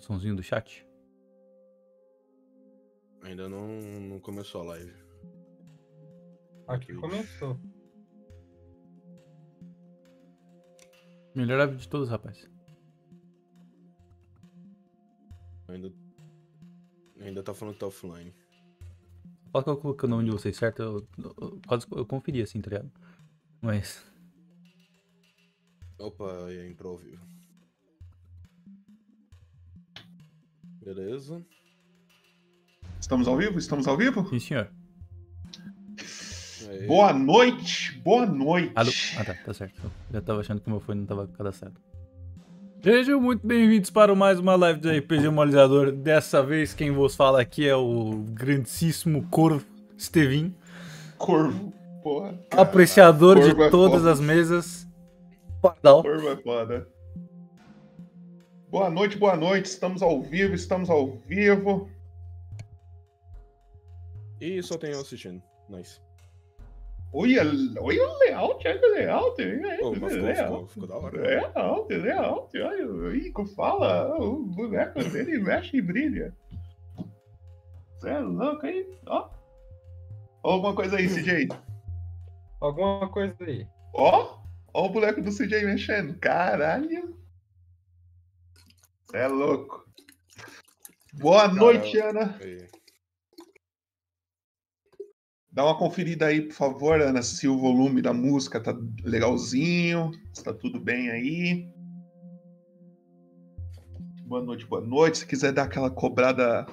o somzinho do chat? Ainda não, não começou a live. Aqui começou. Melhor live de todos, rapaz. Ainda, ainda tá falando que tá offline. Fala que eu coloquei o nome de vocês certo, eu, eu, quase eu conferi assim, tá ligado? Mas. Opa, entrou ao vivo. Beleza. Estamos ao vivo? Estamos ao vivo? Sim, senhor. Aí. Boa noite, boa noite. Alô? Ah, tá, tá certo. Eu já tava achando que o meu fone não tava cadastrado. Sejam muito bem-vindos para mais uma live do RPG Humanizador. Dessa vez, quem vos fala aqui é o grandíssimo Corvo Stevin, Corvo, porra. cara. apreciador de Corvo é todas foda. as mesas. Pardal. Corvo é foda. Boa noite, boa noite. Estamos ao vivo, estamos ao vivo. E só tem eu assistindo. Nice. Olha, olha o layout, olha o layout. olha Pô, o mas ficou, layout. ficou, ficou da hora. Layout, layout, olha, o Ico fala, o boneco dele mexe e brilha. Você é louco aí, ó. Ó alguma coisa aí, CJ. Alguma coisa aí. Ó, ó o boneco do CJ mexendo. Caralho. É louco. Boa noite, Ana. Dá uma conferida aí, por favor, Ana, se o volume da música tá legalzinho, se tá tudo bem aí. Boa noite, boa noite. Se quiser dar aquela cobrada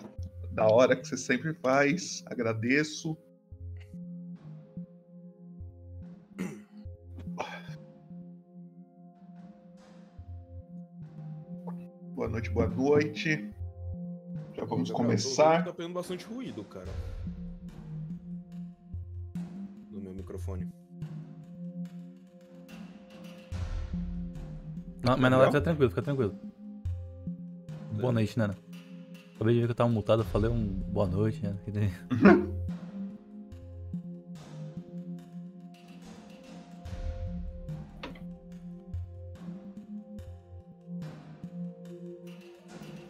da hora que você sempre faz, agradeço. Boa noite, boa noite. Já vamos Tá- começar. Tá pegando bastante ruído, cara. No meu microfone. Não, mas na live tá tranquilo, fica tranquilo. Boa noite, Nana. Acabei de ver que eu tava mutado, eu falei um boa noite, né?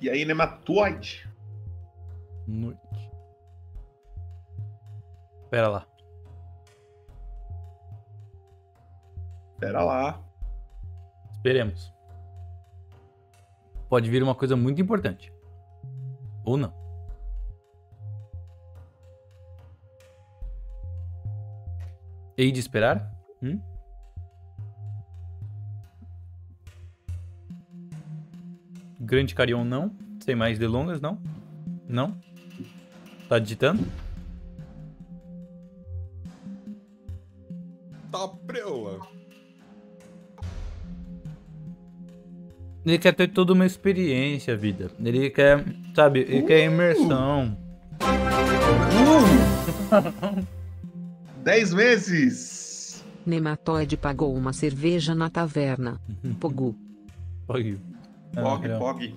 E aí, Nematoide? Noite. Pera lá. Pera lá. Esperemos. Pode vir uma coisa muito importante. Ou não. Hei de esperar? Hum? Grande Carion não. Sem mais delongas, não? Não? Tá digitando? Tá preula. Ele quer ter toda uma experiência, vida. Ele quer, sabe, ele quer imersão. Dez meses. Nematóide pagou uma cerveja na taverna. Pogu. Pog. Ah, Pog, real. Pog.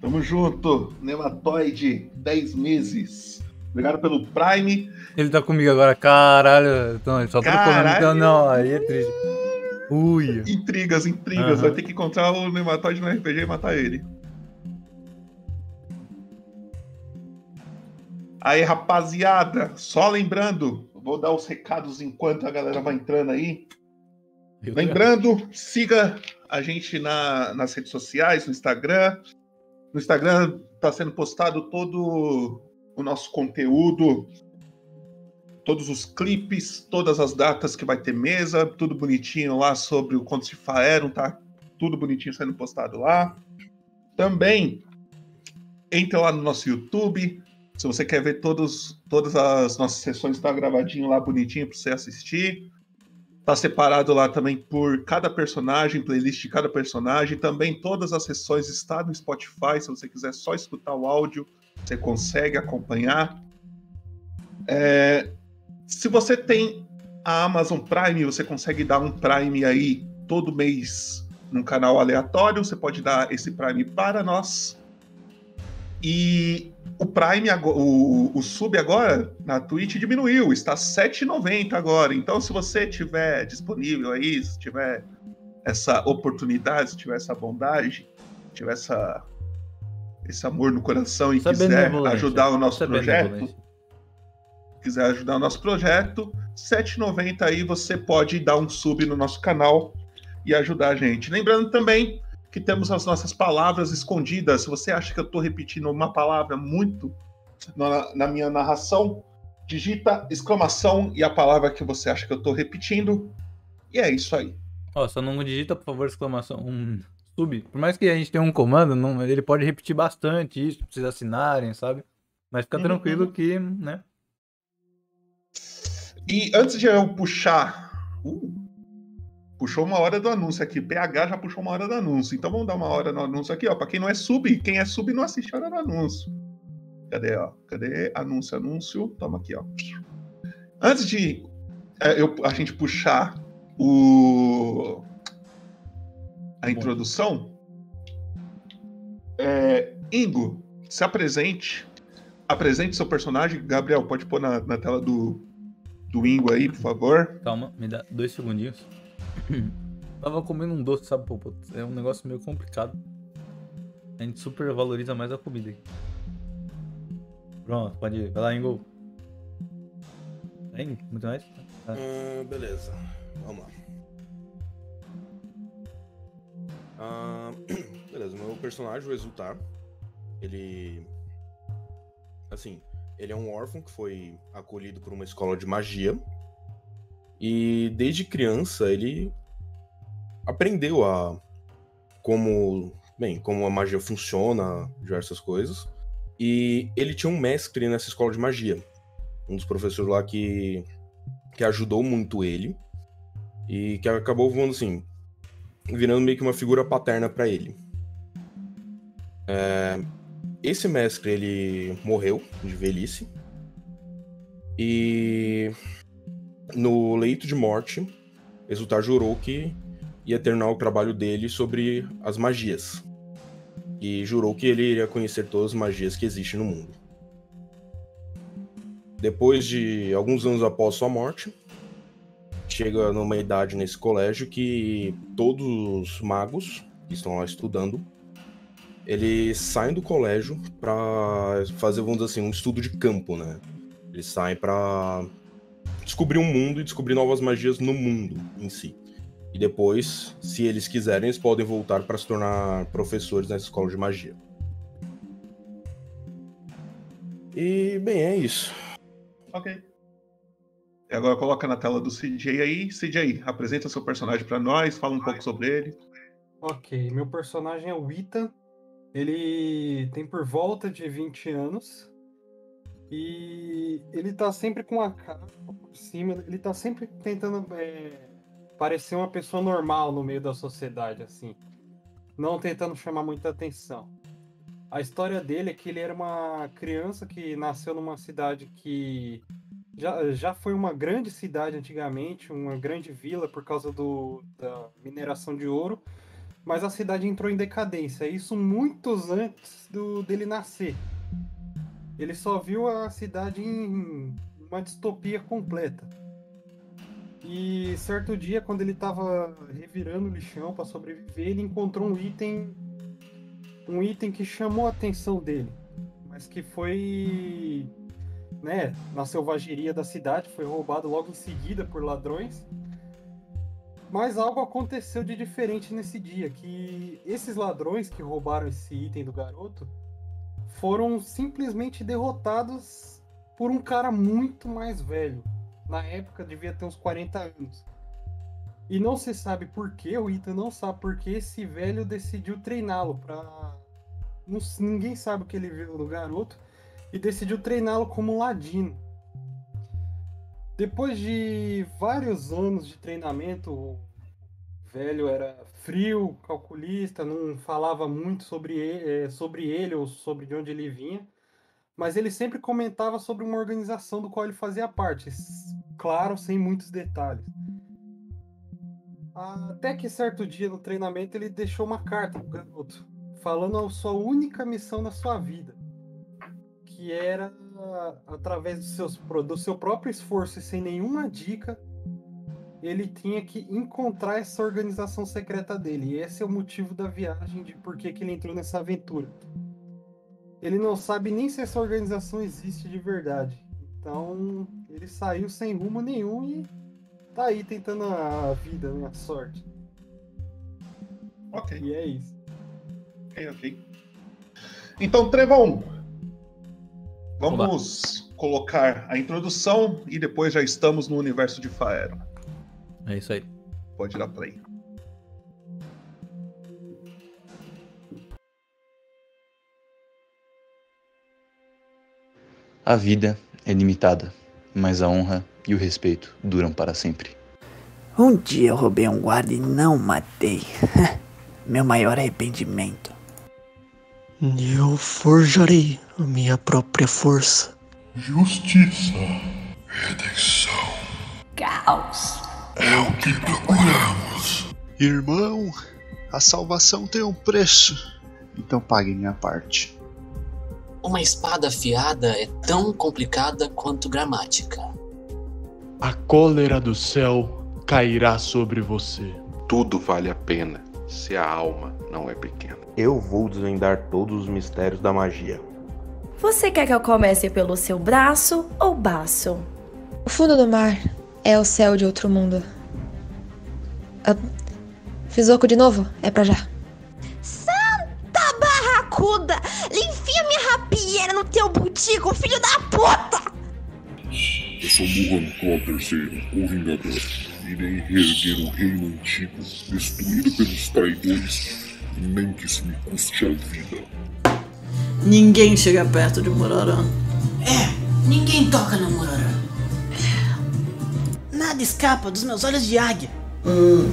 Tamo junto. Nematoide, 10 meses. Obrigado pelo Prime. Ele tá comigo agora, caralho. Então, ele só trocou Caralho. Então, não, aí é triste. Ui. Intrigas, intrigas. Aham. Vai ter que encontrar o Nematoide no RPG e matar ele. Aí, rapaziada, só lembrando, vou dar os recados enquanto a galera vai entrando aí. Lembrando, siga a gente na- nas redes sociais, no Instagram. No Instagram está sendo postado todo o nosso conteúdo, todos os clipes, todas as datas que vai ter mesa, tudo bonitinho lá sobre o Contos de Faeron, tá tudo bonitinho sendo postado lá. Também entra lá no nosso YouTube. Se você quer ver todos, todas as nossas sessões, tá gravadinho lá bonitinho para você assistir. Tá separado lá também por cada personagem, playlist de cada personagem. Também todas as sessões estão no Spotify. Se você quiser só escutar o áudio, você consegue acompanhar. É, se você tem a Amazon Prime, você consegue dar um Prime aí todo mês num canal aleatório. Você pode dar esse Prime para nós. E o Prime, o, o sub agora na Twitch diminuiu, está R$ 7,90 agora. Então, se você tiver disponível aí, se tiver essa oportunidade, se tiver essa bondade, se tiver essa esse amor no coração e quiser ajudar o nosso projeto, quiser ajudar o nosso projeto, R$ 7,90 aí você pode dar um sub no nosso canal e ajudar a gente. Lembrando também que temos as nossas palavras escondidas. Se você acha que eu estou repetindo uma palavra muito na, na minha narração, digita exclamação e a palavra que você acha que eu estou repetindo. E é isso aí. Ó, só não digita, por favor, exclamação, um sub. Por mais que a gente tenha um comando, não, ele pode repetir bastante isso, vocês assinarem, sabe? Mas fica Uhum, tranquilo que, né? E antes de eu puxar. Uh, puxou uma hora do anúncio aqui. PH já puxou uma hora do anúncio. Então vamos dar uma hora no anúncio aqui, ó. Pra quem não é sub, quem é sub não assiste a hora do anúncio. Cadê, ó? Cadê? Anúncio, anúncio. Toma aqui, ó. Antes de é, eu, a gente puxar o. A introdução. É, Ingo, se apresente. Apresente seu personagem. Gabriel, pode pôr na, na tela do, do Ingo aí, por favor. Calma, me dá dois segundinhos. Tava comendo um doce, sabe? É um negócio meio complicado. A gente super valoriza mais a comida. Pronto, pode ir. Vai lá, Ingo. Tem muito mais? Tá. Ah, beleza, vamos lá. Ah, beleza, meu personagem, o Exultar, ele. Assim, ele é um órfão que foi acolhido por uma escola de magia. E desde criança ele aprendeu a. Como. Bem, como a magia funciona, diversas coisas. E ele tinha um mestre nessa escola de magia. Um dos professores lá que que ajudou muito ele e que acabou voando assim, virando meio que uma figura paterna para ele. É, esse mestre ele morreu de velhice e no leito de morte, Exultar jurou que ia terminar o trabalho dele sobre as magias e jurou que ele iria conhecer todas as magias que existem no mundo. Depois de alguns anos após sua morte, chega numa idade nesse colégio que todos os magos que estão lá estudando, eles saem do colégio para fazer, vamos dizer assim, um estudo de campo, né? Eles saem para descobrir um mundo e descobrir novas magias no mundo em si. E depois, se eles quiserem, eles podem voltar para se tornar professores nessa escola de magia. E, bem, é isso. Ok. E agora coloca na tela do CJ aí. CJ, apresenta seu personagem pra nós, fala um pouco sobre ele. Ok, meu personagem é o Ethan. Ele tem por volta de 20 anos. E ele tá sempre com a cara por cima. Ele tá sempre tentando é, parecer uma pessoa normal no meio da sociedade, assim. Não tentando chamar muita atenção. A história dele é que ele era uma criança que nasceu numa cidade que já, já foi uma grande cidade antigamente, uma grande vila por causa do, da mineração de ouro, mas a cidade entrou em decadência, isso muitos antes do, dele nascer. Ele só viu a cidade em uma distopia completa. E certo dia, quando ele estava revirando o lixão para sobreviver, ele encontrou um item um item que chamou a atenção dele, mas que foi né, na selvageria da cidade, foi roubado logo em seguida por ladrões. Mas algo aconteceu de diferente nesse dia, que esses ladrões que roubaram esse item do garoto foram simplesmente derrotados por um cara muito mais velho. Na época devia ter uns 40 anos. E não se sabe por que, o Ethan não sabe por que esse velho decidiu treiná-lo para ninguém sabe o que ele viu no garoto e decidiu treiná-lo como ladino. Depois de vários anos de treinamento, velho era frio, calculista, não falava muito sobre ele, sobre ele ou sobre de onde ele vinha, mas ele sempre comentava sobre uma organização do qual ele fazia parte, claro, sem muitos detalhes. Até que certo dia no treinamento ele deixou uma carta pro garoto, falando a sua única missão na sua vida, que era através do, seus, do seu próprio esforço e sem nenhuma dica, ele tinha que encontrar essa organização secreta dele. E esse é o motivo da viagem, de por que, que ele entrou nessa aventura. ele não sabe nem se essa organização existe de verdade. Então, ele saiu sem rumo nenhum e tá aí tentando a vida, né? A sorte. Ok, E é isso. ok, ok. Então, Trevão, vamos colocar a introdução e depois já estamos no universo de Faero. É isso aí. Pode dar play. A vida é limitada, mas a honra e o respeito duram para sempre. Um dia eu roubei um guarda e não matei. Meu maior arrependimento. Eu forjarei a minha própria força. Justiça, redenção. Caos. É o que procuramos. Irmão, a salvação tem um preço. Então pague minha parte. Uma espada afiada é tão complicada quanto gramática. A cólera do céu cairá sobre você. Tudo vale a pena se a alma não é pequena. Eu vou desvendar todos os mistérios da magia. Você quer que eu comece pelo seu braço ou baço? O fundo do mar é o céu de outro mundo. Ah, fiz oco de novo? É pra já. Santa barracuda! Enfia minha rapieira no teu butico, filho da puta! Eu sou Muhan Claw III, o Vingador. Irei reerguer o reino antigo, destruído pelos traidores, nem que isso me custe a vida. Ninguém chega perto de Murarã. É, ninguém toca no Murarã. Nada escapa dos meus olhos de águia. Hum,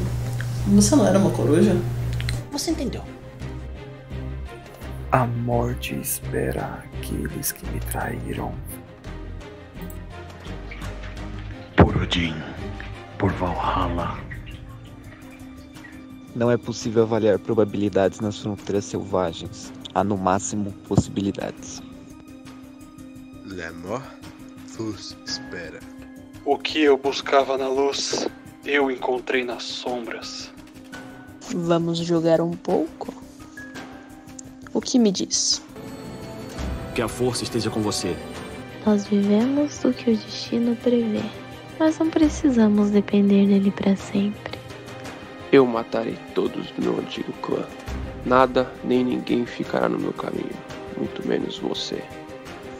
você não era uma coruja? Você entendeu. A morte espera aqueles que me traíram. Por Odin, por Valhalla. Não é possível avaliar probabilidades nas fronteiras selvagens. Há no máximo possibilidades. La mort vos espera. O que eu buscava na luz, eu encontrei nas sombras. Vamos jogar um pouco? O que me diz? Que a força esteja com você. Nós vivemos do que o destino prevê, mas não precisamos depender dele para sempre. Eu matarei todos do meu antigo clã. Nada nem ninguém ficará no meu caminho, muito menos você.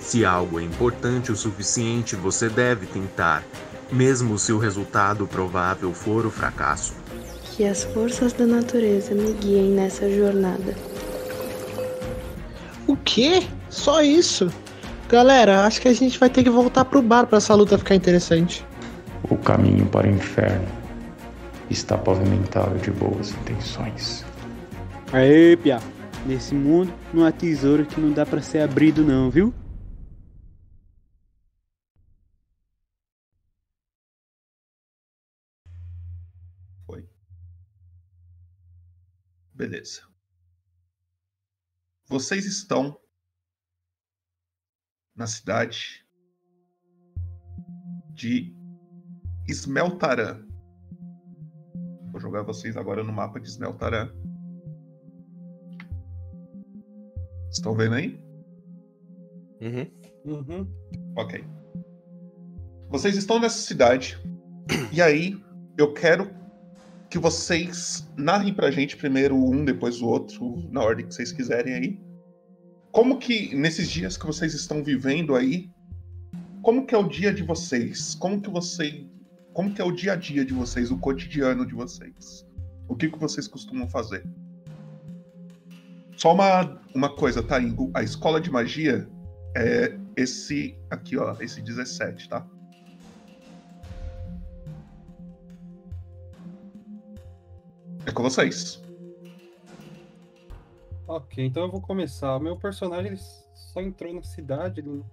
Se algo é importante o suficiente, você deve tentar, mesmo se o resultado provável for o fracasso. Que as forças da natureza me guiem nessa jornada. O quê? Só isso? Galera, acho que a gente vai ter que voltar pro bar para essa luta ficar interessante. O caminho para o inferno está pavimentado de boas intenções. Aê, Pia. Nesse mundo não há tesouro que não dá para ser abrido não, viu? Beleza. Vocês estão na cidade de Smeltarã. Vou jogar vocês agora no mapa de Smeltarã. Estão vendo aí? Uhum. Uhum. Ok. Vocês estão nessa cidade. E aí, eu quero que vocês narrem pra gente primeiro um, depois o outro, na ordem que vocês quiserem aí. Como que, nesses dias que vocês estão vivendo aí, como que é o dia de vocês? Como que você. Como que é o dia a dia de vocês, o cotidiano de vocês? O que, que vocês costumam fazer? Só uma, uma coisa, tá, Ingo? A escola de magia é esse aqui, ó, esse 17, tá? É com vocês. Ok, então eu vou começar. O meu personagem só entrou na cidade. Ele...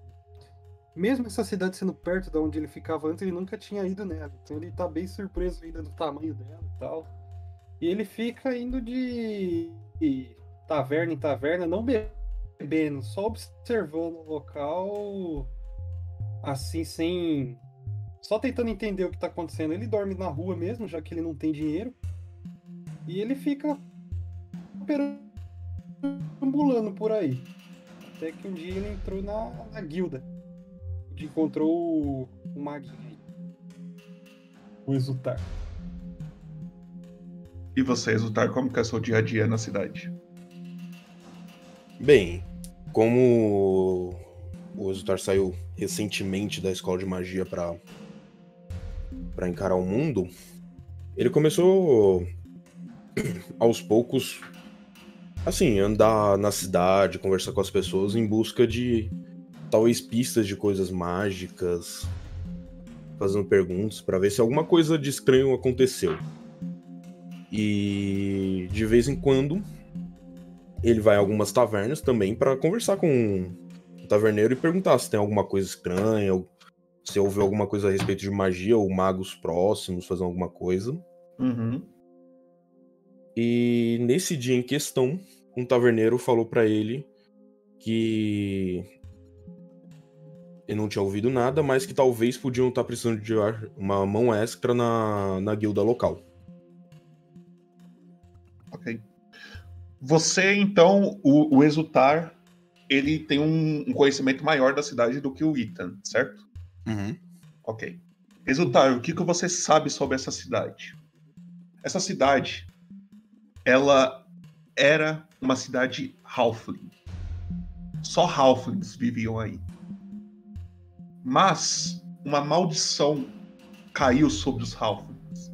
Mesmo essa cidade sendo perto de onde ele ficava antes, ele nunca tinha ido nela. Então ele tá bem surpreso ainda do tamanho dela e tal. E ele fica indo de taverna em taverna, não bebendo, só observando o local, assim, sem. Só tentando entender o que tá acontecendo. Ele dorme na rua mesmo, já que ele não tem dinheiro. E ele fica perambulando por aí. Até que um dia ele entrou na, na guilda. Onde encontrou o, o maguinho. O Exultar. E você, Exultar, como que é o seu dia a dia na cidade? Bem, como o Exultar saiu recentemente da escola de magia pra, pra encarar o mundo, ele começou aos poucos, assim, andar na cidade, conversar com as pessoas em busca de talvez pistas de coisas mágicas, fazendo perguntas pra ver se alguma coisa de estranho aconteceu. E de vez em quando ele vai a algumas tavernas também pra conversar com o taverneiro e perguntar se tem alguma coisa estranha, se ouviu alguma coisa a respeito de magia ou magos próximos fazendo alguma coisa. Uhum. E nesse dia em questão, um taverneiro falou pra ele que ele não tinha ouvido nada, mas que talvez podiam estar precisando de uma mão extra na, na guilda local. Ok. Você, então, o, o Exultar, ele tem um, um conhecimento maior da cidade do que o Ethan, certo? Uhum. Ok. Exultar, o que, que você sabe sobre essa cidade? Essa cidade, ela era uma cidade halfling. Só halflings viviam aí. Mas uma maldição caiu sobre os halflings.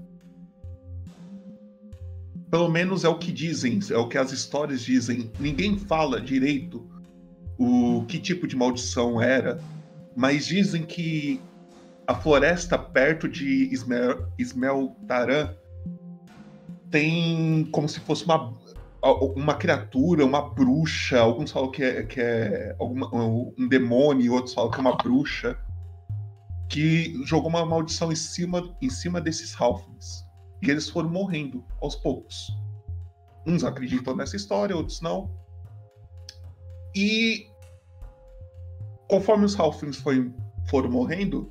Pelo menos é o que dizem, é o que as histórias dizem. Ninguém fala direito o que tipo de maldição era, mas dizem que a floresta perto de Ismel, Ismeltaran tem como se fosse uma, uma criatura, uma bruxa. Alguns falam que é, que é alguma- um demônio, outros falam que é uma bruxa, que jogou uma maldição em cima, em cima desses halflings. E eles foram morrendo aos poucos. Uns acreditam nessa história, outros não. E conforme os halflings foi- foram morrendo,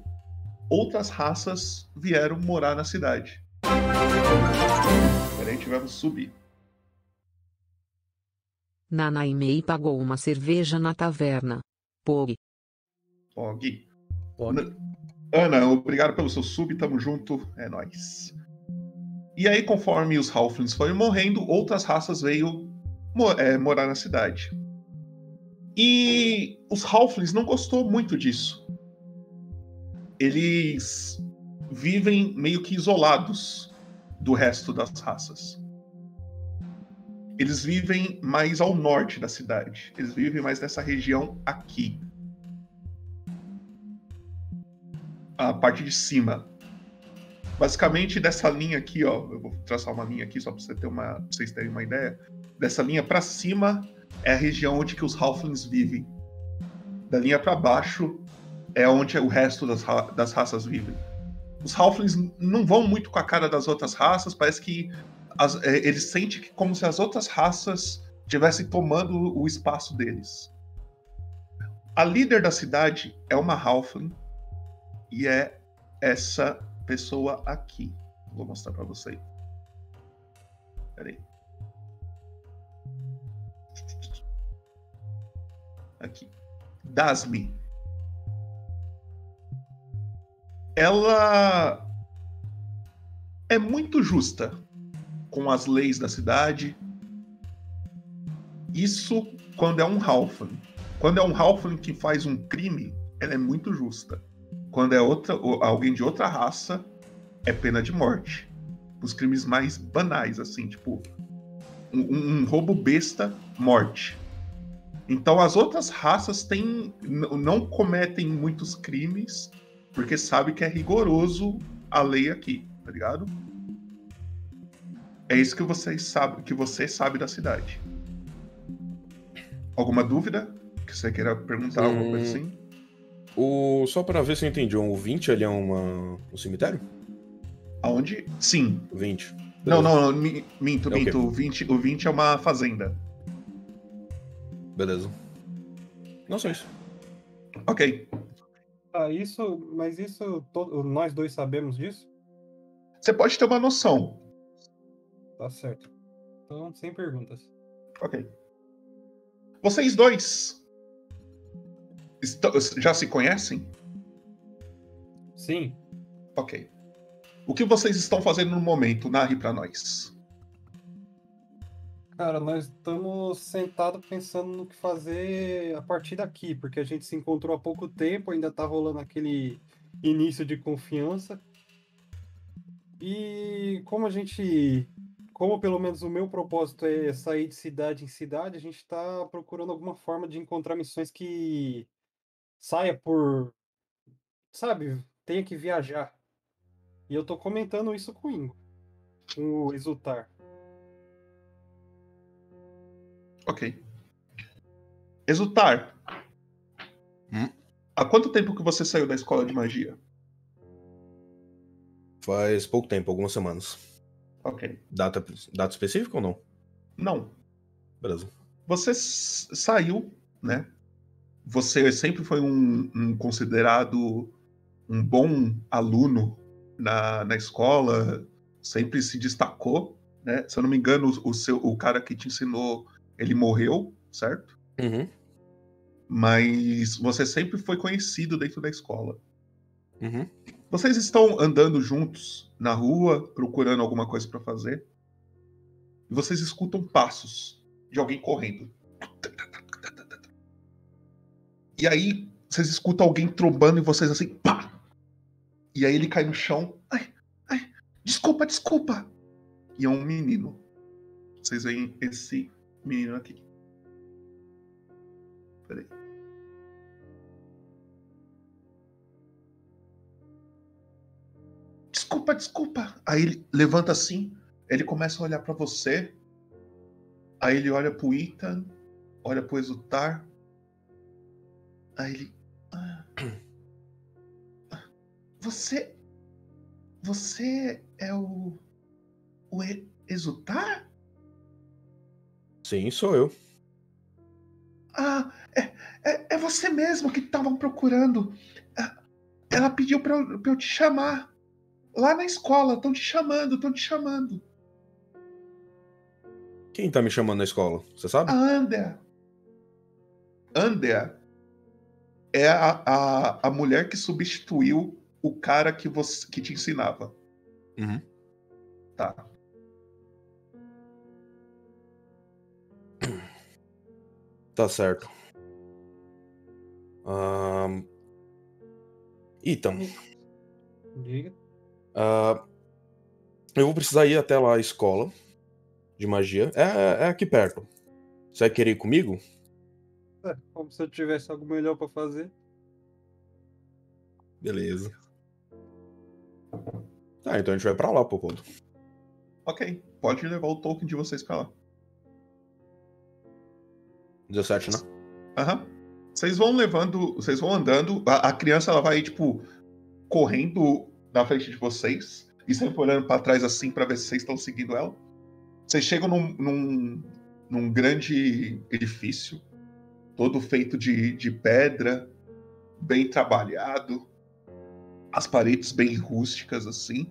outras raças vieram morar na cidade. Peraí, tivemos subir. Nanaimei pagou uma cerveja na taverna. Pog. Pog. Ana- Ana, obrigado pelo seu sub, tamo junto, é nóis. E aí, conforme os Halflings foram morrendo, outras raças veio é, morar na cidade. E os Halflings não gostou muito disso. Eles vivem meio que isolados do resto das raças. Eles vivem mais ao norte da cidade. Eles vivem mais nessa região aqui. A parte de cima. Basicamente, dessa linha aqui, ó. Eu vou traçar uma linha aqui só para você ter uma, vocês terem uma ideia. Dessa linha para cima é a região onde que os Halflings vivem. Da linha para baixo é onde o resto das, ra- das raças vivem. Os Halflings não vão muito com a cara das outras raças, parece que as- é, eles sentem que como se as outras raças estivessem tomando o espaço deles. A líder da cidade é uma Halfling e é essa pessoa aqui. Vou mostrar pra você. Peraí. Aqui. Dasmi. Ela é muito justa com as leis da cidade. Isso quando é um Halfling. Quando é um Halfling que faz um crime, ela é muito justa. Quando é outra, ou alguém de outra raça, é pena de morte. Os crimes mais banais, assim, tipo um, um roubo besta, morte. Então as outras raças têm, não cometem muitos crimes porque sabe que é rigoroso a lei aqui, tá ligado? É isso que vocês sabem, que você sabe da cidade. Alguma dúvida que você queira perguntar, alguma coisa Hum, assim? O... Só pra ver se eu entendi, o 20 ali é uma... um cemitério? Aonde? Sim. 20. Não, não, não, mi- minto, É minto. O 20, o 20 é uma fazenda. Beleza. Não só isso. Ok. Ah, isso, mas isso to- nós dois sabemos disso? Você pode ter uma noção. Tá certo. Então, sem perguntas. Ok. Vocês dois estão- já se conhecem? Sim. Ok. O que vocês estão fazendo no momento? Narre pra nós. Cara, nós estamos sentados pensando no que fazer a partir daqui, porque a gente se encontrou há pouco tempo, ainda tá rolando aquele início de confiança. E como a gente, como pelo menos o meu propósito é sair de cidade em cidade, a gente tá procurando alguma forma de encontrar missões que saia por, sabe, tenha que viajar. E eu tô comentando isso com o Ingo, com o Exultar. Ok. Exultar. Há quanto tempo que você saiu da escola de magia? Faz pouco tempo, algumas semanas. Ok. Data, data específica ou não? Não. Beleza. Você saiu, né? Você sempre foi um, um considerado um bom aluno na, na escola, sempre se destacou, né? Se eu não me engano, o, o seu, o cara que te ensinou, ele morreu, certo? Uhum. Mas você sempre foi conhecido dentro da escola. Uhum. Vocês estão andando juntos na rua, procurando alguma coisa pra fazer, e vocês escutam passos de alguém correndo. E aí vocês escutam alguém trombando em vocês assim, pá! E aí ele cai no chão. Ai, ai, desculpa, desculpa! E é um menino. Vocês veem esse menino aqui. Peraí. Desculpa, desculpa. Aí ele levanta assim, ele começa a olhar pra você. Aí ele olha pro Ethan, olha pro Exultar. Aí ele. "Ah, Você. Você é o. O Exultar? Sim, sou eu. Ah, é, é, é você mesmo que estavam procurando. Ah, Ela pediu pra eu, pra eu te chamar. Lá na escola, estão te chamando, estão te chamando. Quem tá me chamando na escola? Você sabe? A Andea. Andea é a, a, a mulher que substituiu o cara que, você, que te ensinava. Uhum. Tá. Tá certo. Ethan, Diga. ah, eu vou precisar ir até lá a escola de magia. É, é aqui perto. Você vai querer ir comigo? É, como se eu tivesse algo melhor pra fazer. Beleza. Tá, então a gente vai pra lá, pô, conto. Ok, pode levar o token de vocês pra lá. 17, né? Aham. Vocês vão levando, vocês vão andando. A, a criança ela vai tipo correndo na frente de vocês e sempre olhando pra trás assim pra ver se vocês estão seguindo ela. Vocês chegam num, num, num grande edifício, todo feito de, de pedra, bem trabalhado, as paredes bem rústicas assim.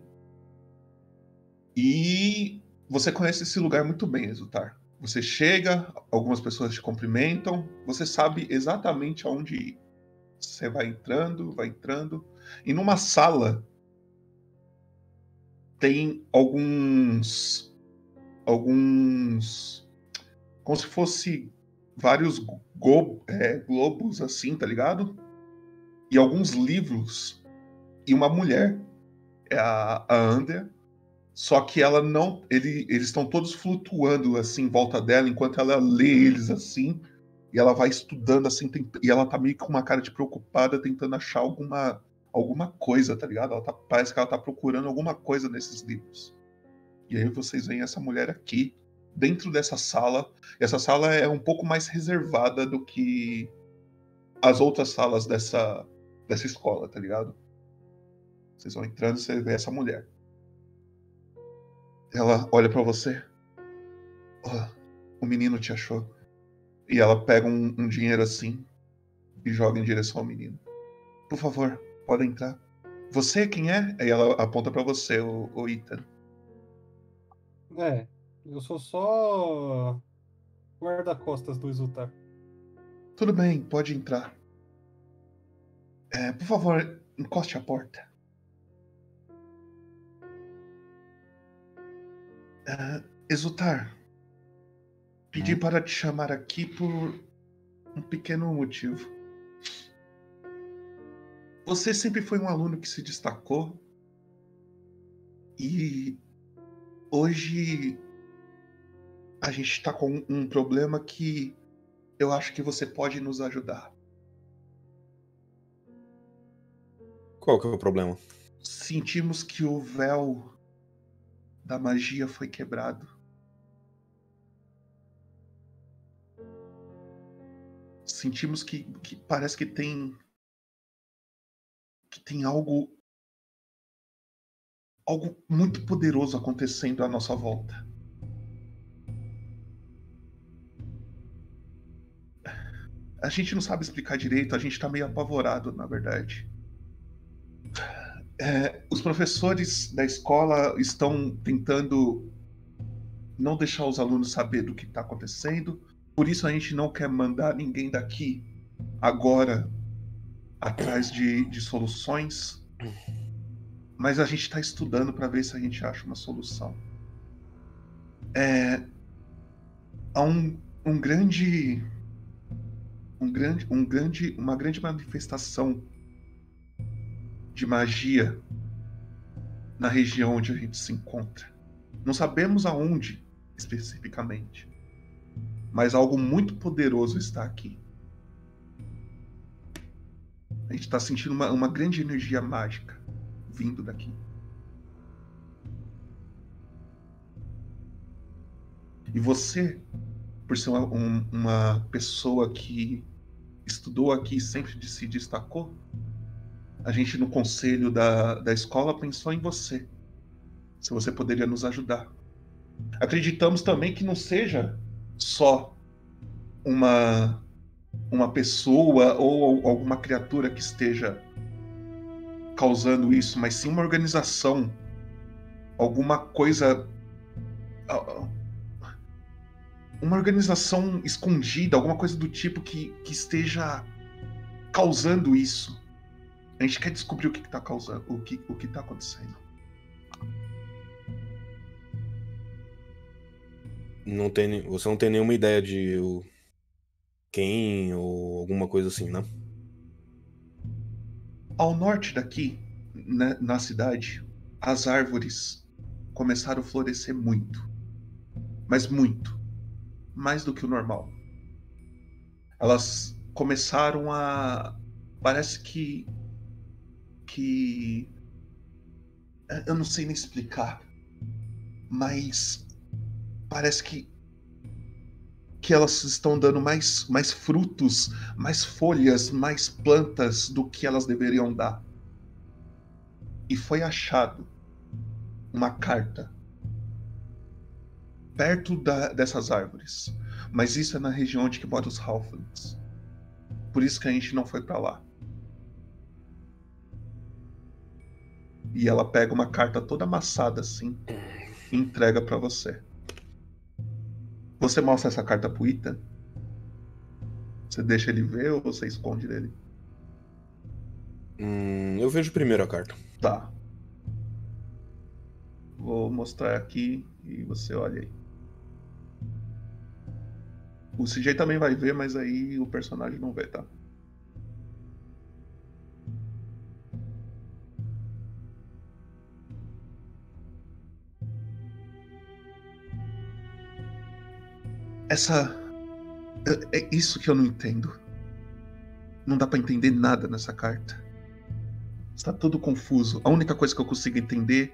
E você conhece esse lugar muito bem, Exultar. Você chega, algumas pessoas te cumprimentam, você sabe exatamente aonde ir. Você vai entrando, vai entrando, e numa sala tem alguns. alguns. como se fosse vários go- é, globos assim, tá ligado? E alguns livros, e uma mulher, é a, a Andrea, só que ela não. Ele, eles estão todos flutuando assim em volta dela, enquanto ela lê eles assim. E ela vai estudando assim, tent- e ela tá meio com uma cara de preocupada, tentando achar alguma, alguma coisa, tá ligado? Ela tá- parece que ela tá procurando alguma coisa nesses livros. E aí vocês veem essa mulher aqui, dentro dessa sala. Essa sala é um pouco mais reservada do que as outras salas dessa, dessa escola, tá ligado? Vocês vão entrando e você vê essa mulher. Ela olha pra você. "Ó, o menino te achou. E ela pega um, um dinheiro assim e joga em direção ao menino. Por favor, pode entrar. Você quem é? Aí ela aponta pra você, o, o Ethan. É, eu sou só guarda-costas do Exultar. Tudo bem, pode entrar. É, por favor, encoste a porta. É, Exultar, pedi para te chamar aqui por um pequeno motivo. Você sempre foi um aluno que se destacou e hoje a gente está com um problema que eu acho que você pode nos ajudar. Qual que é o problema? Sentimos que o véu da magia foi quebrado. Sentimos que, que parece que tem que tem algo algo muito poderoso acontecendo à nossa volta. A gente não sabe explicar direito, a gente tá meio apavorado, na verdade. É, os professores da escola estão tentando não deixar os alunos saber do que está acontecendo, por isso a gente não quer mandar ninguém daqui agora atrás de, de soluções, mas a gente está estudando para ver se a gente acha uma solução. É, há um, um grande um grande, um grande, uma grande manifestação de magia na região onde a gente se encontra. Não sabemos aonde especificamente, mas algo muito poderoso está aqui. A gente está sentindo uma, uma grande energia mágica vindo daqui. E você, por ser uma, um, uma pessoa que estudou aqui e sempre se destacou, a gente no conselho da, da escola pensou em você. Se você poderia nos ajudar. Acreditamos também que não seja só uma uma pessoa ou alguma criatura que esteja causando isso, mas sim uma organização, alguma coisa uma organização escondida, alguma coisa do tipo que, que esteja causando isso. A gente quer descobrir o que está causando, o que o que está acontecendo. Não tem, você não tem nenhuma ideia de o, quem ou alguma coisa assim, né? Ao norte daqui, né, na cidade, as árvores começaram a florescer muito, mas muito, mais do que o normal. Elas começaram a, parece que que eu não sei nem explicar, mas parece que que elas estão dando mais, mais frutos, mais folhas, mais plantas do que elas deveriam dar. E foi achado uma carta perto da, dessas árvores. Mas isso é na região onde que moram os Halflings. Por isso que a gente não foi para lá. E ela pega uma carta toda amassada assim e entrega para você. Você mostra essa carta pro Ethan? Você deixa ele ver ou você esconde dele? Hum, eu vejo primeiro a carta. Tá. Vou mostrar aqui e você olha aí. O CJ também vai ver, mas aí o personagem não vê, tá? Essa. É, é isso que eu não entendo. Não dá para entender nada nessa carta. Está tudo confuso. A única coisa que eu consigo entender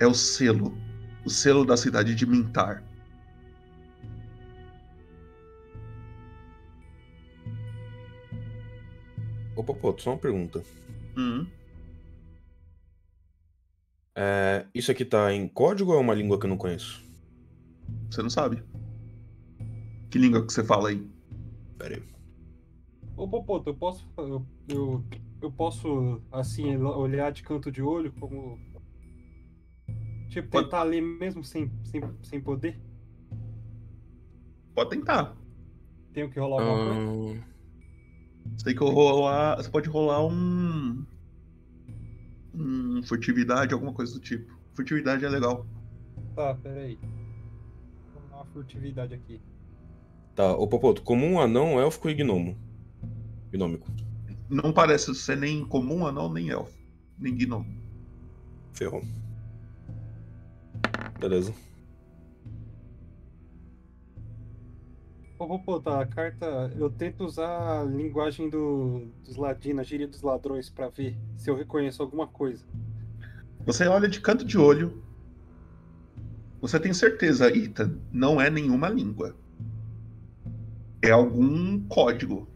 é o selo. O selo da cidade de Mintar. Opa, pô, só uma pergunta. Hum. É, isso aqui tá em código ou é uma língua que eu não conheço? Você não sabe. Que língua que você fala aí? Pera aí. Ô, Popoto, eu posso. Eu, eu, eu posso, assim, olhar de canto de olho como. Tipo, tentar ler mesmo sem, sem, sem poder? Pode tentar. Tenho que rolar alguma coisa? Hum, Você tem que rolar. Você pode rolar um. Um furtividade, alguma coisa do tipo. Furtividade é legal. Tá, peraí. Vou dar uma furtividade aqui. Tá, ô Popoto, comum, anão, élfico e gnomo. Gnômico. Não parece ser nem comum, anão, nem elfo. Nem gnomo. Ferrou. Beleza. Ô, vou botar a carta. Eu tento usar a linguagem do, dos ladinos, a gíria dos ladrões, pra ver se eu reconheço alguma coisa. Você olha de canto de olho. Você tem certeza, Ita, não é nenhuma língua. É algum código.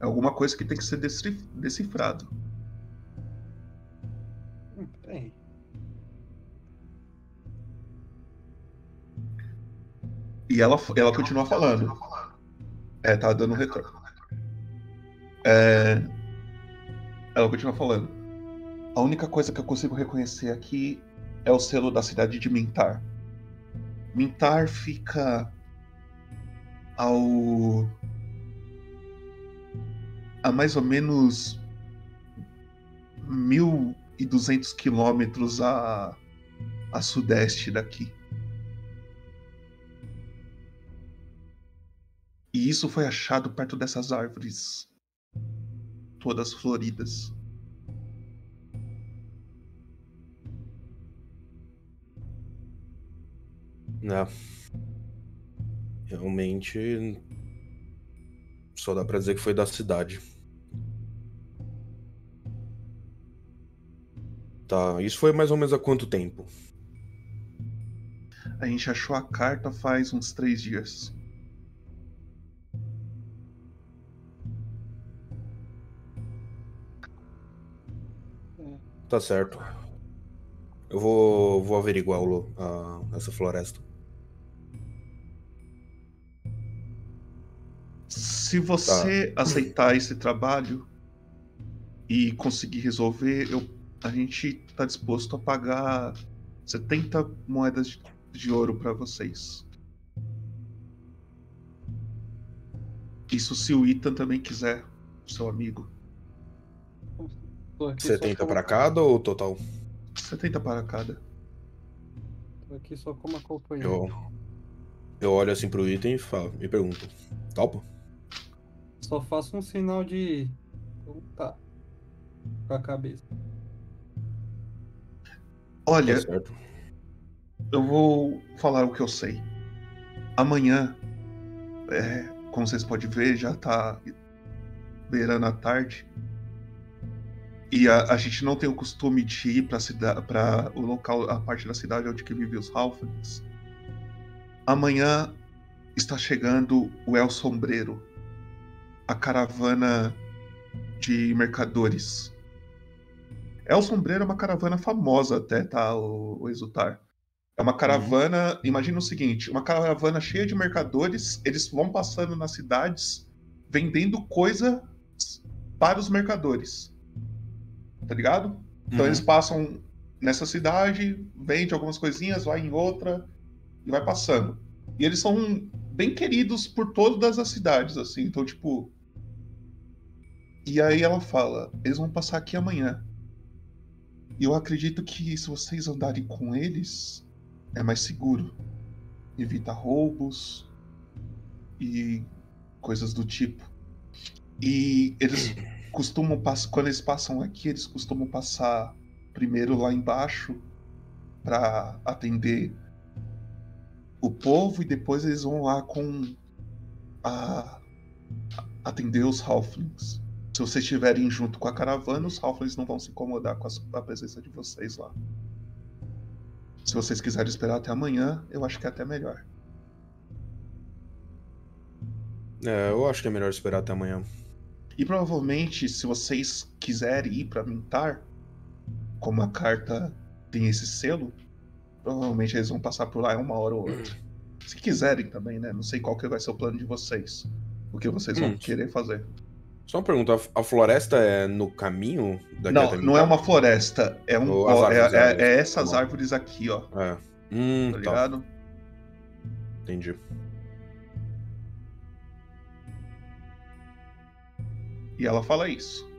É alguma coisa que tem que ser decif- decifrado. Hum, peraí. E ela, ela continua falando. É, tá dando retorno. É, ela continua falando. A única coisa que eu consigo reconhecer aqui é o selo da cidade de Mintar. Mintar fica ao. a mais ou menos 1.200 quilômetros a, a sudeste daqui. E isso foi achado perto dessas árvores, todas floridas. É. Realmente. Só dá pra dizer que foi da cidade. Tá, isso foi mais ou menos há quanto tempo? A gente achou a carta faz uns três dias. Tá certo. Eu vou, vou averiguar o, a- essa floresta. Se você aceitar esse trabalho e conseguir resolver, eu, a gente tá disposto a pagar 70 moedas de, de ouro para vocês. Isso se o Ethan também quiser, seu amigo. Tô aqui, só 70 como- pra cada ou total? 70 para cada. Tô aqui só como acompanhante. Eu, eu olho assim pro item e falo, me pergunto. Topa? Só faço um sinal de. Tá. Com a cabeça. Olha, Tá certo. eu vou falar o que eu sei. Amanhã, é, como vocês podem ver, já tá beirando a tarde. E a, a gente não tem o costume de ir para cidade, para o local, a parte da cidade onde que vivem os Halflings. Amanhã está chegando o El Sombreiro, a caravana de mercadores. El Sombreiro é uma caravana famosa até, tá, o, o Exultar. É uma caravana, imagina o seguinte, uma caravana cheia de mercadores, eles vão passando nas cidades vendendo coisa para os mercadores. Tá ligado? Então Uhum. eles passam nessa cidade, vende algumas coisinhas, vai em outra e vai passando. E eles são bem queridos por todas as cidades, assim. Então, tipo. E aí ela fala: eles vão passar aqui amanhã. E eu acredito que se vocês andarem com eles, é mais seguro. Evita roubos e coisas do tipo. E eles costumam passar. Quando eles passam aqui, eles costumam passar primeiro lá embaixo para atender o povo e depois eles vão lá com a atender os halflings. Se vocês estiverem junto com a caravana, os halflings não vão se incomodar com a, a presença de vocês lá. Se vocês quiserem esperar até amanhã, eu acho que é até melhor. É, eu acho que é melhor esperar até amanhã. E provavelmente, se vocês quiserem ir para Mintar, como a carta tem esse selo, provavelmente eles vão passar por lá uma hora ou outra. Se quiserem também, né? Não sei qual que vai ser o plano de vocês. O que vocês vão Hum. querer fazer. Só uma pergunta, a- floresta é no caminho daqui Não, até não é uma floresta. É, um, ó, é, árvores, é- árvores. é essas Tá árvores aqui, ó. É. Hum, Tá tá. ligado? tá. Entendi. E ela fala isso.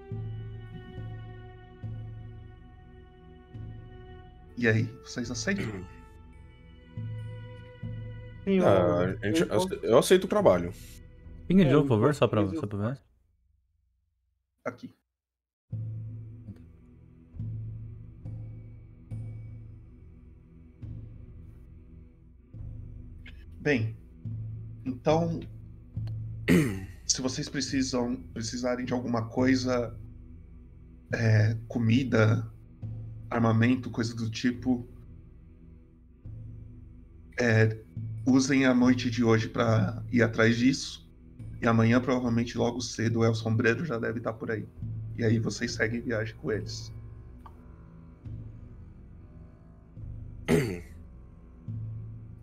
E aí, vocês aceitam? Sim, eu- Ah, a gente- eu- eu aceito o trabalho. Pinga de É, novo, por favor, só pra, só pra ver. Aqui. Bem, então, se vocês precisam precisarem de alguma coisa, é, comida, armamento, coisa do tipo, é, usem a noite de hoje para ir atrás disso. E amanhã, provavelmente, logo cedo, o El Sombreiro já deve estar por aí. E aí vocês seguem viagem com eles.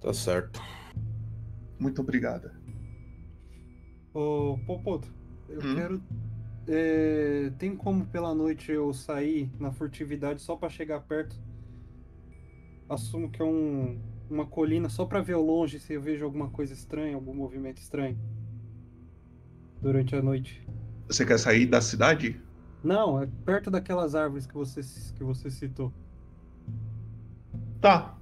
Tá certo. Muito obrigada. Ô, Popoto, eu Hum? quero. é, tem como pela noite eu sair na furtividade só pra chegar perto? Assumo que é um, uma colina só pra ver ao longe se eu vejo alguma coisa estranha, algum movimento estranho. Durante a noite. Você quer sair da cidade? Não, é perto daquelas árvores que você, que você citou. Tá.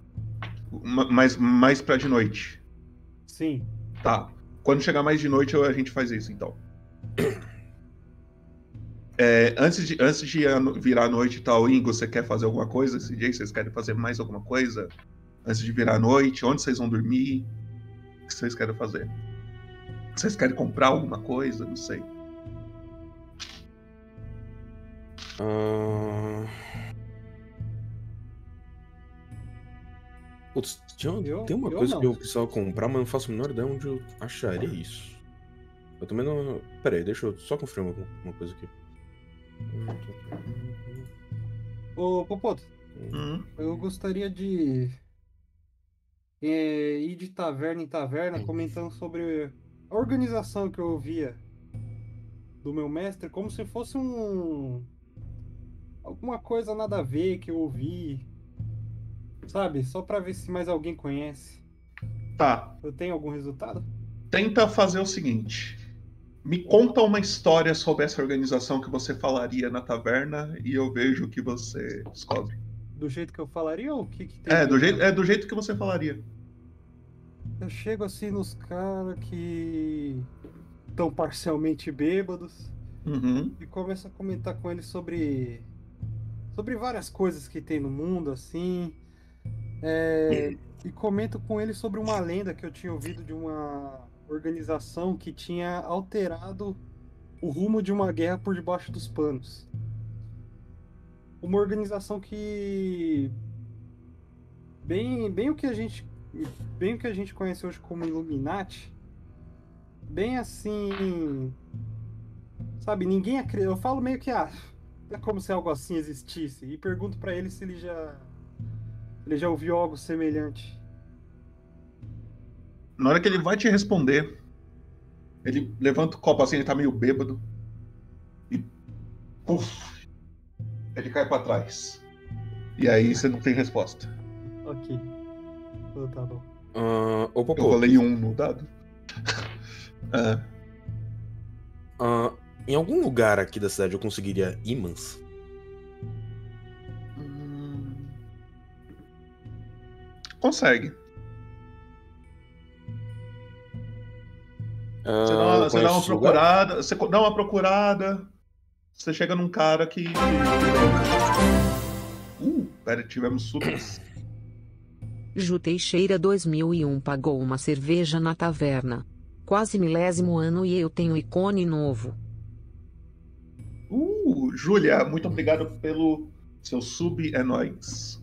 Ma- Mas mais pra de noite. Sim. Tá. Quando chegar mais de noite, a gente faz isso, então. É, antes de, antes de virar a noite e tal, Ingo, você quer fazer alguma coisa esse dia? Vocês querem fazer mais alguma coisa? Antes de virar a noite? Onde vocês vão dormir? O que vocês querem fazer? Vocês querem comprar alguma coisa? Não sei. Ah, Putz, tinha, Eu- tem uma coisa não. que eu precisava comprar, mas não faço a menor ideia onde eu acharia isso. Eu também não. Pera aí, deixa eu só confirmar uma, uma coisa aqui. Ô, Popoto, Hum? eu gostaria de é, ir de taverna em taverna comentando sobre a organização que eu ouvia do meu mestre, como se fosse um. alguma coisa nada a ver que eu ouvi. Sabe? Só pra ver se mais alguém conhece. Tá. Eu tenho algum resultado? Tenta fazer o seguinte. Me conta uma história sobre essa organização que você falaria na taverna e eu vejo o que você descobre. Do jeito que eu falaria ou o que, que tem? É, do jeito, é do jeito que você falaria. Eu chego assim nos caras que estão parcialmente bêbados Uhum. e começo a comentar com eles sobre sobre várias coisas que tem no mundo assim É, e comento com eles sobre uma lenda que eu tinha ouvido de uma organização que tinha alterado o rumo de uma guerra por debaixo dos panos uma organização que bem bem o que a gente bem o que a gente conhece hoje como Illuminati bem assim sabe ninguém acredita eu falo meio que ah é como se algo assim existisse e pergunto pra ele se ele já ele já ouviu algo semelhante Na hora que ele vai te responder, ele levanta o copo assim, ele tá meio bêbado. E. Puf! Ele cai pra trás. E aí você não tem resposta. ok tá bom Popô, Eu rolei um no dado. Ah, ah, em algum lugar aqui da cidade eu conseguiria imãs? consegue. Ah, Você dá uma, você dá uma esse lugar? procurada, você dá uma procurada, você chega num cara que. Uh, pera, tivemos subs. Ju Teixeira 2001 pagou uma cerveja na taverna. Quase milésimo ano e eu tenho ícone novo. Uh, Júlia, muito obrigado pelo seu sub, é nóis.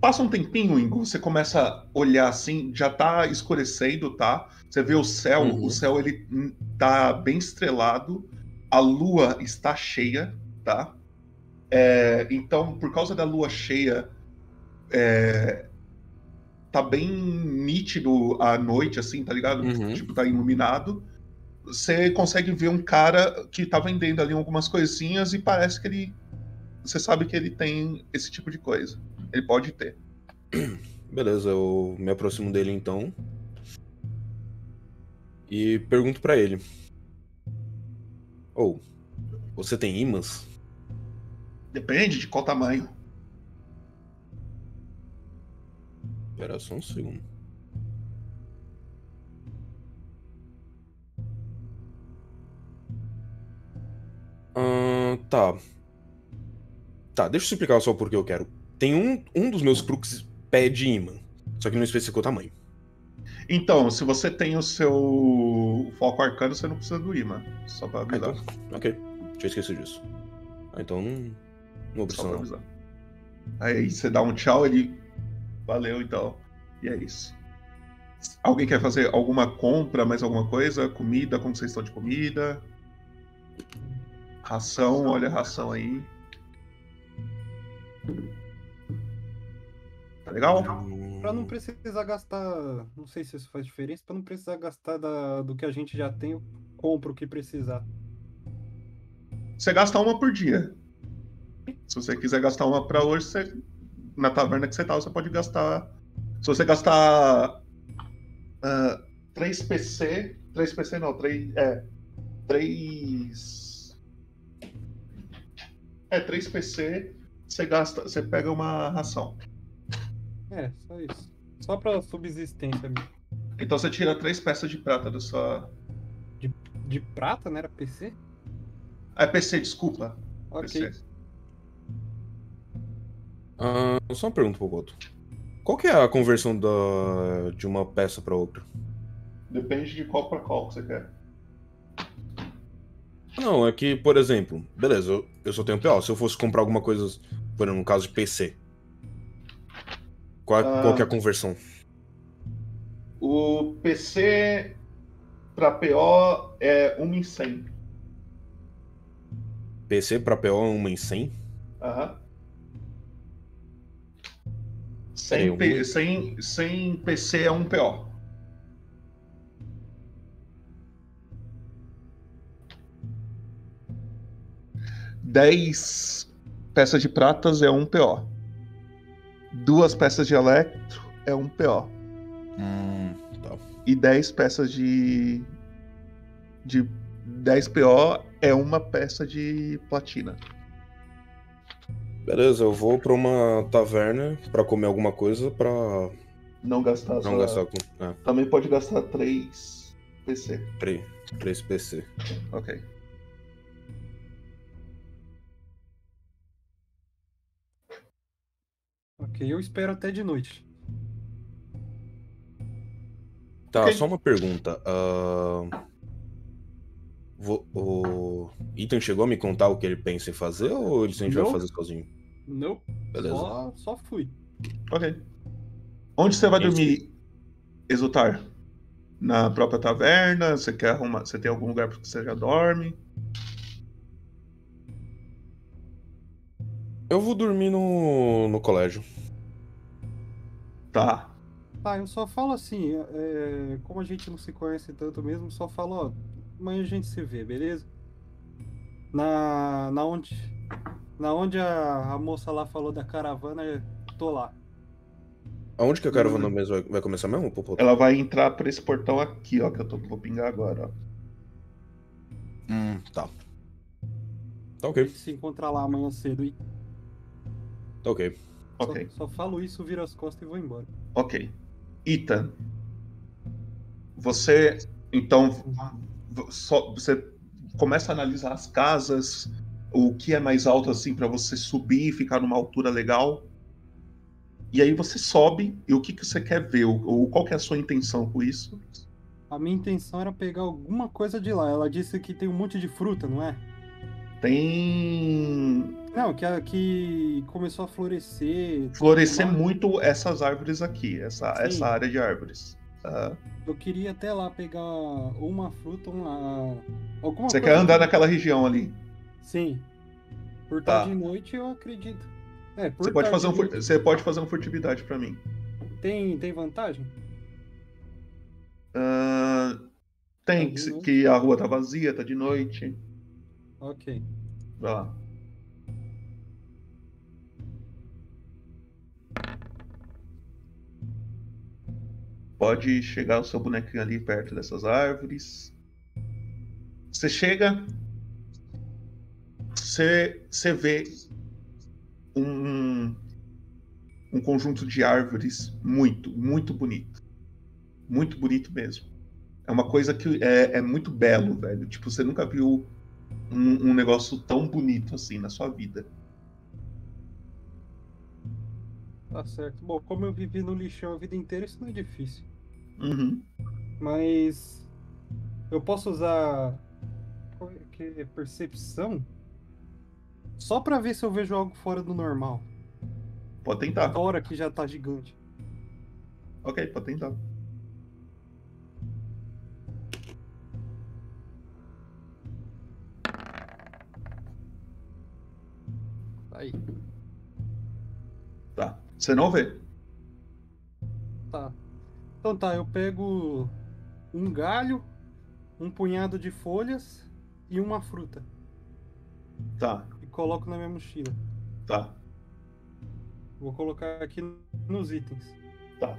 Passa um tempinho, Ingo, você começa a olhar assim, já tá escurecendo, tá? Você vê o céu, Uhum. o céu ele tá bem estrelado, a lua está cheia, tá? É, então, por causa da lua cheia, é, tá bem nítido a noite, assim, tá ligado? Tipo, tá iluminado. Você consegue ver um cara que tá vendendo ali algumas coisinhas e parece que ele. Você sabe que ele tem esse tipo de coisa. Ele pode ter. Beleza, eu me aproximo dele então. E pergunto pra ele. Ou, Você tem imãs? Depende de qual tamanho. Espera só um segundo. Ahn, tá. Tá, deixa eu explicar só por que eu quero. Tem um, um dos meus crux pede imã, só que não especificou o tamanho. Então, se você tem o seu foco arcano, você não precisa do imã. Só pra avisar. então, ok, tinha esquecido disso. Ah, então não, não avisar. Aí você dá um tchau, ele. Valeu então. E é isso. Alguém quer fazer alguma compra, mais alguma coisa? Comida, como vocês estão de comida? Ração, olha a ração aí. Tá legal? Pra não precisar gastar. Não sei se isso faz diferença. Pra não precisar gastar da- do que a gente já tem, eu compro o que precisar. Você gasta uma por dia. Se você quiser gastar uma pra hoje, você... na taverna que você tá, você pode gastar. Se você gastar. ah, 3 PC. 3 PC não, 3. É. 3. É, 3 PC. Você gasta. Você pega uma ração. É, só isso. Só pra subsistência mesmo. Então você tira 3 peças de prata da sua. De prata, não era PC? É PC, desculpa. Ok. PC. Ah, só uma pergunta pro Goto. Qual que é a conversão da... de uma peça pra outra? Depende de qual pra qual que você quer. Não, é que, por exemplo, beleza, eu, eu só tenho PO. Se eu fosse comprar alguma coisa, por exemplo, no caso de PC, qual, Ah. qual que é a conversão? O PC pra PO é 1 em 100. PC pra PO é uma em 100? Aham. Peraí, 100, um- P- 100, 100 PC é um PO. Dez peças de pratas é um PO. Duas peças de electro é um PO. Hum, tá. E 10 peças de. De 10 PO é uma peça de platina. Beleza, eu vou pra uma taverna pra comer alguma coisa pra Não gastar não sua- gastar com. É, Também pode gastar 3 PC. 3, 3 PC. Ok. Ok, eu espero até de noite. Tá, Ok. só uma pergunta. vo- O Ethan chegou a me contar o que ele pensa em fazer ou ele sempre vai Não. fazer sozinho? Não. Beleza. Só, só fui. Ok. Onde você vai Gente. dormir, Exultar? Na própria taverna? Você quer arrumar. Você tem algum lugar que você já dorme? Eu vou dormir no, no colégio. Tá. Tá, eu só falo assim, é, como a gente não se conhece tanto mesmo, só falo, ó, amanhã a gente se vê, beleza? Na, na onde, na onde a, a moça lá falou da caravana, eu tô lá. Aonde que a caravana mesmo vai, vai começar mesmo, Popo? Ela vai entrar por esse portão aqui, ó, que eu tô, vou pingar agora, ó. Hum, tá. Tá ok. Se encontrar lá amanhã cedo e Tá ok. Ok. só, só falo isso, viro as costas e vou embora. Ok. Ethan. Você. Então. Só, você começa a analisar as casas, o que é mais alto assim pra você subir e ficar numa altura legal. E aí você sobe e o que, que você quer ver? Ou qual que é a sua intenção com isso? A minha intenção era pegar alguma coisa de lá. Ela disse que tem um monte de fruta, não é? Tem. Não, que, que começou a florescer. Florescer Uma- muito essas árvores aqui, essa, Sim. essa área de árvores. Tá? Eu queria até lá pegar uma fruta, uma. Alguma Você quer andar que- naquela região ali? Sim. Por Tá. tarde e noite eu acredito. É, por Você pode, fazer um, fur- você pode fazer uma furtividade pra mim. Tem, tem vantagem? Ah, tem, Tá que, que a rua tá vazia, tá de noite. Ok. Vai lá. Pode chegar o seu bonequinho ali perto dessas árvores. Você chega. Você você vê um, um conjunto de árvores muito, muito bonito. Muito bonito mesmo. É uma coisa que é, é muito belo, velho. Tipo, você nunca viu um, um negócio tão bonito assim na sua vida. Tá certo. Bom, como eu vivi no lixão a vida inteira, isso não é difícil. Uhum. Mas eu posso usar é que é? percepção só pra ver se eu vejo algo fora do normal. Pode tentar. Agora que já tá gigante. Ok, pode tentar. Aí. Tá. Você não vê. Tá. Então tá, eu pego um galho, um punhado de folhas e uma fruta. Tá. E coloco na minha mochila. Tá. Vou colocar aqui nos itens. Tá.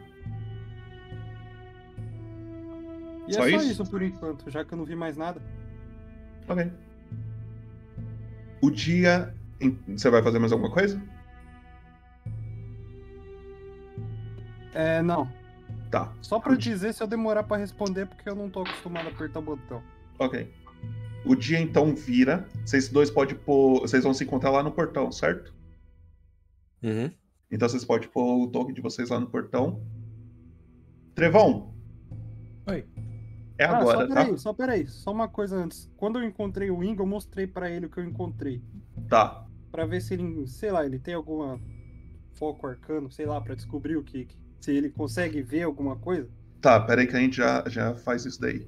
E Só é só isso? isso? por enquanto, já que eu não vi mais nada. Ok. O dia. Você vai fazer mais alguma coisa? É, não. Tá. Só pra dizer se eu demorar pra responder, porque eu não tô acostumado a apertar o botão. Ok. O dia então vira. Vocês dois podem pôr. Vocês vão se encontrar lá no portão, certo? Uhum. Então vocês podem pôr o token de vocês lá no portão. Trevão. Oi. É Ah, agora, só tá? peraí, só peraí. Só uma coisa antes. Quando eu encontrei o Ingo, eu mostrei pra ele o que eu encontrei. Tá. Pra ver se ele, sei lá, ele tem alguma foco arcano, sei lá, pra descobrir o que. Se ele consegue ver alguma coisa. Tá, peraí que a gente já, já faz isso daí.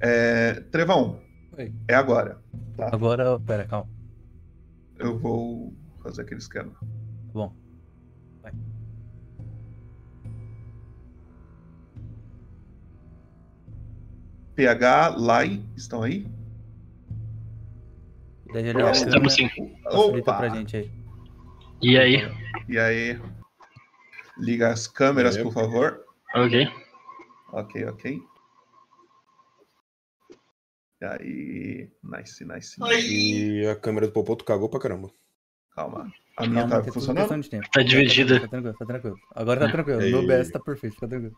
É, Trevão. Oi. É agora. Tá. Agora, pera, calma. Eu vou fazer aquele esquema. Tá bom. Vai. PH, Lai, estão aí? Ele é Estamos sim. Opa! pra gente aí. E aí? E aí? Liga as câmeras, aí? por favor. Ok. Ok, ok. E aí. Nice, nice. E a câmera do Popoto cagou pra caramba. Calma. A minha tá é funcionando? de tempo. Tá dividida. Tá tranquilo, tá tranquilo. Agora tá tranquilo. Aí. No OBS tá perfeito, fica tranquilo.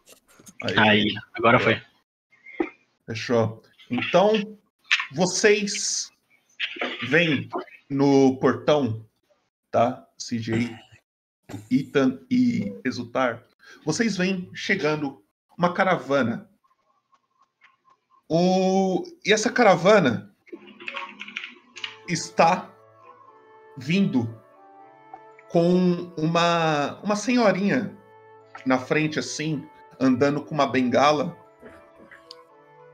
Aí, agora foi. Fechou. Então, vocês vêm no portão, tá? CJ, Ethan e Exultar. Vocês vêm chegando uma caravana. O... E essa caravana está vindo com uma, uma senhorinha na frente, assim, andando com uma bengala.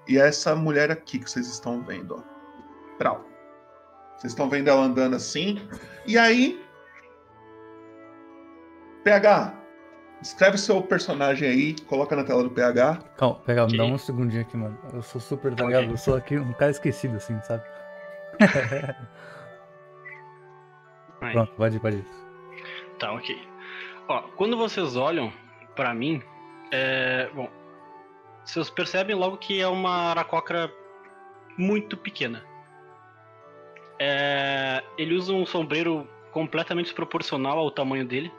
E é essa mulher aqui que vocês estão vendo, ó. Prau. Vocês estão vendo ela andando assim. E aí. PH, escreve seu personagem aí, coloca na tela do PH. Calma, pega, me dá um segundinho aqui, mano. Eu sou super, tá ligado? Eu sou aqui um cara esquecido, assim, sabe? Pronto, pode ir, pode ir. Tá, ok. Ó, quando vocês olham pra mim, é. Bom, vocês percebem logo que é uma aracocra muito pequena. É, ele usa um sombreiro completamente desproporcional ao tamanho dele.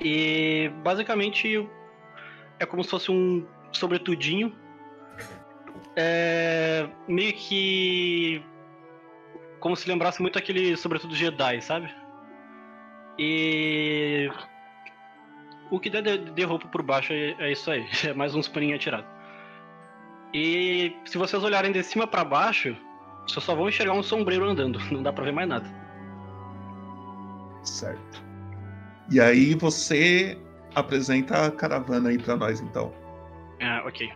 E basicamente é como se fosse um sobretudinho. É, meio que. Como se lembrasse muito aquele sobretudo Jedi, sabe? E. O que der de, de roupa por baixo é, é isso aí. É mais uns paninhos atirados. E se vocês olharem de cima pra baixo, vocês só vão enxergar um sombreiro andando. Não dá pra ver mais nada. Certo. E aí você apresenta a caravana aí pra nós, então. Ah, ok.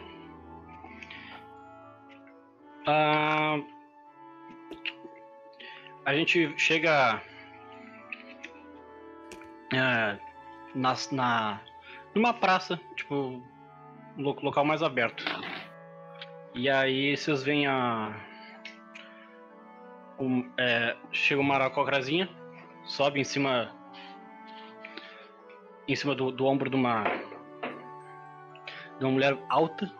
Ah, a gente chega ah, na, na numa praça, tipo lo- local mais aberto. E aí vocês veem a um, é, chega uma aracocrazinha, sobe em cima em cima do, do ombro de uma de uma mulher alta,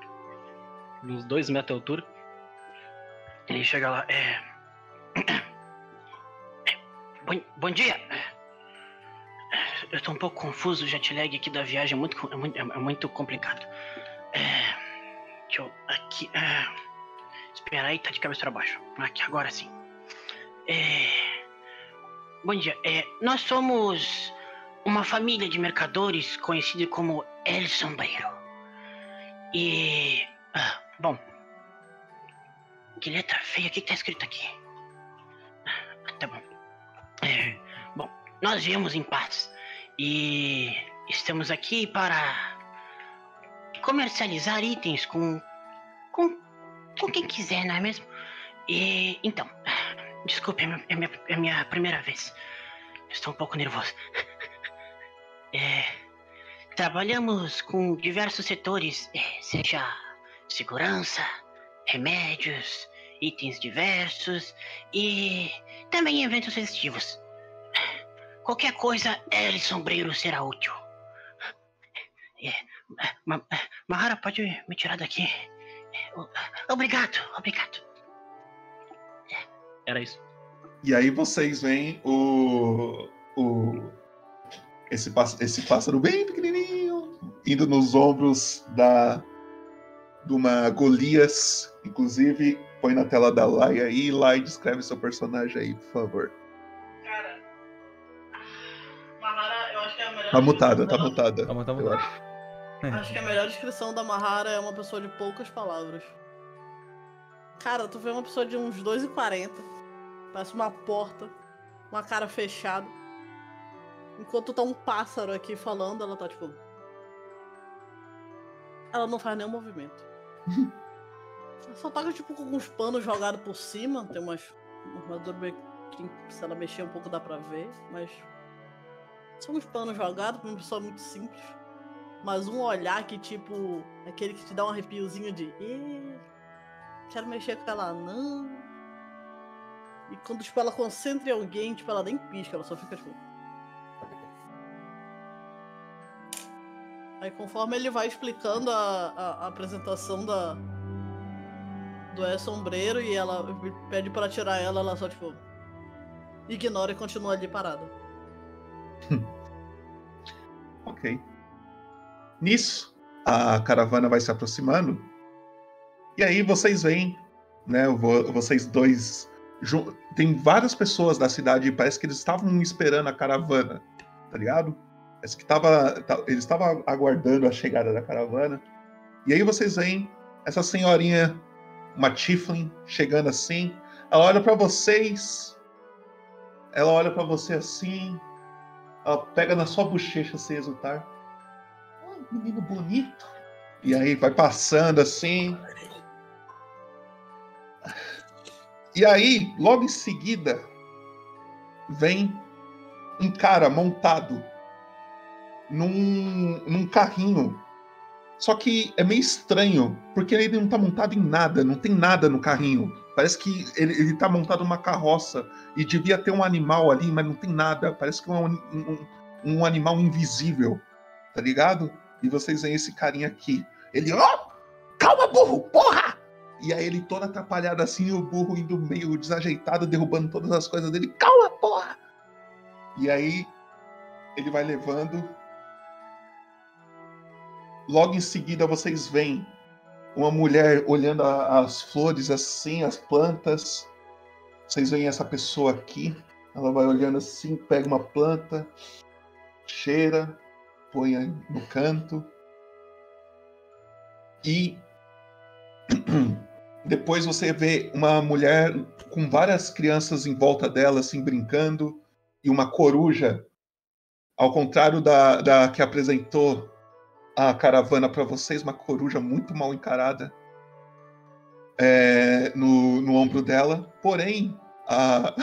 uns dois metros de altura. E chega lá, é. bom, bom dia. Eu tô um pouco confuso, o jet lag aqui da viagem é muito, é muito, é muito complicado. É, deixa eu. Aqui. É, espera aí, tá de cabeça pra baixo. Aqui, agora sim. É, bom dia. É, nós somos uma família de mercadores conhecida como El Sombreiro. E. ah, bom. Que letra feia, o que, que tá escrito aqui? Ah, Tá bom. É, bom, nós viemos em paz. E estamos aqui para comercializar itens com, com, com quem quiser, não é mesmo? E então, desculpe, é minha, é minha, é minha primeira vez. Estou um pouco nervoso. É, trabalhamos com diversos setores, é, seja segurança, remédios, itens diversos e também eventos festivos. Qualquer coisa, El Sombreiro será útil. É, Ma- Mahara, pode me tirar daqui? É, Obrigado, obrigado. Era isso. E aí vocês veem o. o esse, esse pássaro bem pequenininho indo nos ombros da de uma Golias. Inclusive, põe na tela da Lai aí. Lai, descreve seu personagem aí, por favor. Mahara, eu acho que é a melhor. Tá mutada, tá mutada. Tá, tá mutada. acho. Acho que a melhor descrição da Mahara é uma pessoa de poucas palavras. Cara, tu vê uma pessoa de uns 2,40. Parece uma porta. Uma cara fechada. Enquanto tá um pássaro aqui falando, ela tá tipo. Ela não faz nenhum movimento. ela só tá tipo com uns panos jogados por cima. Tem umas. Uma armadura meio que se ela mexer um pouco dá pra ver, mas. São uns panos jogados pra uma pessoa muito simples. Mas um olhar que, tipo, aquele que te dá um arrepiozinho de. "Ih, quero mexer com ela, não. E quando, tipo, ela concentra em alguém, tipo, ela nem pisca, ela só fica, tipo. Aí conforme ele vai explicando a, a, a apresentação da. Do É Sombreiro e ela pede pra tirar ela, ela só, tipo. Ignora e continua ali parada. Ok. Nisso, a caravana vai se aproximando. E aí vocês veem, né? vo- Vocês dois. Tem várias pessoas da cidade, parece que eles estavam esperando a caravana, tá ligado? Parece que tava, eles estavam aguardando a chegada da caravana. E aí vocês veem essa senhorinha, uma Tiflin, chegando assim. Ela olha pra vocês. Ela olha pra você assim. Ela pega na sua bochecha sem exultar. Ai, menino bonito. E aí vai passando assim. E aí, logo em seguida, vem um cara montado num, num carrinho. Só que é meio estranho, porque ele não tá montado em nada, não tem nada no carrinho. Parece que ele, ele tá montado numa carroça e devia ter um animal ali, mas não tem nada. Parece que é um, um, um animal invisível, tá ligado? E vocês veem esse carinha aqui. Ele, ó, calma, burro, porra! E aí ele todo atrapalhado assim, o burro indo meio desajeitado, derrubando todas as coisas dele. Calma, porra! E aí ele vai levando. Logo em seguida vocês veem uma mulher olhando a- as flores assim, as plantas. Vocês veem essa pessoa aqui. Ela vai olhando assim, pega uma planta, cheira, põe no canto. E depois você vê uma mulher com várias crianças em volta dela, assim, brincando, e uma coruja, ao contrário da, da que apresentou a caravana para vocês, uma coruja muito mal encarada é, no, no ombro dela. Porém, a,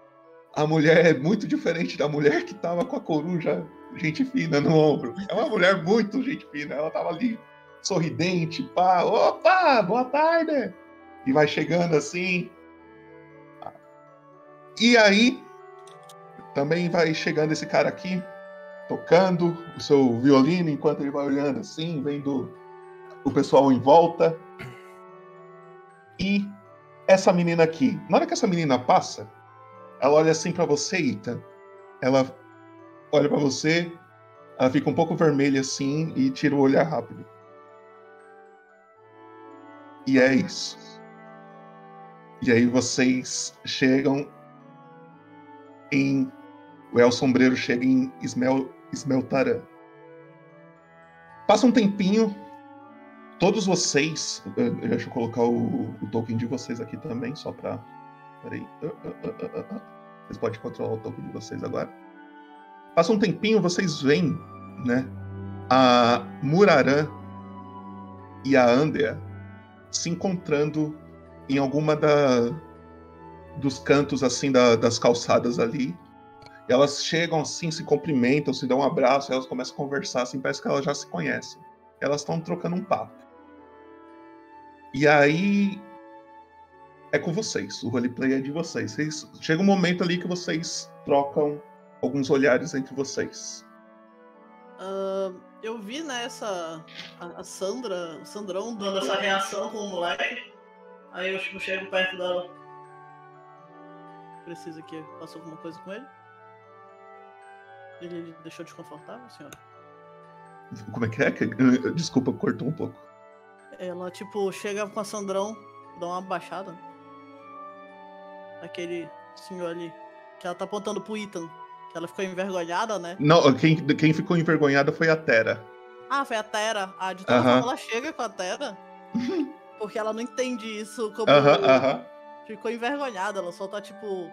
a mulher é muito diferente da mulher que tava com a coruja, gente fina, no ombro. É uma mulher muito gente fina, ela tava ali sorridente, pá, opa, boa tarde! E vai chegando assim. E aí, também vai chegando esse cara aqui, tocando o seu violino, enquanto ele vai olhando assim, vendo o pessoal em volta. E essa menina aqui, na hora que essa menina passa, Ela olha assim pra você, Ita. Ela olha pra você, ela fica um pouco vermelha assim e tira o olhar rápido. E é isso. E aí vocês chegam em. O El Sombreiro chega em Ismel, Ismeltarã. Passa um tempinho, todos vocês. eh, Deixa eu colocar o, o token de vocês aqui também, só pra. Peraí. Ah, ah, ah. Vocês podem controlar o token de vocês agora. Passa um tempinho, vocês veem, né? A Murarã e a Andrea se encontrando em alguma da, dos cantos assim da- das calçadas ali. Elas chegam assim, se cumprimentam, se dão um abraço, elas começam a conversar, assim, parece que elas já se conhecem. Elas estão trocando um papo. E aí é com vocês, o roleplay é de vocês. Vocês- Chega um momento ali que vocês trocam alguns olhares entre vocês. Ah, eu vi, né. A, Sandra, o Sandrão dando essa reação com o moleque. Aí eu tipo, chego perto dela. Precisa que faça alguma coisa com ele? Ele deixou desconfortável, senhora? Como é que é? Desculpa, cortou um pouco. Ela, tipo, chega com a Sandrão, dá uma baixada. Aquele senhor ali. Que ela tá apontando pro Ethan. Que ela ficou envergonhada, né? Não, quem, quem ficou envergonhada foi a Tera. Ah, foi a Tera. Ah, de toda Aham. forma ela chega com a Tera. Porque ela não entende isso como. Aham, aham. Ficou envergonhada, ela só tá tipo.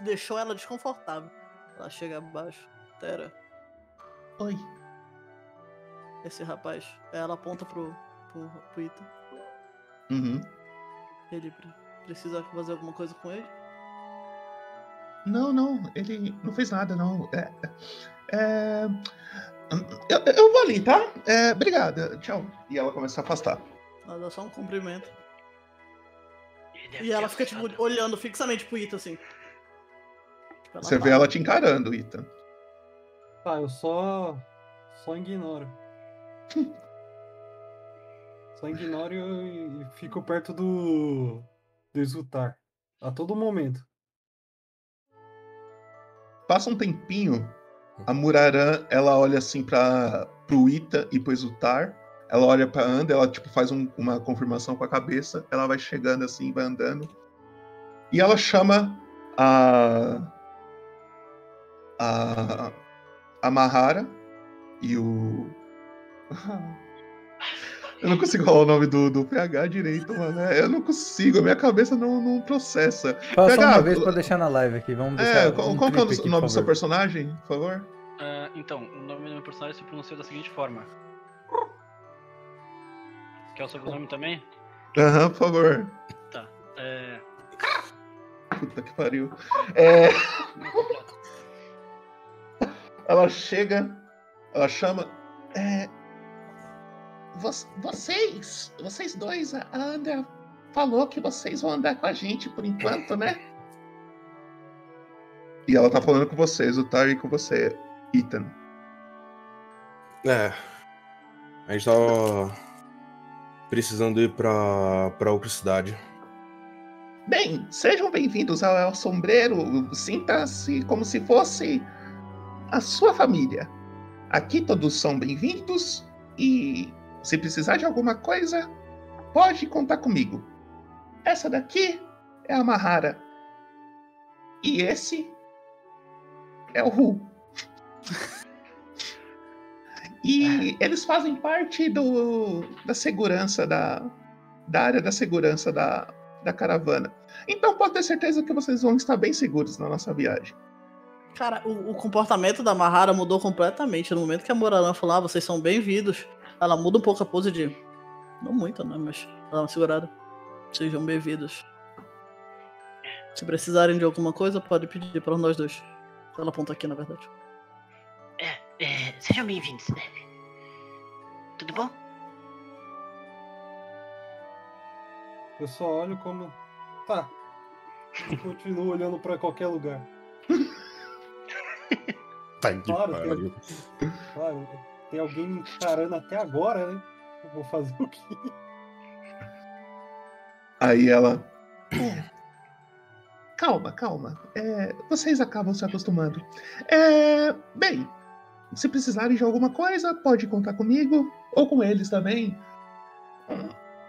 Deixou ela desconfortável. Ela chega abaixo. Tera. Oi. Esse rapaz. Ela aponta pro, pro, pro Ethan. Uhum. Ele pre- precisa fazer alguma coisa com ele? Não, não, ele não fez nada, não. É, é, eu, eu vou ali, tá? É, obrigada, tchau. E ela começa a afastar. Ela dá só um cumprimento. E ela fica, tipo, olhando fixamente pro Ethan assim. Tipo, Você tá- vê ela te encarando, Ita. Tá, eu só. Só ignoro. só ignoro e, e fico perto do. do Exultar. A todo momento. Passa um tempinho, a Murarã, ela olha assim para pro Ita e pro Exultar. Ela olha pra Anda, ela tipo faz um- uma confirmação com a cabeça. Ela vai chegando assim, vai andando. E ela chama a a a Mahara e o Eu não consigo falar o nome do, do PH direito, mano. É, Eu não consigo, a minha cabeça não, não processa. Fala só PH, uma vez pra deixar na live aqui. Vamos deixar. é, qual, um qual que é o aqui, nome do seu personagem, por favor? Ah, então, o nome do meu personagem se pronuncia da seguinte forma. Quer o sobrenome também? Aham, por favor. Tá. É. Puta que pariu. É... ela chega, ela chama. É... "Vo- Vocês, vocês dois, a Andrea falou que vocês vão andar com a gente por enquanto, né? E ela tá falando com vocês, o Tari com você, Ethan. É. A gente tava precisando ir pra, pra outra cidade. Bem, sejam bem-vindos ao El Sombreiro. Sinta-se como se fosse a sua família. Aqui todos são bem-vindos e se precisar de alguma coisa, pode contar comigo. Essa daqui é a Mahara. E esse é o Ru. E eles fazem parte do, da segurança da, da área da segurança da, da caravana. Então pode ter certeza que vocês vão estar bem seguros na nossa viagem. Cara, o, o comportamento da Mahara mudou completamente. No momento que a Moraran falou, ah, vocês são bem-vindos, ela muda um pouco a pose de. Não muito, né? Mas dá uma segurada. Sejam bem-vindos. Se precisarem de alguma coisa, pode pedir para nós dois. Ela aponta aqui, na verdade. É, sejam bem-vindos. Tudo bom? Eu só olho como. Tá. Continuo olhando pra qualquer lugar. Tá que Claro, pariu. tem, claro, tem alguém me encarando até agora, né? Eu vou fazer o quê? Aí ela. "É, calma, calma. É, vocês acabam se acostumando. É, bem, se precisarem de alguma coisa, pode contar comigo ou com eles também.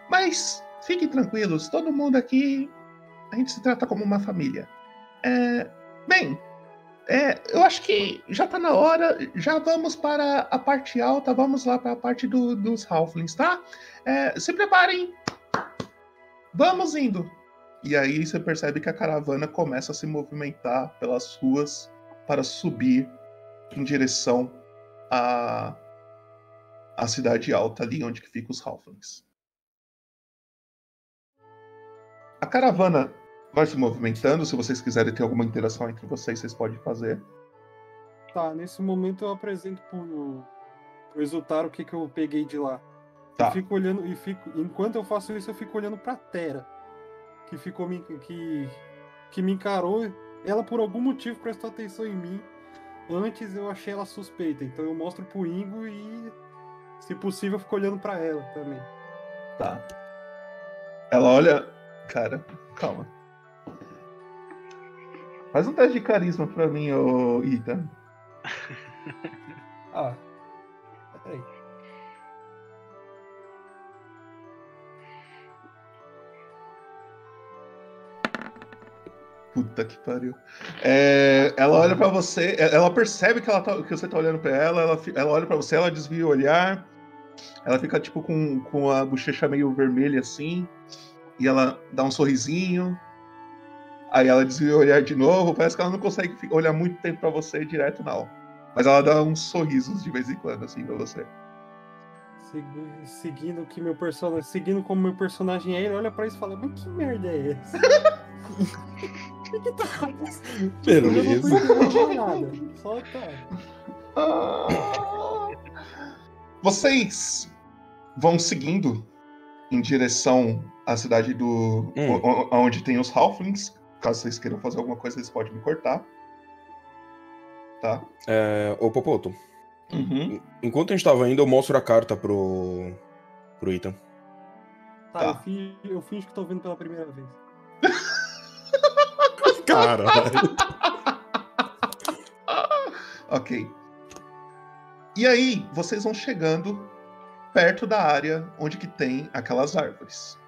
Mas fiquem tranquilos, todo mundo aqui a gente se trata como uma família. É, bem, é, eu acho que já tá na hora. Já vamos para a parte alta, vamos lá para a parte do, dos Halflings, tá? É, se preparem. Vamos indo. E aí você percebe que a caravana começa a se movimentar pelas ruas para subir em direção à, à cidade alta, ali onde que fica os Halflings. A caravana vai se movimentando. Se vocês quiserem ter alguma interação entre vocês, vocês podem fazer. Tá, nesse momento eu apresento pro, pro Exultar o que, que eu peguei de lá. Tá. Eu fico olhando e fico. Enquanto eu faço isso, eu fico olhando pra Terra. Que ficou me. que. que me encarou. Ela por algum motivo prestou atenção em mim. Antes eu achei ela suspeita. Então eu mostro pro Ingo e. Se possível, eu fico olhando pra ela também. Tá. Ela olha. Cara, calma. Faz um teste de carisma pra mim, ô Ita. Ah. Peraí. Puta que pariu. É, ela olha pra você, ela percebe que, ela tá- que você tá olhando pra ela, ela, ela olha pra você, ela desvia o olhar, ela fica tipo com, com a bochecha meio vermelha assim, e ela dá um sorrisinho, aí ela desvia o olhar de novo, parece que ela não consegue olhar muito tempo pra você direto, não. Mas ela dá uns sorrisos de vez em quando, assim, pra você. Segu- Seguindo que meu personagem. Seguindo como meu personagem é, ele olha pra isso e fala, mas que merda é essa? O que, tá acontecendo? Eu não tô Beleza. entendendo nada. Só tá. Vocês vão seguindo em direção à cidade do. Hum. onde tem os Halflings. Caso vocês queiram fazer alguma coisa, vocês podem me cortar. Tá? É, ô, Popoto. Uhum. Enquanto a gente tava indo, eu mostro a carta pro. pro Ethan. Tá, Eu, finjo, eu finjo que tô vendo pela primeira vez. Caralho. Ok. E aí, vocês vão chegando perto da área onde que tem aquelas árvores.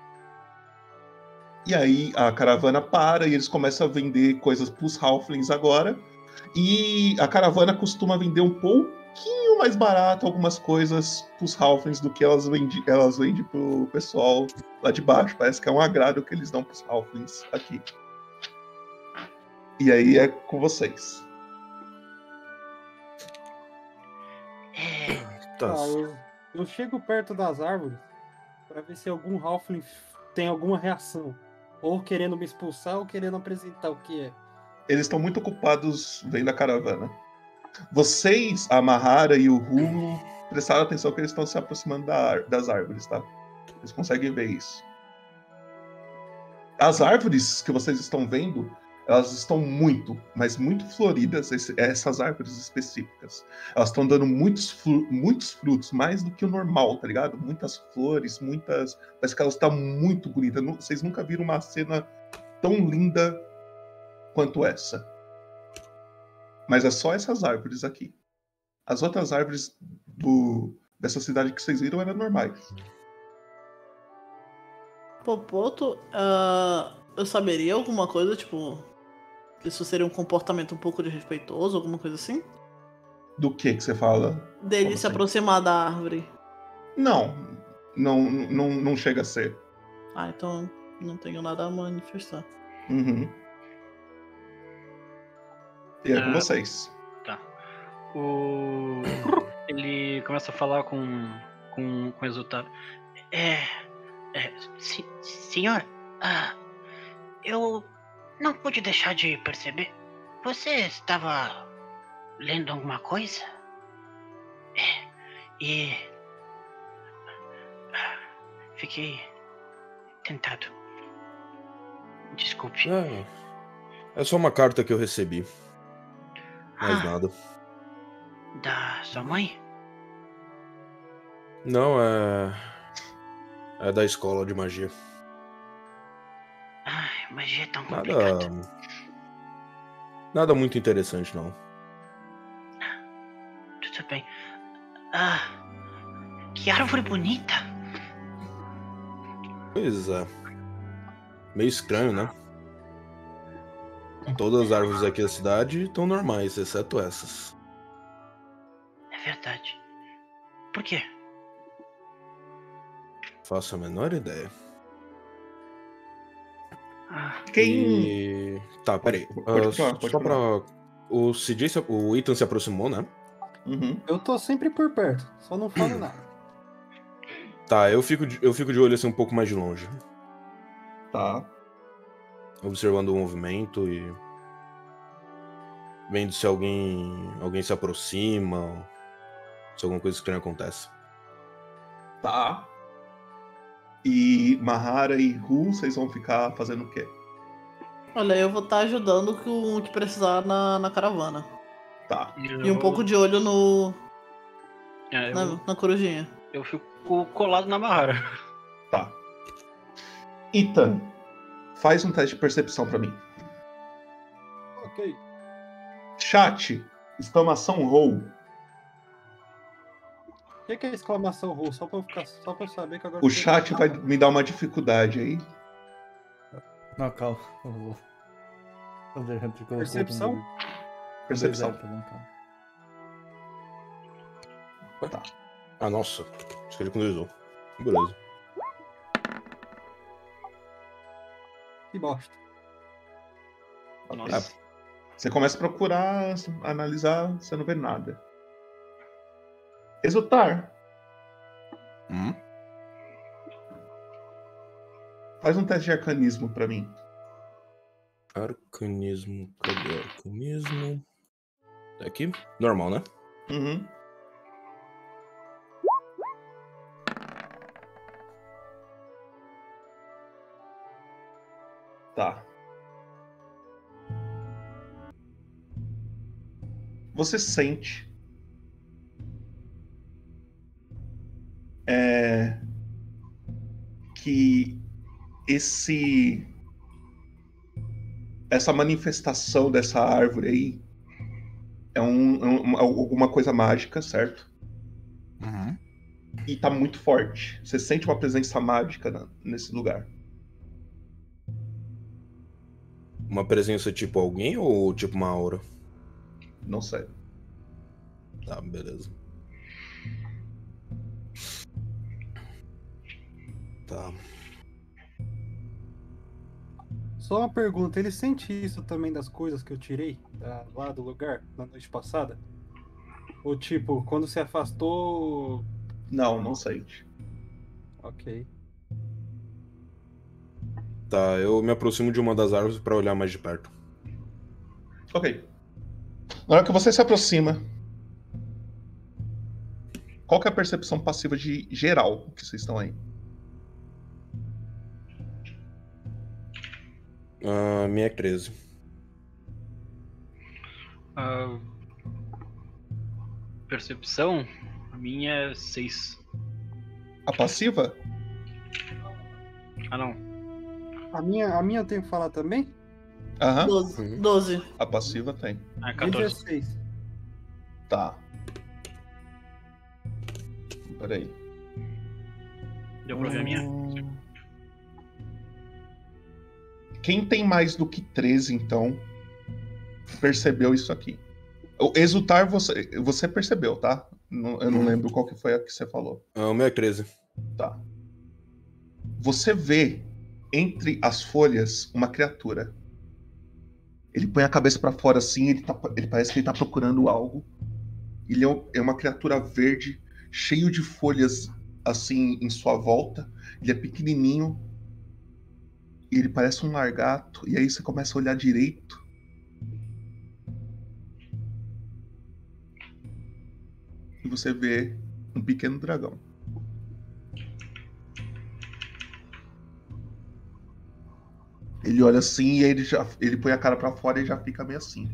E aí a caravana para e eles começam a vender coisas pros Halflings agora. E a caravana costuma vender um pouquinho mais barato algumas coisas pros Halflings do que elas vendem, elas vendem pro pessoal lá de baixo. Parece que é um agrado que eles dão pros Halflings aqui. E aí é com vocês. Tá. Tá, eu, eu chego perto das árvores pra ver se algum Halfling tem alguma reação. Ou querendo me expulsar ou querendo apresentar o que é. Eles estão muito ocupados vendo a caravana. Vocês, a Mahara e o Rumo, prestaram atenção que eles estão se aproximando da das árvores, tá? Eles conseguem ver isso. As árvores que vocês estão vendo, elas estão muito, mas muito floridas, essas árvores específicas. Elas estão dando muitos, muitos frutos, mais do que o normal, tá ligado? Muitas flores, muitas. Parece que elas estão muito bonitas. Vocês nunca viram uma cena tão linda quanto essa. Mas é só essas árvores aqui. As outras árvores do, dessa cidade que vocês viram eram normais. Popoto, ah, eu saberia alguma coisa, tipo. Isso seria um comportamento um pouco desrespeitoso, alguma coisa assim? Do que que você fala? Dele Como se assim? aproximar da árvore. Não, não, não, não chega a ser. Ah, então não tenho nada a manifestar. Uhum. E é com Ah. vocês. Tá. O. Ele começa a falar com. com, com o resultado. É. é se- senhor, ah, eu não pude deixar de perceber. Você estava lendo alguma coisa? É. E. Fiquei tentado. Desculpe. É, é só uma carta que eu recebi. Mais Ah. nada. Da sua mãe? Não, é. É da escola de magia. Magia é tão complicada. Nada. Nada muito interessante, não. Tudo bem. Ah, que árvore bonita. Pois é. Meio estranho, né? Todas as árvores aqui da cidade estão normais, exceto essas. É verdade. Por quê? Faço a menor ideia. Quem. E... Tá, peraí. Pode Ah, pode só pra. continuar. O CJ, se- o Ethan se aproximou, né? Uhum. Eu tô sempre por perto, só não falo nada. Tá, eu fico, de, eu fico de olho assim um pouco mais de longe. Tá. Observando o movimento e. Vendo se alguém. alguém se aproxima. ou Se alguma coisa estranha acontece. Tá. E Mahara e Ru, vocês vão ficar fazendo o quê? Olha, eu vou estar ajudando com o que precisar na, na caravana. Tá. E um pouco de olho no. É, eu, Na, na corujinha. eu fico colado na Mahara. Tá. Ethan, faz um teste de percepção pra mim. Ok. Chat, exclamação roll. O que, que é exclamação roll? Só pra eu ficar, só pra eu saber que agora. O chat vai me dar uma dificuldade aí. Não, calma. Eu vou Percepção? um- Percepção. tá. Tá. Ah, nossa. Acho que ele finalizou. Beleza. Que bosta. Nossa. Você começa a procurar, analisar, você não vê nada. Exultar. Hum? Faz um teste de arcanismo pra mim. Arcanismo. Cadê arcanismo? Tá aqui? Normal, né? Uhum. Tá. Você sente é, que esse essa manifestação dessa árvore aí é, um, é um- alguma coisa mágica, certo? E tá muito forte. Você sente uma presença mágica na- nesse lugar. Uma presença tipo alguém ou tipo uma aura? Não sei. Tá, beleza. Tá. Só uma pergunta, ele sente isso também das coisas que eu tirei da- lá do lugar na noite passada? Ou tipo, quando se afastou. Não, não sente. Ok. Tá, eu me aproximo de uma das árvores pra olhar mais de perto. Ok. Na hora que você se aproxima, qual que é a percepção passiva de geral que vocês estão aí? Ah, minha é 13. Ah, percepção? A minha é 6. A passiva? Ah, não. A minha, a minha eu tenho que falar também? Aham. 12. 12. A passiva tem. Ah, 16. Tá. Peraí. Deu pra ver a minha? Quem tem mais do que 13, então, percebeu isso aqui. O exultar você, você percebeu, tá? Não- Eu não lembro qual que foi a que você falou. Ah, o meu é 13. Tá. Você vê entre as folhas uma criatura. Ele põe a cabeça pra fora assim, ele, tá- ele parece que ele tá procurando algo. Ele é é uma criatura verde, cheio de folhas assim em sua volta. Ele é pequenininho. E ele parece um largato. E aí você começa a olhar direito. E você vê um pequeno dragão. Ele olha assim e ele já ele põe a cara pra fora e já fica meio assim.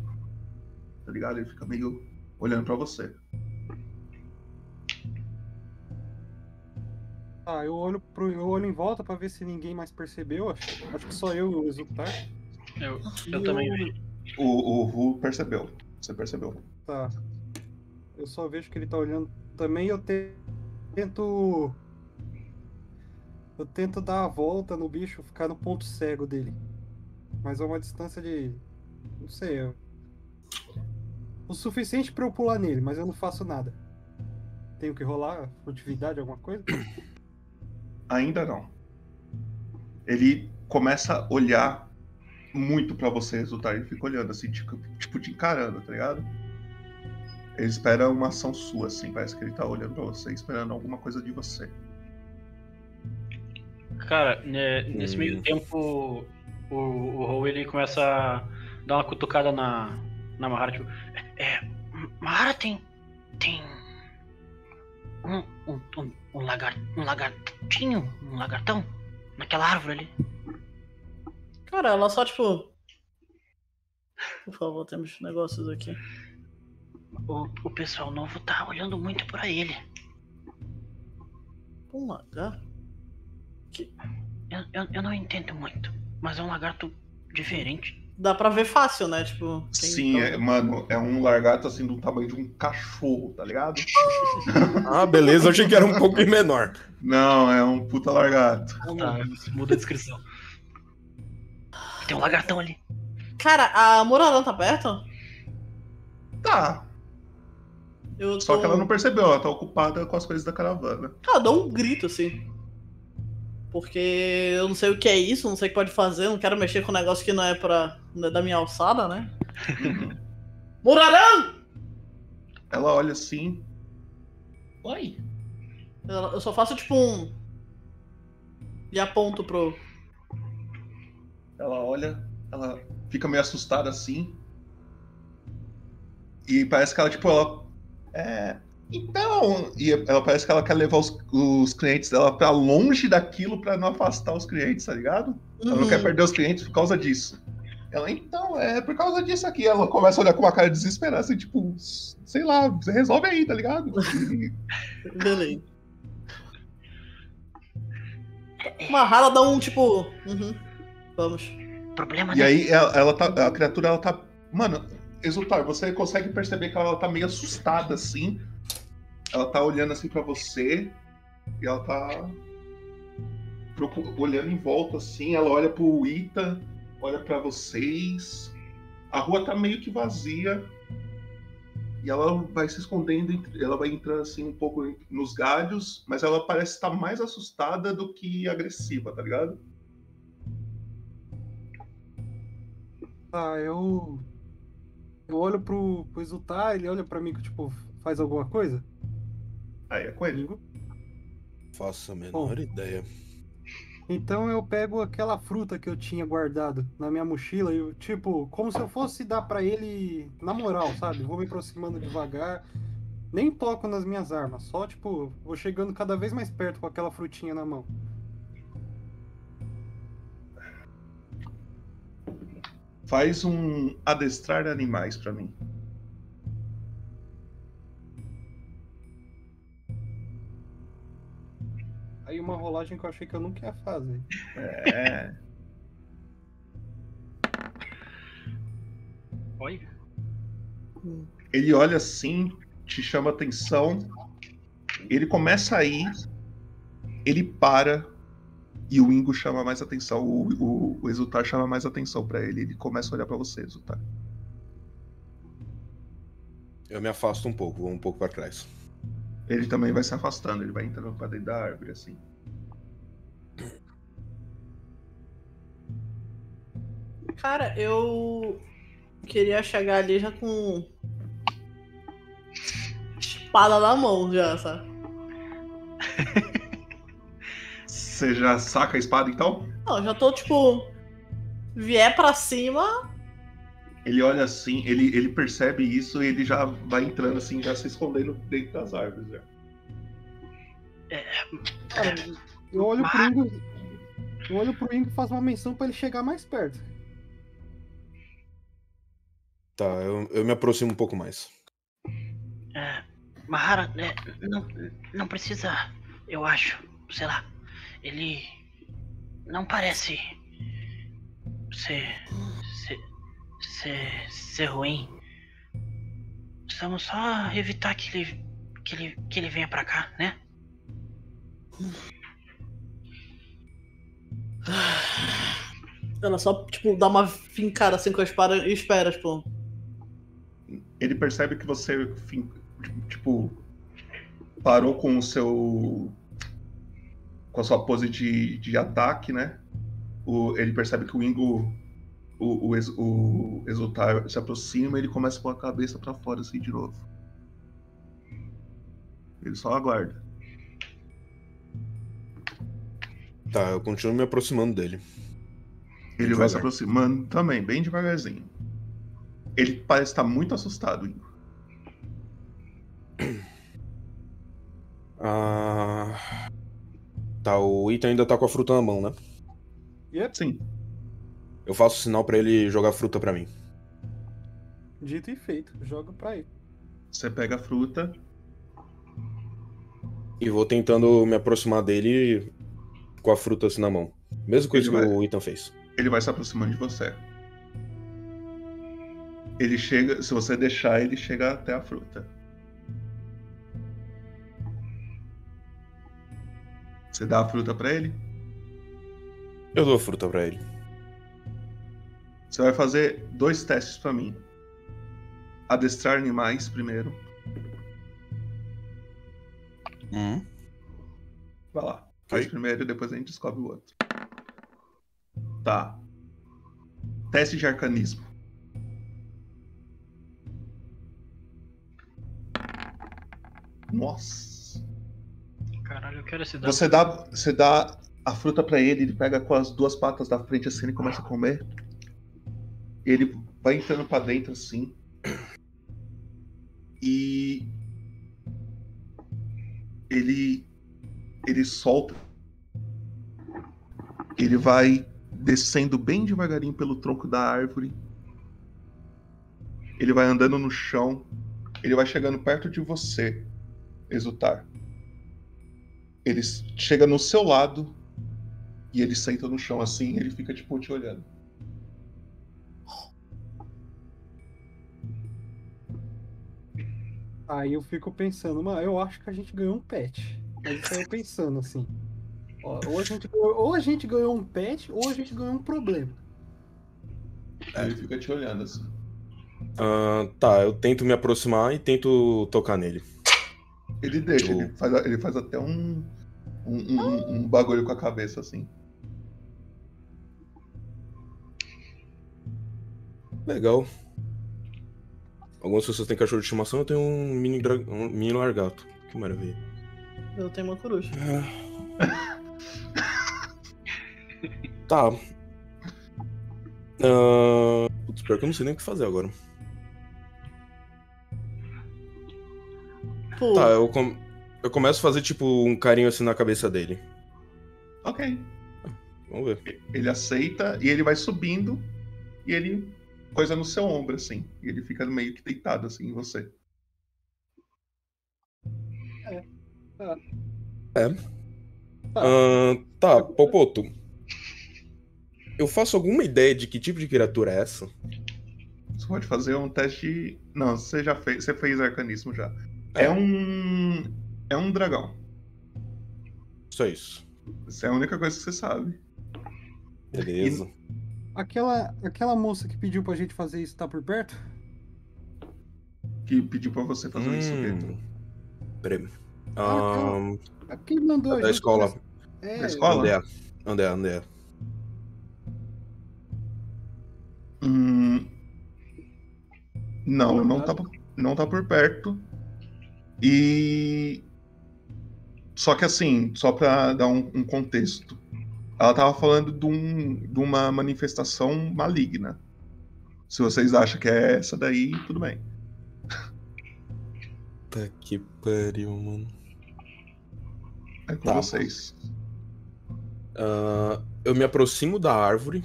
Tá ligado? Ele fica meio olhando pra você. Tá, eu olho, pro, eu olho em volta pra ver se ninguém mais percebeu. Acho, acho que só eu e o Exultar. Eu, E eu também vi. O, o Ru percebeu. Você percebeu. Tá. Eu só vejo que ele tá olhando também. Eu te- tento. Eu tento dar a volta no bicho, ficar no ponto cego dele. Mas a uma distância de. Não sei. eu- O suficiente pra eu pular nele, mas eu não faço nada. Tenho que rolar furtividade, alguma coisa? Ainda não. Ele começa a olhar muito pra você, Exultar. Ele fica olhando assim, tipo, tipo te encarando, tá ligado? Ele espera uma ação sua, assim. Parece que ele tá olhando pra você, esperando alguma coisa de você. Cara, né, nesse Hum. meio tempo, o, o ele começa a dar uma cutucada na, na Mahara, tipo, É, Mara tem. tem. Um, um, um, um, lagar, um lagartinho, um lagartão, naquela árvore ali. Cara, ela só tipo. Por favor, temos negócios aqui. O, o pessoal novo tá olhando muito pra ele. Um lagarto? Eu, eu, eu não entendo muito, mas é um lagarto diferente. Dá pra ver fácil, né? Tipo. Sim, tá- é, mano, é um largato assim do tamanho de um cachorro, tá ligado? Ah, beleza, eu achei que era um pouco menor. Não, é um puta largato. tá, muda a descrição. Tem um lagartão ali. Cara, a Muralã tá perto? Tá. Eu Só tô- que ela não percebeu, ela tá ocupada com as coisas da caravana. Cara, dá um grito assim. Porque eu não sei o que é isso, não sei o que pode fazer, não quero mexer com um negócio que não é pra. não é da minha alçada, né? Muralã! Ela olha assim. Oi? Eu eu só faço tipo um. E aponto pro. Ela olha, ela fica meio assustada assim. E parece que ela, tipo, ela. É. Então. E ela parece que ela quer levar os, os clientes dela pra longe daquilo pra não afastar os clientes, tá ligado? Ela não Uhum. quer perder os clientes por causa disso. Ela, então, é por causa disso aqui. Ela começa a olhar com uma cara desesperada, assim, tipo, sei lá, você resolve aí, tá ligado? Beleza. Uma rala dá um tipo. Uhum. Vamos. Problema E aí ela, ela tá, a criatura ela tá. Mano, Exultar, você consegue perceber que ela tá meio assustada assim. Ela tá olhando assim pra você. E ela tá. olhando em volta assim. Ela olha pro Ita, olha pra vocês. A rua tá meio que vazia. E ela vai se escondendo, ela vai entrando assim um pouco nos galhos, mas ela parece estar mais assustada do que agressiva, tá ligado? Tá, eu. Eu olho pro, pro Exultar, ele olha pra mim que, tipo, faz alguma coisa? Aí é com ele. Faço a menor ideia. Então eu pego aquela fruta que eu tinha guardado na minha mochila e, tipo, como se eu fosse dar pra ele na moral, sabe? Vou me aproximando devagar, nem toco nas minhas armas, só, tipo, vou chegando cada vez mais perto com aquela frutinha na mão. Faz um adestrar animais pra mim. Aí uma rolagem que eu achei que eu nunca ia fazer. É. Oi? Ele olha assim, te chama atenção. Ele começa a ir, ele para e o Ingo chama mais atenção. O, o, o Exultar chama mais atenção pra ele. Ele começa a olhar pra você, Exultar. Eu me afasto um pouco, vou um pouco pra trás. Ele também vai se afastando, ele vai entrando pra dentro da árvore, assim. Cara, eu queria chegar ali já com espada na mão já, sabe? Você já saca a espada então? Não, já tô tipo vier pra cima, Ele olha assim, ele, ele percebe isso e ele já vai entrando assim, já se escondendo dentro das árvores. Já. Cara, eu olho pro Ingo. Eu olho pro Ingo e faço uma menção pra ele chegar mais perto. Tá, eu, eu me aproximo um pouco mais. É, Mahara, é, não, não precisa, eu acho. sei lá, ele não parece ser. Ser. ser, ruim. Precisamos só evitar que ele. que ele, que ele venha pra cá, né? Ela só, tipo, dá uma fincada assim com a espada e espera, tipo. Ele percebe que você, tipo, parou com o seu. com a sua pose de, de ataque, né? O, ele percebe que o Ingo, o, o, ex- o Exultar se aproxima e ele começa a pôr a cabeça pra fora assim de novo. Ele só aguarda. Tá, eu continuo me aproximando dele. Ele vai Devagar. se aproximando também, bem devagarzinho. Ele parece estar muito assustado, Ingo. Ah. Tá, o Ethan ainda tá com a fruta na mão, né? Yep. Sim. Eu faço sinal pra ele jogar fruta pra mim. Dito e feito. Joga pra ele. Você pega a fruta. E vou tentando me aproximar dele com a fruta assim na mão. Mesma coisa Ele que vai- o Ethan fez. Ele vai se aproximando de você. Ele chega, se você deixar, ele chega até a fruta. Você dá a fruta pra ele? Eu dou a fruta pra ele. Você vai fazer dois testes pra mim. Adestrar animais primeiro. Hum. Vai lá. Faz Ok. primeiro e depois a gente descobre o outro. Tá. Teste de arcanismo. Nossa. Caralho, eu quero esse dado. Você dá, você dá a fruta pra ele, ele pega com as duas patas da frente assim e começa a comer. Ele vai entrando pra dentro assim. E ele ele solta. Ele vai descendo bem devagarinho pelo tronco da árvore. Ele vai andando no chão. Ele vai chegando perto de você, Exultar. Ele chega no seu lado e ele senta no chão assim, ele fica tipo te olhando. Aí eu fico pensando, mano, eu acho que a gente ganhou um pet. Aí eu pensando assim. ó, ou, a gente ganhou, ou a gente ganhou um pet, ou a gente ganhou um problema. Aí ele fica te olhando assim. Ah, tá, eu tento me aproximar e tento tocar nele. Ele deixa, ele faz, ele faz até um, um, um, um bagulho com a cabeça assim. Legal. Algumas pessoas têm cachorro de estimação, eu tenho um mini, dra- um mini largato. Que maravilha. Eu tenho uma coruja. Tá. Ah, Putz, pior que eu não sei nem o que fazer agora. Pô, Tá, eu, com- eu começo a fazer tipo um carinho assim na cabeça dele. Ok. Vamos ver. Ele aceita e ele vai subindo e ele coisa no seu ombro assim. E ele fica meio que deitado assim em você. É. Ah, tá, Popoto. Eu faço alguma ideia de que tipo de criatura é essa? Você pode fazer um teste. Não, você já fez. Você fez arcanismo já. É, um. É um dragão. Só isso. Isso é a única coisa que você sabe. Beleza. Aquela, aquela moça que pediu pra gente fazer isso tá por perto? Que pediu pra você fazer isso, Hum. Vitor. Peraí. Ah, Ahn, É quem mandou a da gente escola. fazer- É, Da escola? André. André, André. Hum, não, não tá, não tá por perto. E. Só que assim, só pra dar um, um contexto. Ela tava falando de, um- de uma manifestação maligna. Se vocês acham que é essa daí, tudo bem. Tá que pariu, mano. É com Tá. vocês. Ah, eu me aproximo da árvore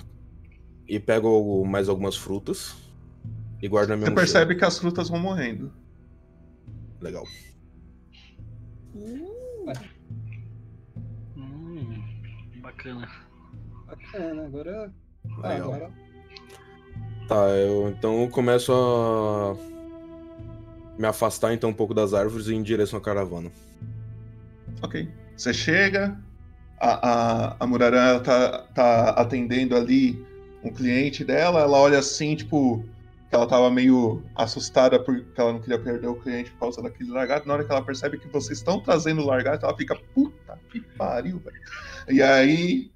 e pego mais algumas frutas e guardo na minha Você mochila. percebe que as frutas vão morrendo. Legal. Bacana. Bacana, agora. Ah, Aí, agora. Tá, eu então eu começo a me afastar então um pouco das árvores e ir em direção à caravana. Ok. Você chega, a, a, a Murarã tá, tá atendendo ali um cliente dela, ela olha assim, tipo, que ela tava meio assustada porque ela não queria perder o cliente por causa daquele largato. Na hora que ela percebe que vocês estão trazendo o largato, ela fica, puta que pariu, velho. E aí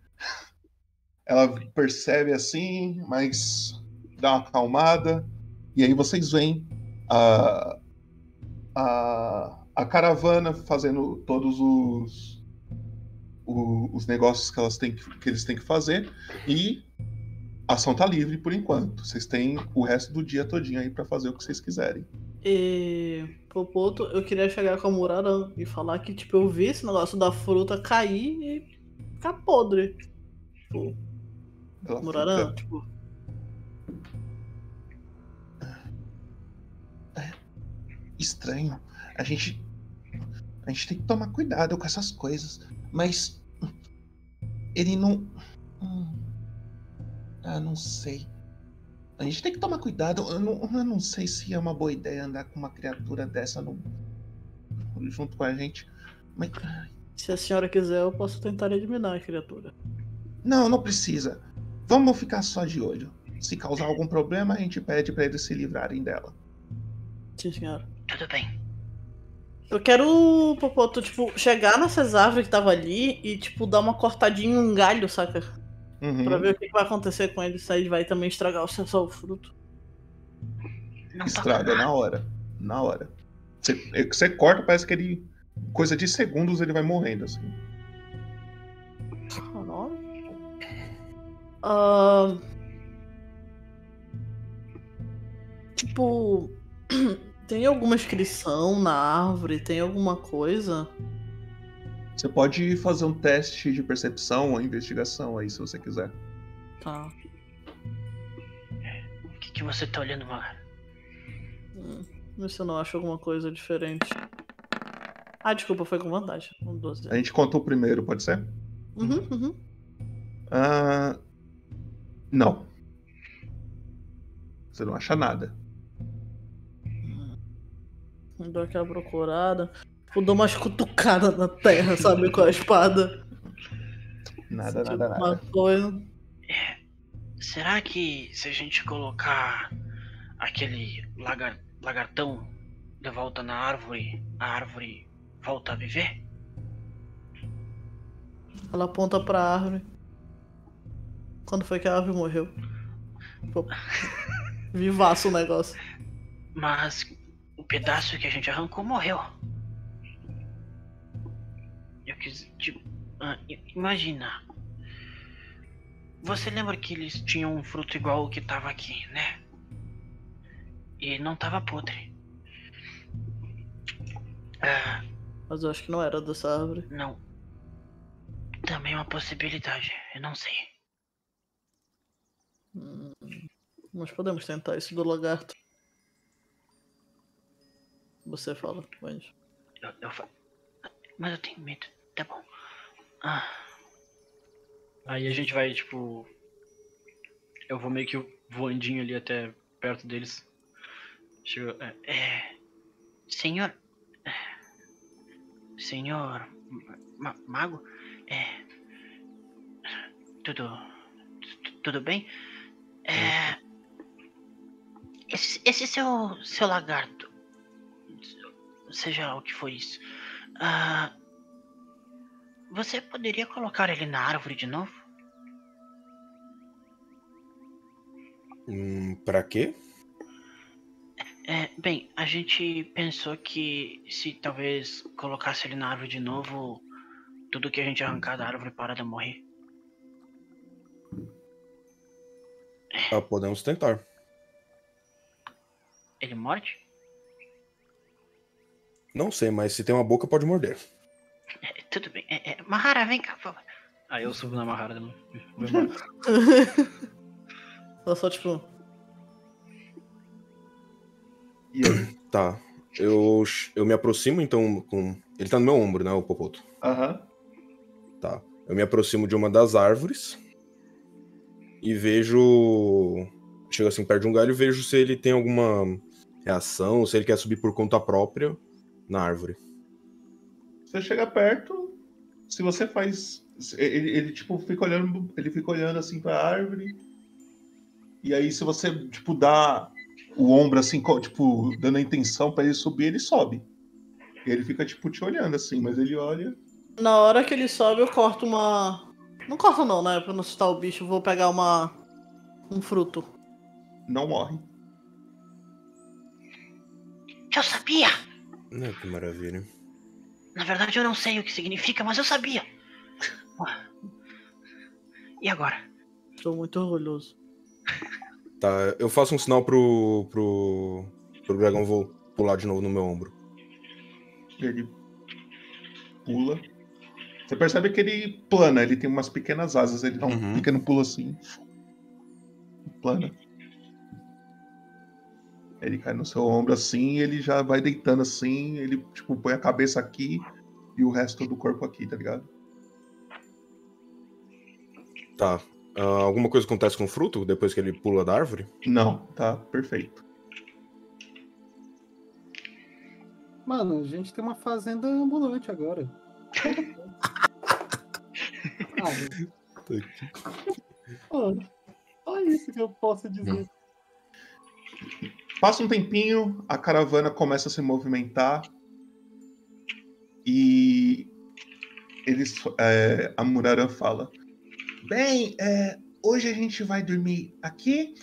ela percebe assim, mas dá uma acalmada. E aí vocês veem a, a, a caravana fazendo todos os, o- os negócios que, elas têm que, que eles têm que fazer. E a ação tá livre por enquanto. Vocês têm o resto do dia todinho aí pra fazer o que vocês quiserem. E Popoto, eu queria chegar com a Murarã e falar que, tipo, eu vi esse negócio da fruta cair e ficar podre. Tipo, Ela Murarã, fica- tipo, estranho. A gente. A gente tem que tomar cuidado com essas coisas. Mas. Ele não. Hum, Ah, não sei. A gente tem que tomar cuidado. Eu não, eu não sei se é uma boa ideia andar com uma criatura dessa no, junto com a gente. Mas. se a senhora quiser, eu posso tentar eliminar a criatura. Não, não precisa. Vamos ficar só de olho. Se causar algum problema, a gente pede pra eles se livrarem dela. Sim, senhora. Tudo bem. Eu quero, Popoto, tipo, chegar nessas árvores que tava ali e, tipo, dar uma cortadinha em um galho, saca? Uhum. Pra ver o que vai acontecer com ele, se aí vai também estragar o seu fruto. Estraga na hora. Na hora. Você, é você corta, parece que ele. Coisa de segundos ele vai morrendo, assim. Ahn. Tipo, tem alguma inscrição na árvore? Tem alguma coisa? Você pode fazer um teste de percepção ou investigação aí, se você quiser. Tá. O que, que você tá olhando, Magar? Hum, Vê se eu não acho alguma coisa diferente. Ah, desculpa, foi com vantagem. Um 12. A gente conta o primeiro, pode ser? Uhum, uhum. Ah, não. Você não acha nada. Eu Dou aquela procurada. Tipo, dou umas cutucadas na terra, sabe? Com a espada. Nada, Tipo, nada, uma nada. coisa. Será que se a gente colocar aquele lagar- lagartão de volta na árvore, a árvore volta a viver? Ela aponta pra árvore. Quando foi que a árvore morreu? Pô, Vivaço o negócio. Mas o pedaço que a gente arrancou morreu. Ah, imagina. Você lembra que eles tinham um fruto igual o que tava aqui, né? E não tava podre. Ah, Mas eu acho que não era dessa árvore. não. Também é uma possibilidade, eu não sei. Hum, Mas podemos tentar isso do lagarto. Você fala, Wendy. Eu, eu fa- Mas eu tenho medo, tá bom. Ah, Aí a gente vai, tipo. Eu vou meio que voandinho ali até perto deles. Chega. É, é. Senhor. Senhor. Ma- Mago? É. Tudo. tu- Tudo bem? É. Esse, esse seu, seu lagarto. Seja lá o que for isso. Ah, você poderia colocar ele na árvore de novo? Hum, pra quê? É, bem, a gente pensou que se talvez colocasse ele na árvore de novo, tudo que a gente arrancar da árvore para de morrer. Ah, podemos tentar. Ele morde? Não sei, mas se tem uma boca, pode morder. Tudo bem. É, é, Mahara, vem cá, por favor. Aí eu subo na Mahara embora. Ela só, tipo. Tá. Eu, eu me aproximo então com. Ele tá no meu ombro, né, o Popoto? Aham. Tá. Eu me aproximo de uma das árvores e vejo. Chego assim perto de um galho e vejo se ele tem alguma reação, se ele quer subir por conta própria na árvore. Você chega perto, se você faz. Ele, ele, tipo fica olhando. Ele fica olhando assim pra árvore. E aí, se você, tipo, dá o ombro assim, tipo, dando a intenção pra ele subir, ele sobe. E ele fica, tipo, te olhando assim, mas ele olha. Na hora que ele sobe, eu corto uma. Não corto não, né? Pra não assustar o bicho, eu vou pegar uma. um fruto. Não morre. Eu sabia! Ah, que maravilha. Na verdade, eu não sei o que significa, mas eu sabia. E agora? Estou muito orgulhoso. Tá, eu faço um sinal pro. pro. pro dragão vou pular de novo no meu ombro. Ele pula. Você percebe que ele plana, ele tem umas pequenas asas, ele dá um pequeno pulo assim. Plana. Ele cai no seu ombro assim, ele já vai deitando assim, ele tipo põe a cabeça aqui e o resto do corpo aqui, tá ligado? Tá. Ah, alguma coisa acontece com o fruto depois que ele pula da árvore? Não, tá perfeito. Mano, a gente tem uma fazenda ambulante agora. ah, só isso que eu posso dizer. Passa um tempinho, a caravana começa a se movimentar e eles, é, a Muraran fala: Bem, é, hoje a gente vai dormir aqui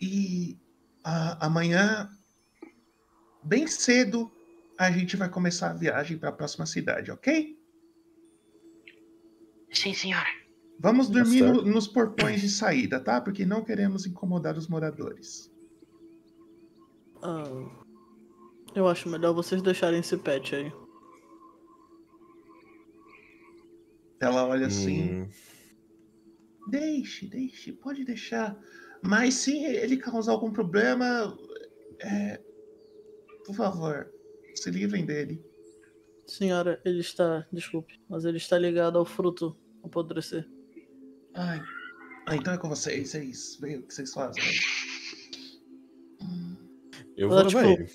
e a- amanhã, bem cedo, a gente vai começar a viagem para a próxima cidade, ok? Sim, senhora. Vamos dormir Tá no- certo. nos portões de saída, tá? Porque não queremos incomodar os moradores. Ah, eu acho melhor vocês deixarem esse pet aí. Ela olha assim. Hum, Deixe, deixe, pode deixar. Mas se ele causar algum problema, é, por favor, se livrem dele. Senhora, ele está. Desculpe, mas ele está ligado ao fruto apodrecer. Ai, ah, então é com vocês, é isso. Vem o que vocês fazem. Eu vou tipo, ele.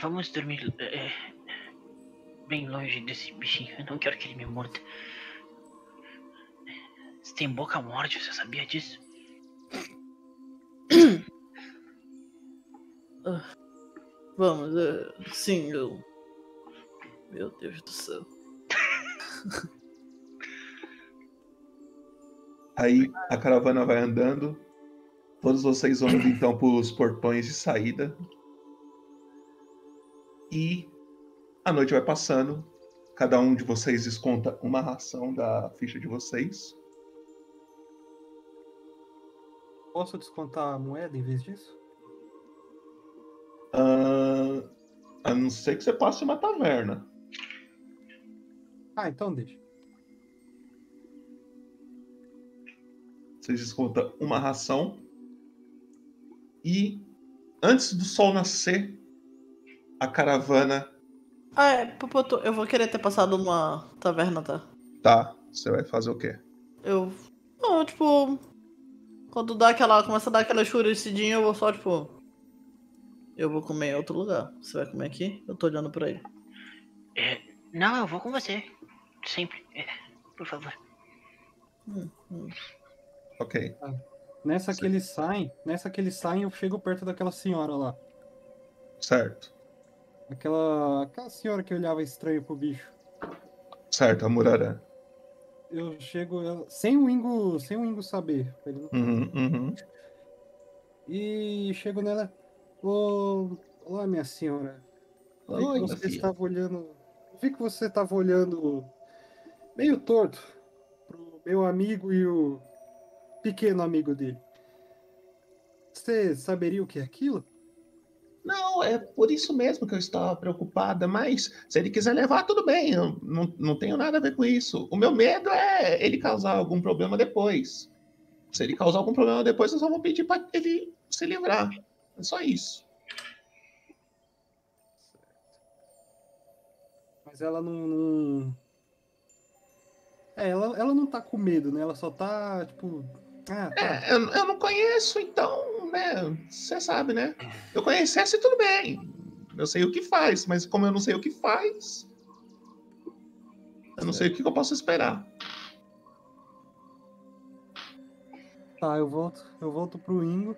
Vamos dormir é, bem longe desse bichinho. Eu não quero que ele me morda. Você tem boca morte, você sabia disso? Ah, Vamos, é, sim, eu. Meu Deus do céu. Aí a caravana vai andando. Todos vocês vão indo então para os portões de saída. E a noite vai passando. Cada um de vocês desconta uma ração da ficha de vocês. Posso descontar a moeda em vez disso? Ah, a não ser que você passe uma taverna. Ah, então deixa. Vocês descontam uma ração. E antes do sol nascer, a caravana Ah, é, Popoto, eu vou querer ter passado numa taverna, tá? tá. Você vai fazer o quê? Eu. Não, tipo. Quando dá aquela. Começa a dar aquela escurecidinha, eu vou só, tipo. Eu vou comer em outro lugar. Você vai comer aqui? Eu tô olhando pra ele. É, não, eu vou com você. Sempre. É, por favor. Hum, hum. Ok. Nessa que eles saem, nessa que eles saem, eu chego perto daquela senhora lá. Certo. Aquela, aquela senhora que olhava estranho pro bicho. Certo, a Murarã. Eu chego eu- sem o Ingo, sem o Ingo saber. ele Uhum, uhum. E chego nela. Ô, olá, minha senhora. Vi Oi, que você estava olhando. Vi que você estava olhando meio torto pro meu amigo e o pequeno amigo dele. Você saberia o que é aquilo? Não, é por isso mesmo que eu estava preocupada, mas se ele quiser levar, tudo bem, eu não, não tenho nada a ver com isso. O meu medo é ele causar algum problema depois. Se ele causar algum problema depois, eu só vou pedir para ele se livrar. É só isso. Mas ela não. não- É, ela, ela não tá com medo, né? Ela só tá, tipo. Ah, tá. É, eu, eu não conheço, então, né? Você sabe, né? Eu conhecesse, tudo bem. Eu sei o que faz, mas como eu não sei o que faz, eu não sei o que eu posso esperar. Tá, eu volto, eu volto pro Ingo,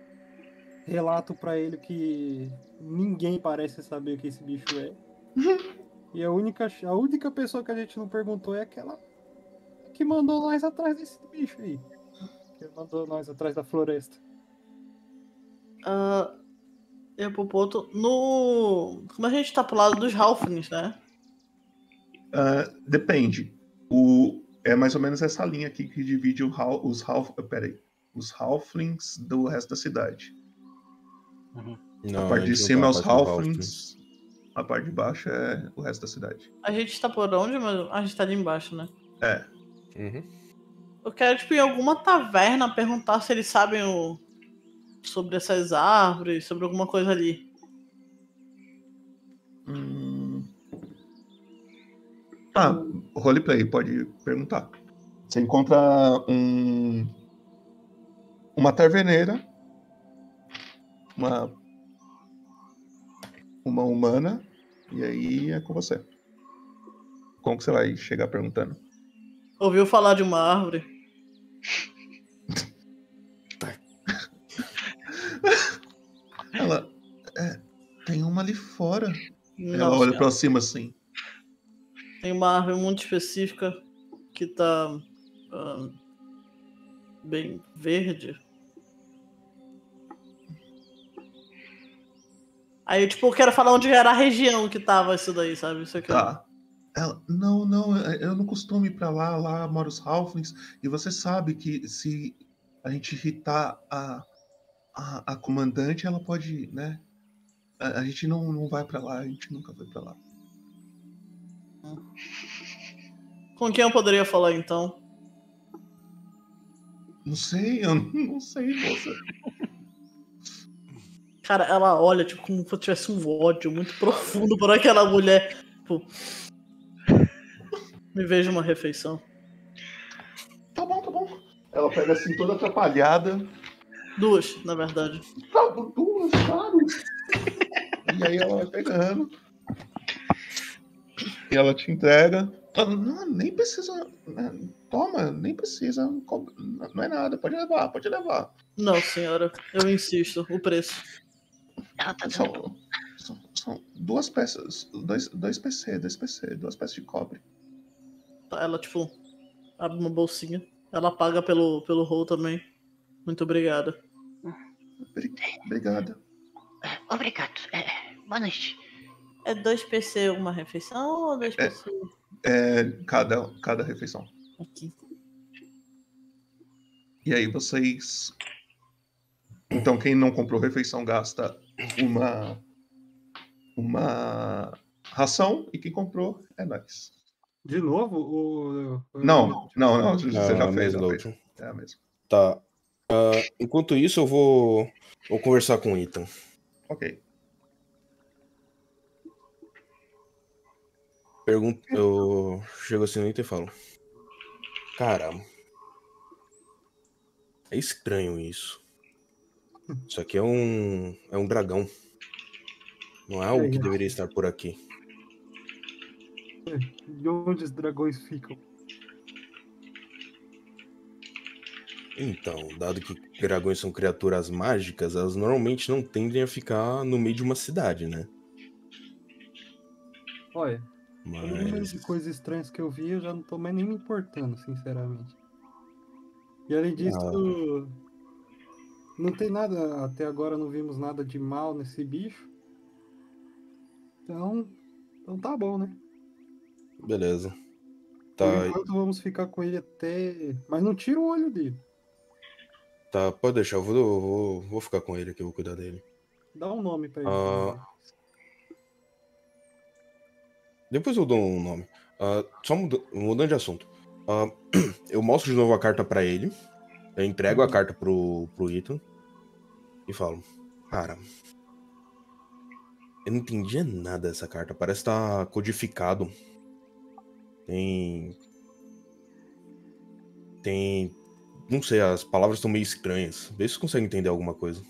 relato pra ele que ninguém parece saber o que esse bicho é. e a única, a única pessoa que a gente não perguntou é aquela que mandou nós atrás desse bicho aí. Que mandou nós atrás da floresta. Ah, eu pro ponto. No. Como a gente tá pro lado dos Halflings, né? Ah, depende. O, é mais ou menos essa linha aqui que divide o, hal- os, half, peraí, os halflings do resto da cidade. Não, a parte a de cima tá é os parte dos halflings, a parte de baixo é o resto da cidade. A gente tá por onde, mas a gente tá ali embaixo, né? É. Eu quero, tipo, ir em alguma taverna perguntar se eles sabem o... sobre essas árvores, sobre alguma coisa ali. Hum. Ah, roleplay, pode perguntar. Você encontra um. Uma taverneira. Uma. Uma humana. E aí é com você. Como que você vai chegar perguntando? Ouviu falar de uma árvore? Ela. É, tem uma ali fora. Ela olha pra cima assim. Tem uma árvore muito específica que tá ah, bem verde. Aí, tipo, eu quero falar onde era a região que tava isso daí, sabe? Isso aqui. Tá. Ela, não, não, eu eu não costumo ir pra lá, lá mora os Halflings, e você sabe que se a gente irritar a, a, a comandante, ela pode, né? A, a gente não, não vai pra lá, a gente nunca vai pra lá. Com quem eu poderia falar então? Não sei, eu não sei, moça. Cara, ela olha, tipo, como se tivesse um ódio muito profundo por aquela mulher. Tipo. Me vejo uma refeição. Tá bom, tá bom. Ela pega assim toda atrapalhada. Duas, na verdade. Tá, duas, claro. E aí ela vai pegando. E ela te entrega. Não, nem precisa. né, Toma, nem precisa. Não é nada, pode levar, pode levar. Não, senhora, eu insisto, o preço. Ela tá São, são, são duas peças, dois, dois PC, dois PC, duas peças de cobre. Tá, Ela, tipo, abre uma bolsinha. Ela paga pelo, pelo roll também. Muito obrigada. Obrigada. Obrigado. É, boa noite. É dois PC uma refeição ou dois É. PC? É, cada, cada refeição. Aqui. E aí vocês. Então quem não comprou refeição gasta uma. Uma ração e quem comprou é nós. De novo? O... Não, não, não. Você Ah, já fez, já mesmo fez. É a mesma. Tá. Ah, enquanto isso, eu vou, vou conversar com o Ethan. Ok. Pergunto, eu chego assim no Ethan e falo: Cara, é estranho isso. Isso aqui é um é um dragão. Não é algo que deveria estar por aqui. De onde os dragões ficam? Então, dado que dragões são criaturas mágicas, elas normalmente não tendem a ficar no meio de uma cidade, né? Olha, Mas. de coisas estranhas que eu vi, eu já não tô mais nem me importando, sinceramente. E além disso, Ah. não tem nada, até agora não vimos nada de mal nesse bicho. Então, então tá bom, né? Beleza. Por Tá, enquanto vamos ficar com ele até. Mas não tira o olho dele. tá, pode deixar, eu vou, eu vou, vou ficar com ele aqui, eu vou cuidar dele. Dá um nome pra ele. Ah, Depois eu dou um nome. Ah, só muda- mudando de assunto. Ah, eu mostro de novo a carta pra ele. Eu entrego a carta pro, pro Ethan. E falo: Cara. Eu não entendia nada dessa carta. Parece estar codificado. Tem. Tem. Não sei, as palavras estão meio estranhas. Vê se você consegue entender alguma coisa.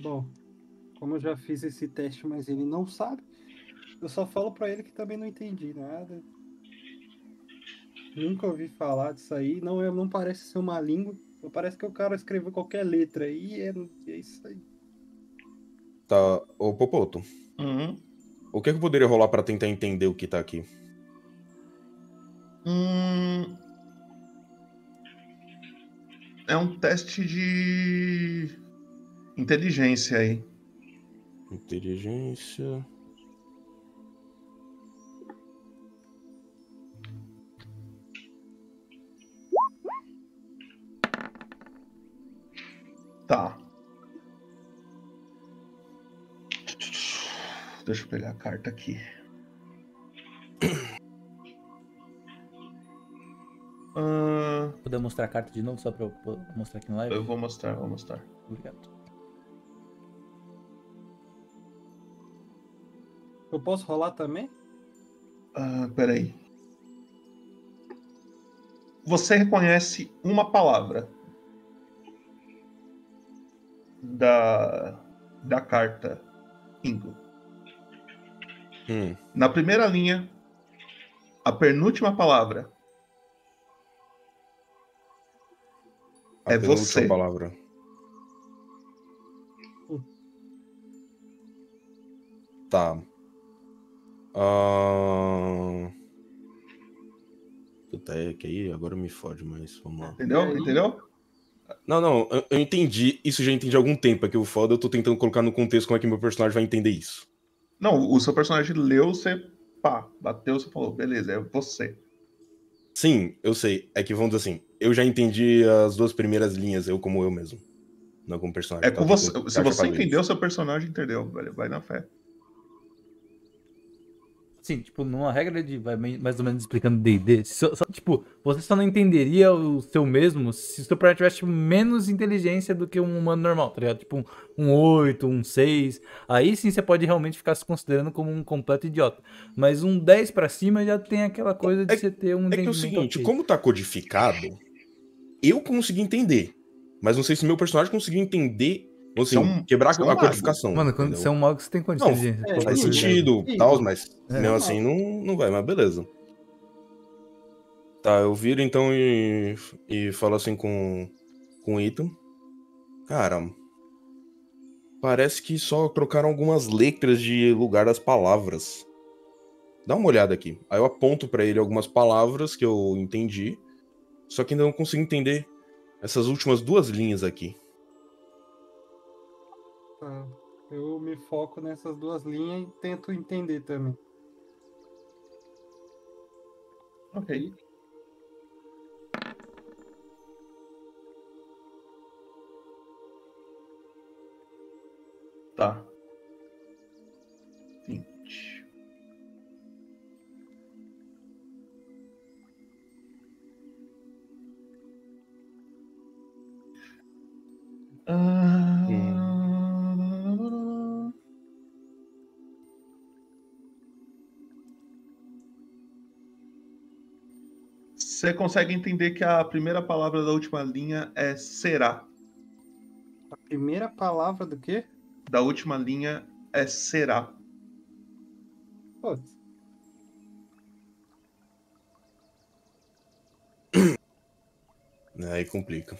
Bom, como eu já fiz esse teste, mas ele não sabe, eu só falo pra ele que também não entendi nada. Nunca ouvi falar disso aí. Não, é, não parece ser uma língua. Parece que o cara escreveu qualquer letra aí e é, é isso aí. Tá. Ô, Popoto. Uhum. O que, é que eu poderia rolar pra tentar entender o que tá aqui? Hum... É um teste de inteligência aí. Inteligência. Tá. Deixa eu pegar a carta aqui. Ah, Poder mostrar a carta de novo só pra eu mostrar aqui no live? eu vou mostrar, vou mostrar. Obrigado. Eu posso rolar também? Ah, peraí. Você reconhece uma palavra da, da carta Ingo. Hum. Na primeira linha, a penúltima palavra A é penúltima você. palavra. Tá. Ah... Puta, é que aí agora me fode, mas vamos lá. Entendeu? Entendeu? Não, não, eu, eu entendi. Isso já entendi há algum tempo. É que o foda eu tô tentando colocar no contexto como é que meu personagem vai entender isso. Não, o seu personagem leu, você pá, bateu, você falou, beleza, é você. Sim, eu sei. É que vamos dizer assim, eu já entendi as duas primeiras linhas, eu como eu mesmo. Não como personagem. É Tá com você. Se você entendeu, seu personagem entendeu, velho. Vai na fé. Sim, tipo, numa regra de vai mais ou menos explicando D&D, só, só, tipo, você só não entenderia o seu mesmo se o seu personagem tivesse tipo, menos inteligência do que um humano normal, tá ligado? Tipo, um, um 8, um 6, aí sim você pode realmente ficar se considerando como um completo idiota. Mas um 10 pra cima já tem aquela coisa de você ter um É que é o seguinte, ok. como tá codificado, eu consegui entender. Mas não sei se meu personagem conseguiu entender, assim, Você é um- quebrar você é um a mago. codificação. Mano, quando entendeu? você é um mago, você tem quanto Não, inteligência? é, faz sentido, Sim. tal, mas É. mesmo assim não, não vai, mas beleza. Tá, eu viro então e, e falo assim com, com o Ethan. Cara, parece que só trocaram algumas letras de lugar das palavras. Dá uma olhada aqui. Aí eu aponto pra ele algumas palavras que eu entendi, só que ainda não consigo entender essas últimas duas linhas aqui. Tá. Eu me foco nessas duas linhas e tento entender também. Ok. Tá. Você consegue entender que a primeira palavra da última linha é será. A primeira palavra do quê? Da última linha é será. Putz. Aí complica.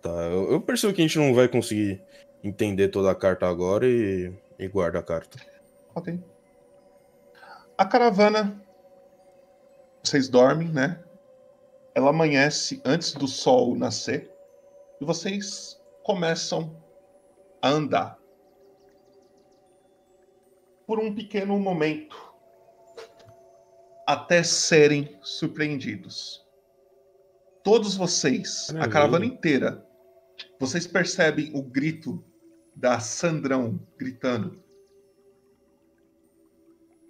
Tá, eu, eu percebo que a gente não vai conseguir entender toda a carta agora e, e guarda a carta. Ok. A caravana. Vocês dormem, né? Ela amanhece antes do sol nascer. E vocês começam a andar. Por um pequeno momento. Até serem surpreendidos. Todos vocês, a caravana inteira, vocês percebem o grito da Sandrão gritando: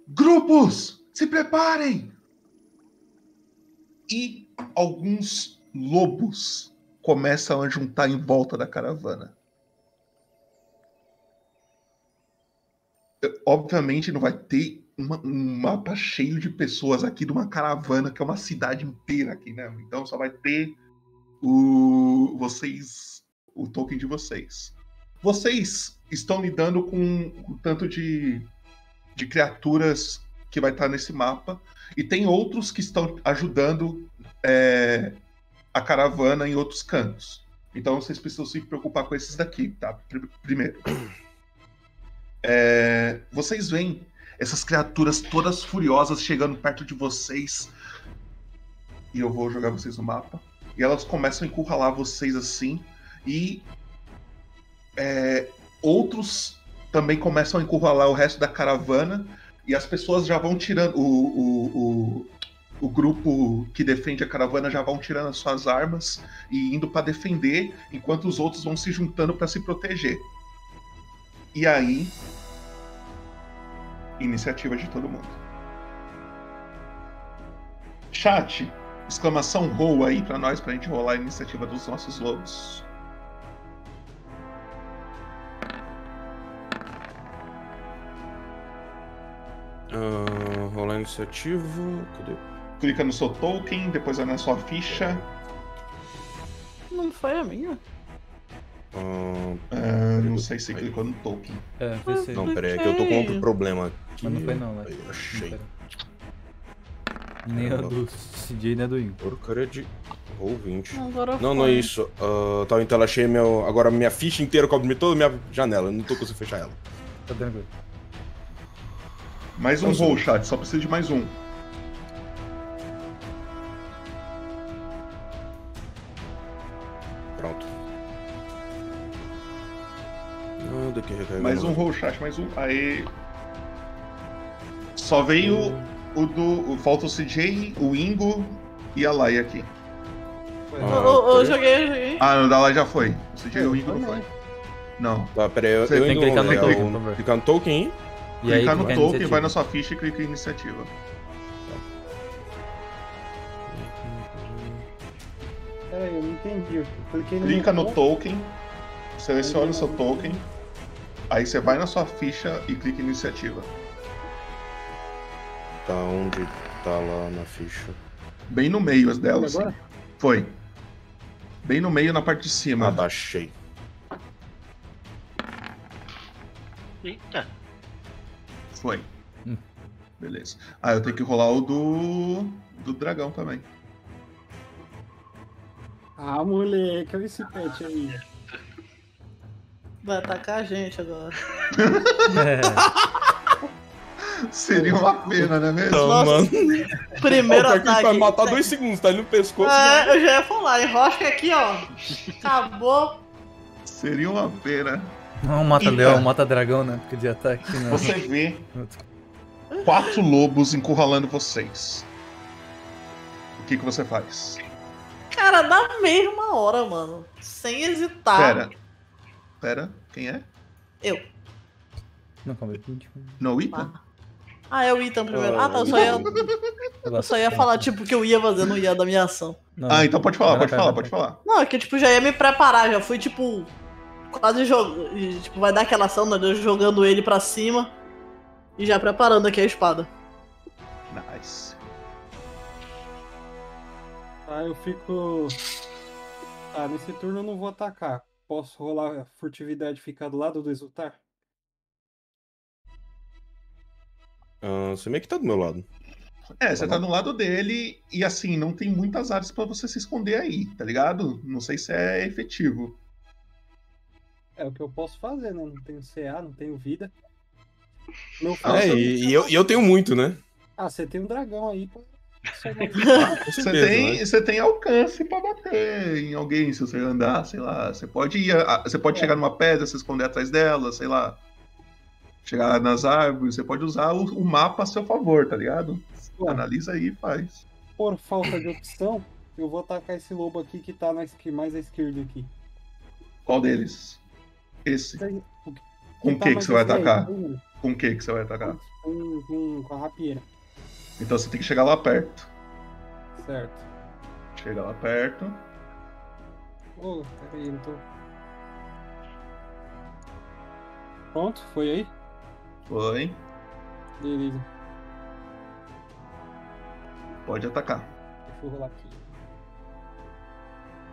Grupos, se preparem! E alguns lobos começam a juntar em volta da caravana. Obviamente não vai ter uma- um mapa cheio de pessoas aqui de uma caravana, que é uma cidade inteira aqui, né? Então só vai ter o vocês, o token de vocês. Vocês estão lidando com o tanto de, de criaturas que vai estar nesse mapa e tem outros que estão ajudando é, a caravana em outros cantos. Então vocês precisam se preocupar com esses daqui, tá? Pri- Primeiro. É, vocês veem essas criaturas todas furiosas chegando perto de vocês. E eu vou jogar vocês no mapa. E elas começam a encurralar vocês assim. E é, outros também começam a encurralar o resto da caravana. E as pessoas já vão tirando. O, o, o, o grupo que defende a caravana já vão tirando as suas armas e indo para defender, enquanto os outros vão se juntando para se proteger. E aí, iniciativa de todo mundo. Chat, exclamação roll aí pra nós, pra gente rolar a iniciativa dos nossos lobos. Ah, rolar iniciativa. Cadê? Clica no seu token, depois vai na sua ficha. Não foi a minha. Ah, Ah, não sei se clicou no token. É, foi. Não, peraí, é que eu tô com outro problema aqui. Mas não foi não, né? Achei. Nem a do CJ, nem a do Inco. Porcaria de. Ou 20. Agora Não, não é foi. isso. Ah, tá, então eu achei meu. Agora minha ficha inteira cobre toda a minha janela. Eu não tô conseguindo fechar ela. Tá tranquilo. Mais um roll, chat, só precisa de mais um. Pronto. Nada que recarregar. Mais um roll, chat, mais um. Aí. Só veio o do. o- Falta o CJ, o Ingo e a Lai aqui. Eu, eu- eu joguei, eu joguei. Ah, o da Lai já foi. O CJ e o Ingo não foi. Não. Tá, peraí, eu, Você eu tem que clicar no token, clicar no token. E aí, clicar no clica em token, vai na sua ficha e clica em iniciativa. Peraí, eu não entendi. Eu cliquei no Clica no botão. token, seleciona o seu token, aí você vai na sua ficha e clica em iniciativa. Tá onde tá lá na ficha. Bem no meio as delas. Agora? Foi. Bem no meio na parte de cima. Ah, tá, achei. Eita. Foi. Beleza. Ah, eu tenho que rolar o do. do dragão também. Ah, moleque, olha esse pet aí. Vai atacar a gente agora. Seria uma pena, não é mesmo? Então, Nossa, mano. Primeiro que ataque. vai matar dois segundos, tá ali no pescoço. É, eu já ia falar, enrosca aqui, ó. Acabou. Seria uma pena. Não, mata leão, mata dragão, né? Porque de ataque não. Você vê quatro lobos encurralando vocês. O que, que você faz? Cara, na mesma hora, mano. Sem hesitar. Pera. Pera, quem é? Eu. Não, calma aí. No Ethan? Ah, é o Ethan primeiro. Ah, tá, eu só ia. Eu só ia falar, tipo, o que eu ia fazer, não ia dar minha ação. ah, então pode falar, pode falar, pode falar. Não, é que tipo, já ia me preparar, já fui, tipo, quase jogando. Tipo, vai dar aquela ação, né? jogando ele pra cima e já preparando aqui a espada. Nice. Tá, eu fico. Tá, nesse turno eu não vou atacar. Posso rolar a furtividade e ficar do lado do exultar? Ah, você meio que tá do meu lado. É, você tá do lado dele e assim, não tem muitas áreas pra você se esconder aí, tá ligado? Não sei se é efetivo. É o que eu posso fazer, né? Não tenho CA, não tenho vida. Meu É, força- e, e eu, e eu tenho muito, né? Ah, você tem um dragão aí pra. Você certeza, tem, né? você tem alcance pra bater em alguém se você andar, sei lá. Você pode ir, a- você pode chegar numa pedra, se esconder atrás dela, sei lá. Chegar nas árvores, você pode usar o, o mapa a seu favor, tá ligado? Analisa aí e faz. Por falta de opção, eu vou atacar esse lobo aqui que tá na mais à esquerda aqui. Qual deles? Esse. Daí, Com o que, que você vai atacar? Com o que, que você vai atacar? Com, com, com a rapieira. Então você tem que chegar lá perto. Certo. Chega lá perto. Ô, peraí, não tô. Pronto, foi aí? Foi. Beleza. Pode atacar. Deixa eu rolar aqui.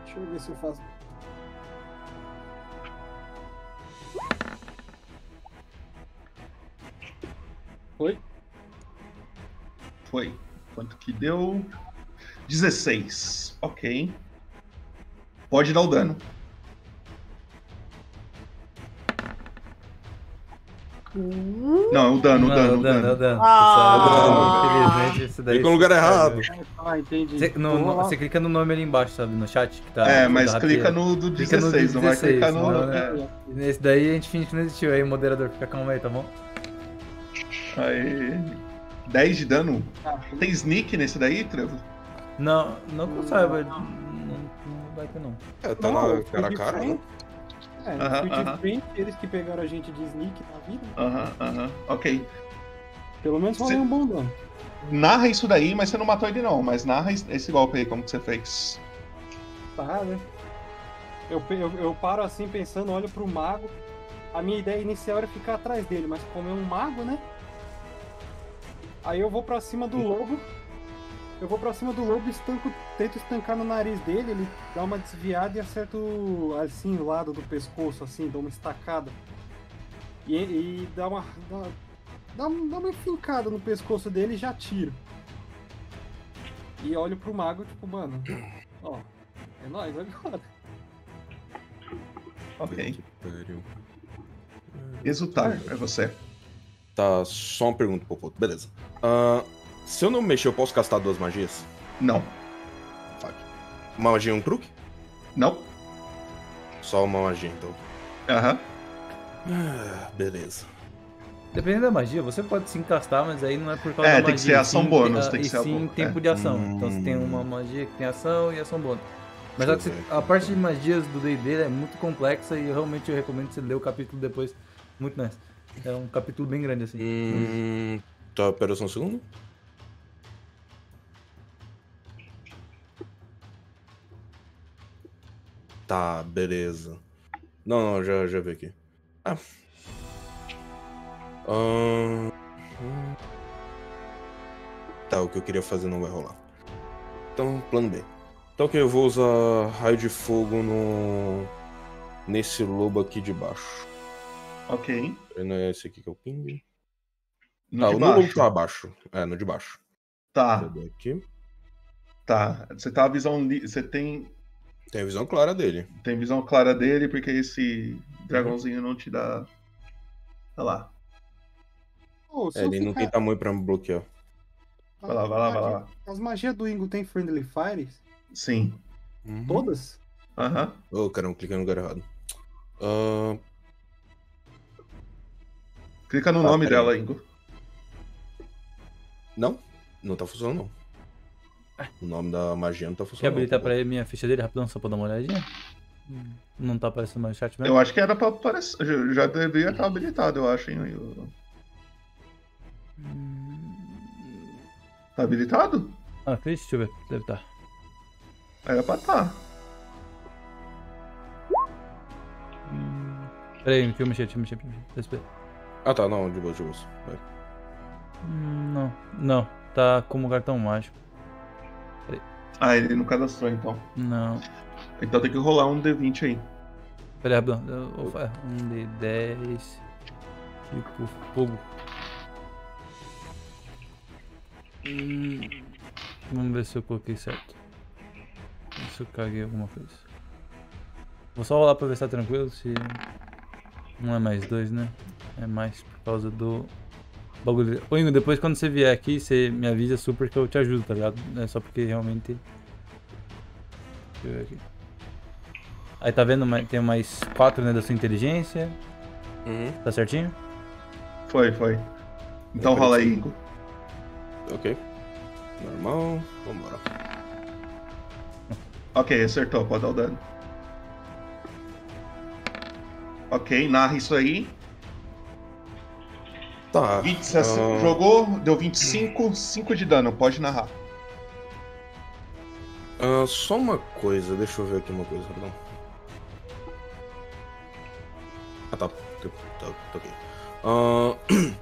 Deixa eu ver se eu faço. Foi? Foi. Quanto que deu? 16. Ok. Pode dar o dano. Não, o dano, o Não, dano, é o o dano, dano. é o dano. Ah. Infelizmente, esse daí. Clicou no lugar errado. Ah, entendi. Você, no- no- você clica no nome ali embaixo, sabe? No chat que tá. É, que mas tá clica no do Clica no 16, não vai clicar no- né? é. Nesse daí a gente finge que não existiu. Aí, moderador, fica calma aí, tá bom? Aí. 10 de dano. Ah, Tem sneak nesse daí, Trevo? Não, não que eu saiba. Não, não vai ter, não. É, tá Não, na foi cara a cara, né? É, Aham, fui de aham. frente, eles que pegaram a gente de sneak na vida. Aham, aham. Ok. Pelo menos rolei Cê- um bom dano. Narra isso daí, mas você não matou ele não. Mas narra es- esse golpe aí, como que você fez. Tá, né? Eu, eu, eu paro assim pensando, olho pro mago. A minha ideia inicial era ficar atrás dele, mas como é um mago, né? Aí eu vou pra cima do lobo. Eu vou pra cima do lobo e estanco, tento estancar no nariz dele, ele dá uma desviada e acerto assim, o lado do pescoço, assim, dá uma estacada. E, e dá uma. Dá, dá, um- dá uma enfincada no pescoço dele e já tiro. E olho pro mago, tipo, mano, ó, é nóis agora. Ok. Pariu. Exultar, é você. Tá, só uma pergunta, Popoto. Beleza. Ah, se eu não mexer, eu posso castar duas magias? Não. Fuck. Uma magia e um truque? Não. Só uma magia, então. Aham. Ah, beleza. Dependendo da magia, você pode se encastar, mas aí não é por causa É, da tem que magia. ser ação sim, bônus, tem que e ser a sim bo- tempo é. de ação. Então você tem Hum. uma magia que tem ação e ação bônus. Mas só que você- a parte de magias do D&D é muito complexa e realmente eu recomendo você ler o capítulo depois. Muito nice. É um capítulo bem grande assim. Hum, tá, pera só um segundo. Tá, beleza. Não, não, já, já vi aqui. Ah. Hum. Tá, o que eu queria fazer não vai rolar. Então, plano B. Então, ok, eu vou usar raio de fogo no. Nesse lobo aqui de baixo. Ok. Não é esse aqui que é o ping? No Ah, de o tá abaixo. É, no de baixo. Tá. Aqui. Tá. Você tá a visão. Você tem. Tem a visão clara dele. Tem visão clara dele, porque esse dragãozinho não te dá. Olha lá. Ô, se É, ele não ficar- tem tamanho pra me bloquear. Vai lá, vai lá, vai lá. As magias do Ingo tem Friendly Fires? Sim. Todas? Aham. Ô, caramba, cliquei no lugar errado. Ah, Clica no Ah, nome pera aí. dela, Ingo. não, não tá funcionando não. O nome da magia não tá Quer funcionando. habilitar pra ele minha ficha dele rapidão só pra dar uma olhadinha? Não tá aparecendo mais no chat mesmo? Eu acho que era pra aparecer. Já, deveria estar habilitado, eu acho, hein? Eu- Tá habilitado? Ah, Cris, deixa eu ver. Deve estar. Era pra tá. Pera aí, deixa eu mexer, deixa eu mexer. Deixa eu mexer. Ah tá, não, de boa, de boa. Vai. Hum, Não, não. Tá como cartão mágico. Ah, ele não cadastrou então. Não. Então tem que rolar um D20 aí. Pera aí, rapidão. Um de 10. Tipo fogo. Hum, Vamos ver se eu coloquei certo. Se eu caguei alguma coisa. Vou só rolar pra ver se tá tranquilo. Se. Não é mais dois, né? É mais por causa do. Bagulho. Ô Ingo, depois quando você vier aqui, você me avisa super que eu te ajudo, tá ligado? É só porque realmente. Deixa eu ver aqui. Aí tá vendo? Tem mais quatro, né, da sua inteligência. Tá certinho? Foi, foi. Então rola aí, Ingo. Ok. Normal. Vambora. Ok, acertou, pode dar o dano. Ok, narra isso aí. Tá. 20, você ace- ah, Jogou, deu 25, 5 de dano, pode narrar. ah, só uma coisa, deixa eu ver aqui uma coisa, rapidão. Ah tá. Tá, tá, tá ok. Ah,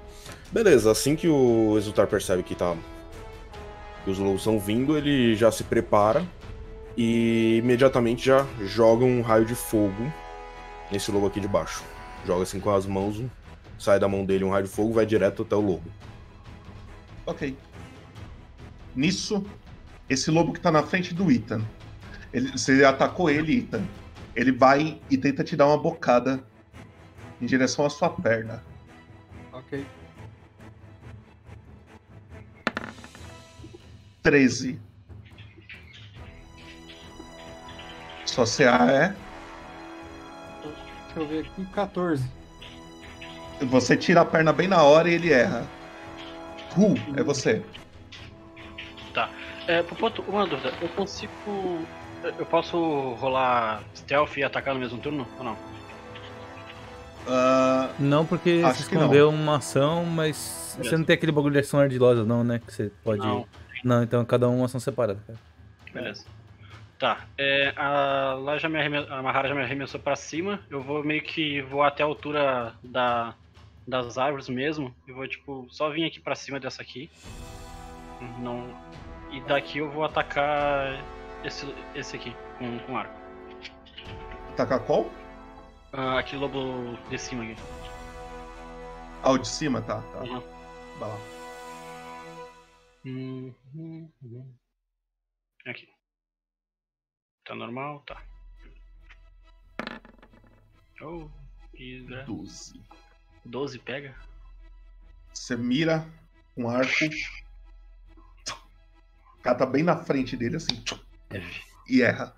beleza, assim que o Exultar percebe que tá E os lobos estão vindo, ele já se prepara e imediatamente já joga um raio de fogo nesse lobo aqui de baixo. Joga assim com as mãos, sai da mão dele um raio de fogo, vai direto até o lobo. Ok. Nisso, esse lobo que tá na frente do Ethan. Ele, você atacou ele, Ethan. Ele vai e tenta te dar uma bocada em direção à sua perna. Ok. 13. Sua CA é. Deixa eu ver aqui, 14. Você tira a perna bem na hora e ele erra. Ru, é você. Tá. É, Popoto, uma dúvida. Eu consigo. Eu posso rolar stealth e atacar no mesmo turno ou não? Ah, Não, porque Acho você que não. escondeu uma ação, mas você não tem aquele bagulho de ação ardilosa, não, né? Que você pode. Não. Não, então cada um uma ação separada, cara. Beleza. Tá, é, a, lá já me arreme- a Mahara já me arremessou pra cima. Eu vou meio que voar até a altura da, das árvores mesmo. E vou, tipo, só vir aqui pra cima dessa aqui. Não, e daqui eu vou atacar esse, esse aqui, com, com arco. Atacar qual? Ah, aquele lobo de cima aqui. Ah, o de cima, tá. tá. Uhum. Vai lá. Hum, hum, hum. Aqui. Tá normal? Tá. Oh, hidra. 12. 12 pega? Você mira um arco. Cata bem na frente dele, assim. E erra.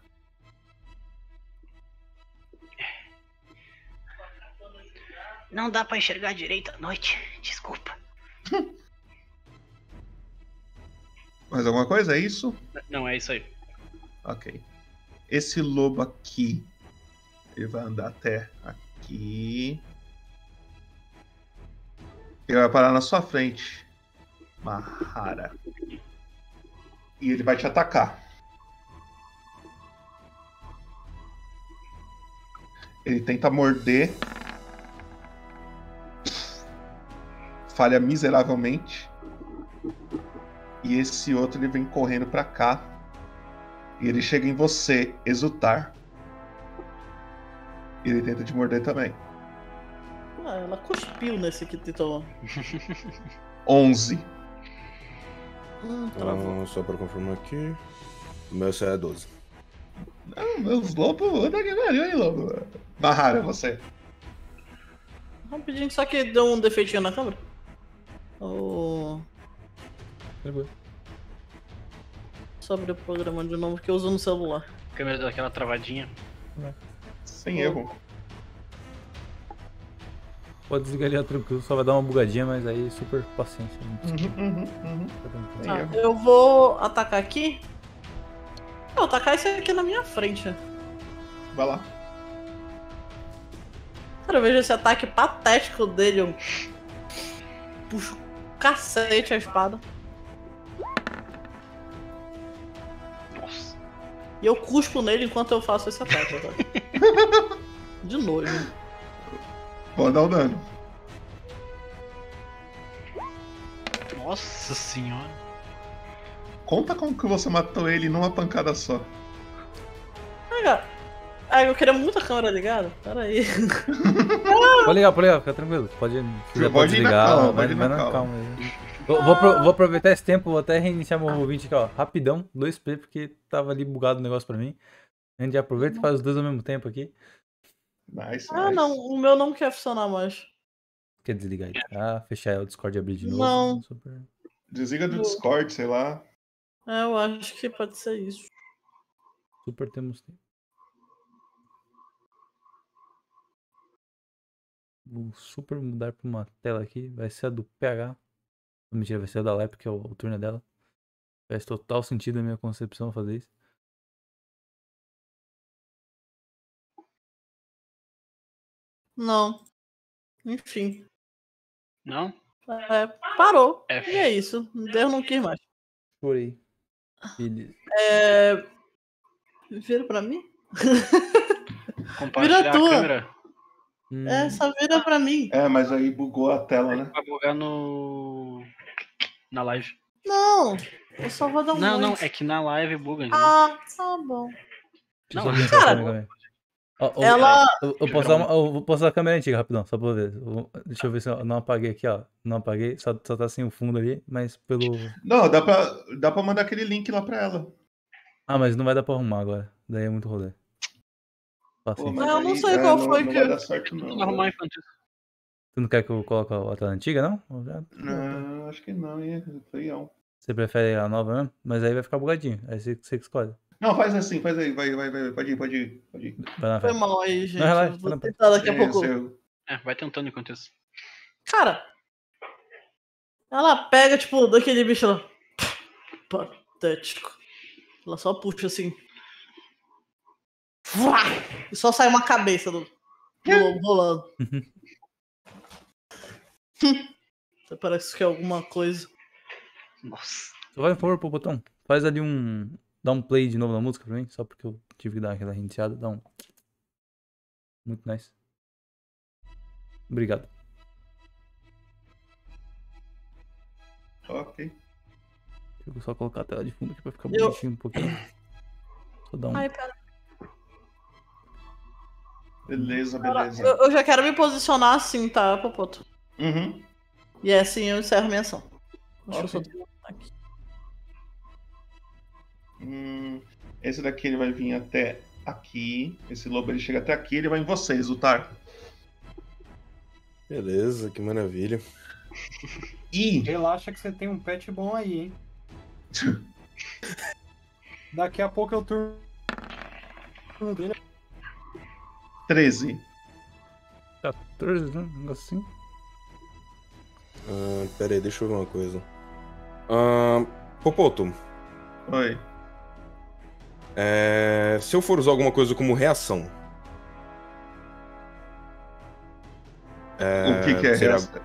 Não dá pra enxergar direito à noite. Desculpa. Mais alguma coisa? É isso? Não, é isso aí. Ok. Esse lobo aqui. Ele vai andar até aqui. Ele vai parar na sua frente. Mahara. E ele vai te atacar. Ele tenta morder. Falha miseravelmente. E esse outro ele vem correndo pra cá. E ele chega em você, exultar. E ele tenta te morder também. Ah, ela cuspiu nesse que tentou. 11. Hum. Ah, só pra confirmar aqui. O meu é 12. Não, meus lobos, puta que pariu, hein, lobo? Mahara, você. Rapidinho, só que deu um defeitinho na câmera. Oh. Sobre o programa de novo que eu uso no celular. A câmera deu aquela travadinha. Sem erro. Pode desligar ali tranquilo, só vai dar uma bugadinha, mas aí super paciência. Uhum, Tá, eu vou atacar aqui. Vou atacar esse aqui na minha frente. Vai lá. Cara, eu vejo esse ataque patético dele. Eu puxo cacete a espada. E eu cuspo nele enquanto eu faço esse ataque. tá? De novo. Pode dar o dano. Nossa senhora. Conta como que você matou ele numa pancada só. Ah, cara. Ah, eu queria muito a câmera ligada. Pera aí. Pode ligar, pode ligar, fica tranquilo. Pode, Pode pode ir na desligar, calma, vai, pode ir vai na na calma. calma. Vou, vou apro- vou aproveitar esse tempo, vou até reiniciar meu ouvinte aqui, ó. Rapidão, 2P, porque tava ali bugado o negócio pra mim. A gente aproveita e faz os dois ao mesmo tempo aqui. Nice, Ah, não. O meu não quer funcionar mais. Quer desligar aí? Ah, fechar o Discord e abrir de novo. Não. Super. Desliga do Discord, sei lá. É, eu acho que pode ser isso. Super temos tempo. Vou super mudar pra uma tela aqui. Vai ser a do PH. Não, Mentira, vai ser a da Lep, que é o, o turno dela. Faz total sentido a minha concepção fazer isso. Não. Enfim. Não? É, parou. F. E é isso. Deus não quis mais. Chorei. Beleza. É. Vira pra mim? Compartilhar Vira tua. a câmera. É, só vira pra mim. É, mas aí bugou a tela, né? Vai bugar no. Na live. Não, Eu só vou dar um Não, não, é que na live buga. Ah, tá bom. Não, cara. Ó, ó, ela- Eu, eu posso dar uma- eu vou postar a câmera antiga, rapidão, só pra eu ver. Eu deixa eu ver se eu não apaguei aqui, ó. Não apaguei, só, só tá sem o fundo ali, mas pelo. Não, dá pra, dá pra mandar aquele link lá pra ela. Ah, mas não vai dar pra arrumar agora. Daí é muito rolê. Paciência. mas Não, eu não sei é, qual não- foi não que. vai dar certo, não. Vamos arrumar enquanto isso. Tu não quer que eu coloque a tela antiga, não? Não, acho que não, hein? Feião. Você prefere a nova mesmo? Mas aí vai ficar bugadinho. Aí você, você que escolhe. Não, faz assim, faz aí, vai, vai, vai, pode ir, pode ir, pode ir. Vai Foi mal aí, gente. Não, relaxa, vou tentar daqui a É, pouco. seu- É, vai tentando enquanto isso. Cara, ela pega, tipo, daquele bicho lá. Patético. Ela só puxa assim. E só sai uma cabeça do, do lobo rolando. Até Parece que é alguma coisa. Nossa. Só vai, por favor, pro botão. Faz ali um. Dá um play de novo na música pra mim, só porque eu tive que dar aquela reiniciada. Dá um. Muito nice. Obrigado. Ok. Deixa eu só colocar a tela de fundo aqui pra ficar Eu- bonitinho um pouquinho. Só dar um. Ai, pera. Beleza, beleza. Eu, eu já quero me posicionar assim, tá, Popoto? Uhum. E é assim eu encerro minha ação. Deixa eu só Ok. terminar aqui. Hum, esse daqui ele vai vir até aqui. Esse lobo ele chega até aqui, ele vai em vocês, Lutar. Beleza, que maravilha. E Relaxa que você tem um pet bom aí, hein? Daqui a pouco eu turno dele. 13. 14, né? Um negócio assim. Ah, pera aí, deixa eu ver uma coisa. Ah, Popoto, Oi. é, se eu for usar alguma coisa como reação. O que, que é será- reação?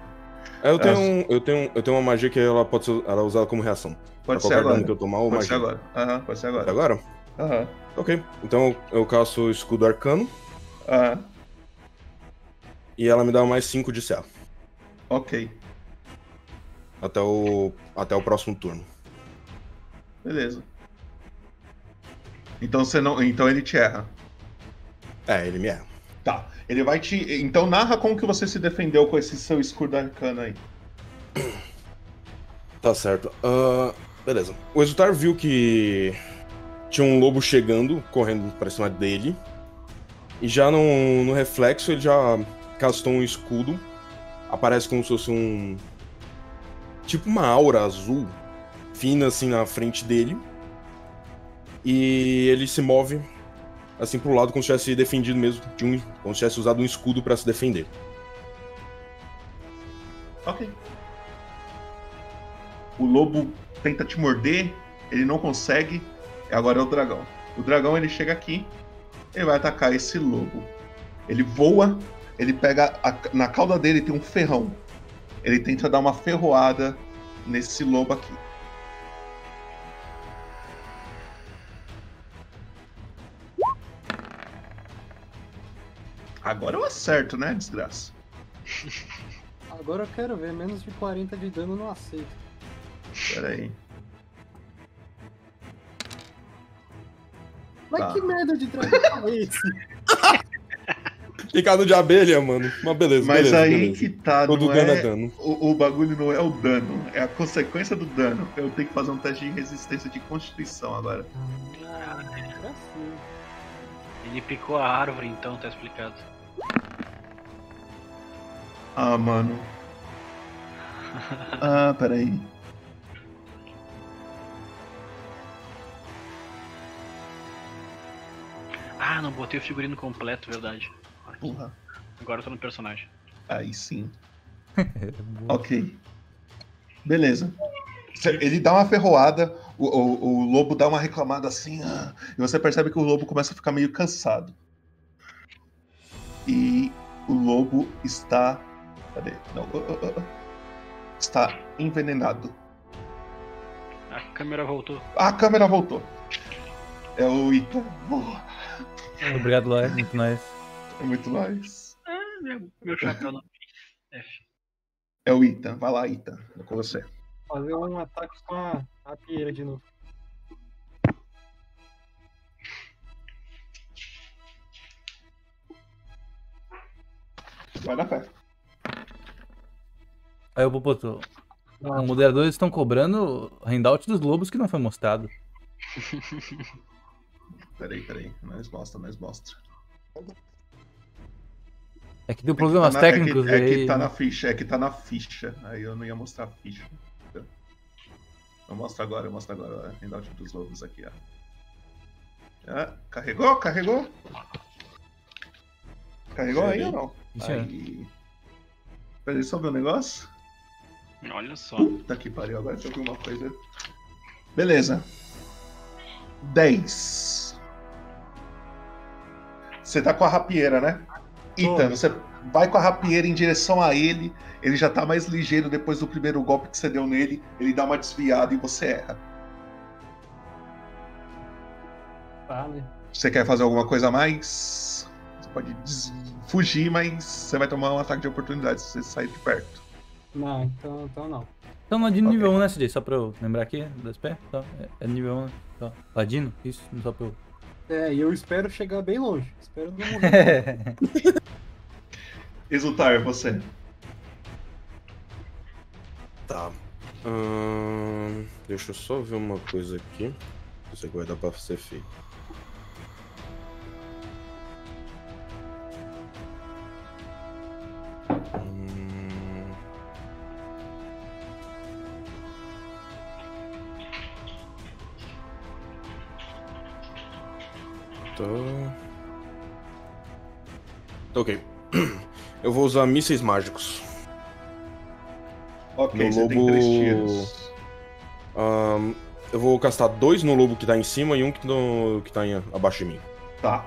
É, eu, tenho um- eu, tenho, eu tenho uma magia que ela pode ser ela é usada como reação. Pode ser agora. que eu tomar ou Pode ser agora. Aham, pode ser agora. Agora? Aham. Ok. Então eu caço o escudo arcano Aham. e ela me dá mais 5 de CA. Ok. Até o, até o próximo turno. Beleza. Então você não. Então ele te erra. É, ele me erra. Tá. Ele vai te. Então narra como que você se defendeu com esse seu escudo arcano aí. Tá certo. Ah, beleza. O Exultar viu que tinha um lobo chegando, correndo pra cima dele. E já no, no reflexo ele já castou um escudo. Aparece como se fosse um. Tipo uma aura azul, fina assim na frente dele. E ele se move assim pro lado como se tivesse defendido mesmo, de um, como se tivesse usado um escudo pra se defender. Ok. O lobo tenta te morder, ele não consegue. Agora é o dragão. O dragão ele chega aqui, ele vai atacar esse lobo. Ele voa, ele pega a- na cauda dele tem um ferrão. Ele tenta dar uma ferroada nesse lobo aqui. Agora eu acerto, né, desgraça? Agora eu quero ver, menos de 40 de dano não aceito. Pera aí. Mas Tá. que merda de dragão é esse? Picado de abelha, mano. Mas beleza, Mas beleza, aí beleza. que tá, Todo não dano é, é dano. O, o bagulho não é o dano, é a consequência do dano. Eu tenho que fazer um teste de resistência de constituição agora. Ele picou a árvore, então tá explicado. Ah, mano. Ah, peraí. Ah, não botei o figurino completo, verdade. Porra. Agora eu tô no personagem. Aí sim. ok. Beleza. Ele dá uma ferroada, o, o- o lobo dá uma reclamada assim, ah, e você percebe que o lobo começa a ficar meio cansado. E o lobo está. Cadê? Não, ah, ah, ah. está envenenado. A câmera voltou. A câmera voltou. É o Ita. Obrigado, Loé. Muito nice. É muito mais. Ah, meu, meu chapéu não. F. É o Ita. Vai lá, Ita. É com você. Fazer um ataque com a, Rapieira de novo. Vai na fé. Aí o Popoto. Os moderadores estão cobrando handout dos lobos que não foi mostrado. Peraí, peraí. Nós mostra, nós mostra. É que deu É que problemas tá na- técnicos É que, é aí. que tá na ficha, é que tá na ficha. Aí eu não ia mostrar a ficha. Eu mostro agora, eu mostro agora. ó, Handout dos lobos aqui, ó. Ah, carregou? Carregou? Carregou aí ou não? Isso é. Aí. Peraí, só ver um negócio. Olha só. Puta que pariu, agora deixa eu ver uma coisa. Beleza. 10. Você tá com a rapieira, né? Ethan, você vai com a rapieira em direção a ele. Ele já tá mais ligeiro depois do primeiro golpe que você deu nele. Ele dá uma desviada e você erra. Tá, né? Você quer fazer alguma coisa a mais? Você pode des- fugir, mas você vai tomar um ataque de oportunidade se você sair de perto. Não, então, então não. Então Ladino nível 1, né, CJ? Só pra eu lembrar aqui, das pés. Tá? É, é nível 1, né? Tá. Ladino? Isso, só pra eu. É, e eu espero chegar bem longe. Espero não morrer. Exultar, você. Tá. Ahn, deixa eu só ver uma coisa aqui. Vai dar pra ser feito. Hum. Tá. Tá ok. Eu vou usar mísseis mágicos. Ok, no você lobo. tem três tiros. Ahn, eu vou castar dois no lobo que tá em cima e um que, no, que tá em- abaixo de mim. Tá.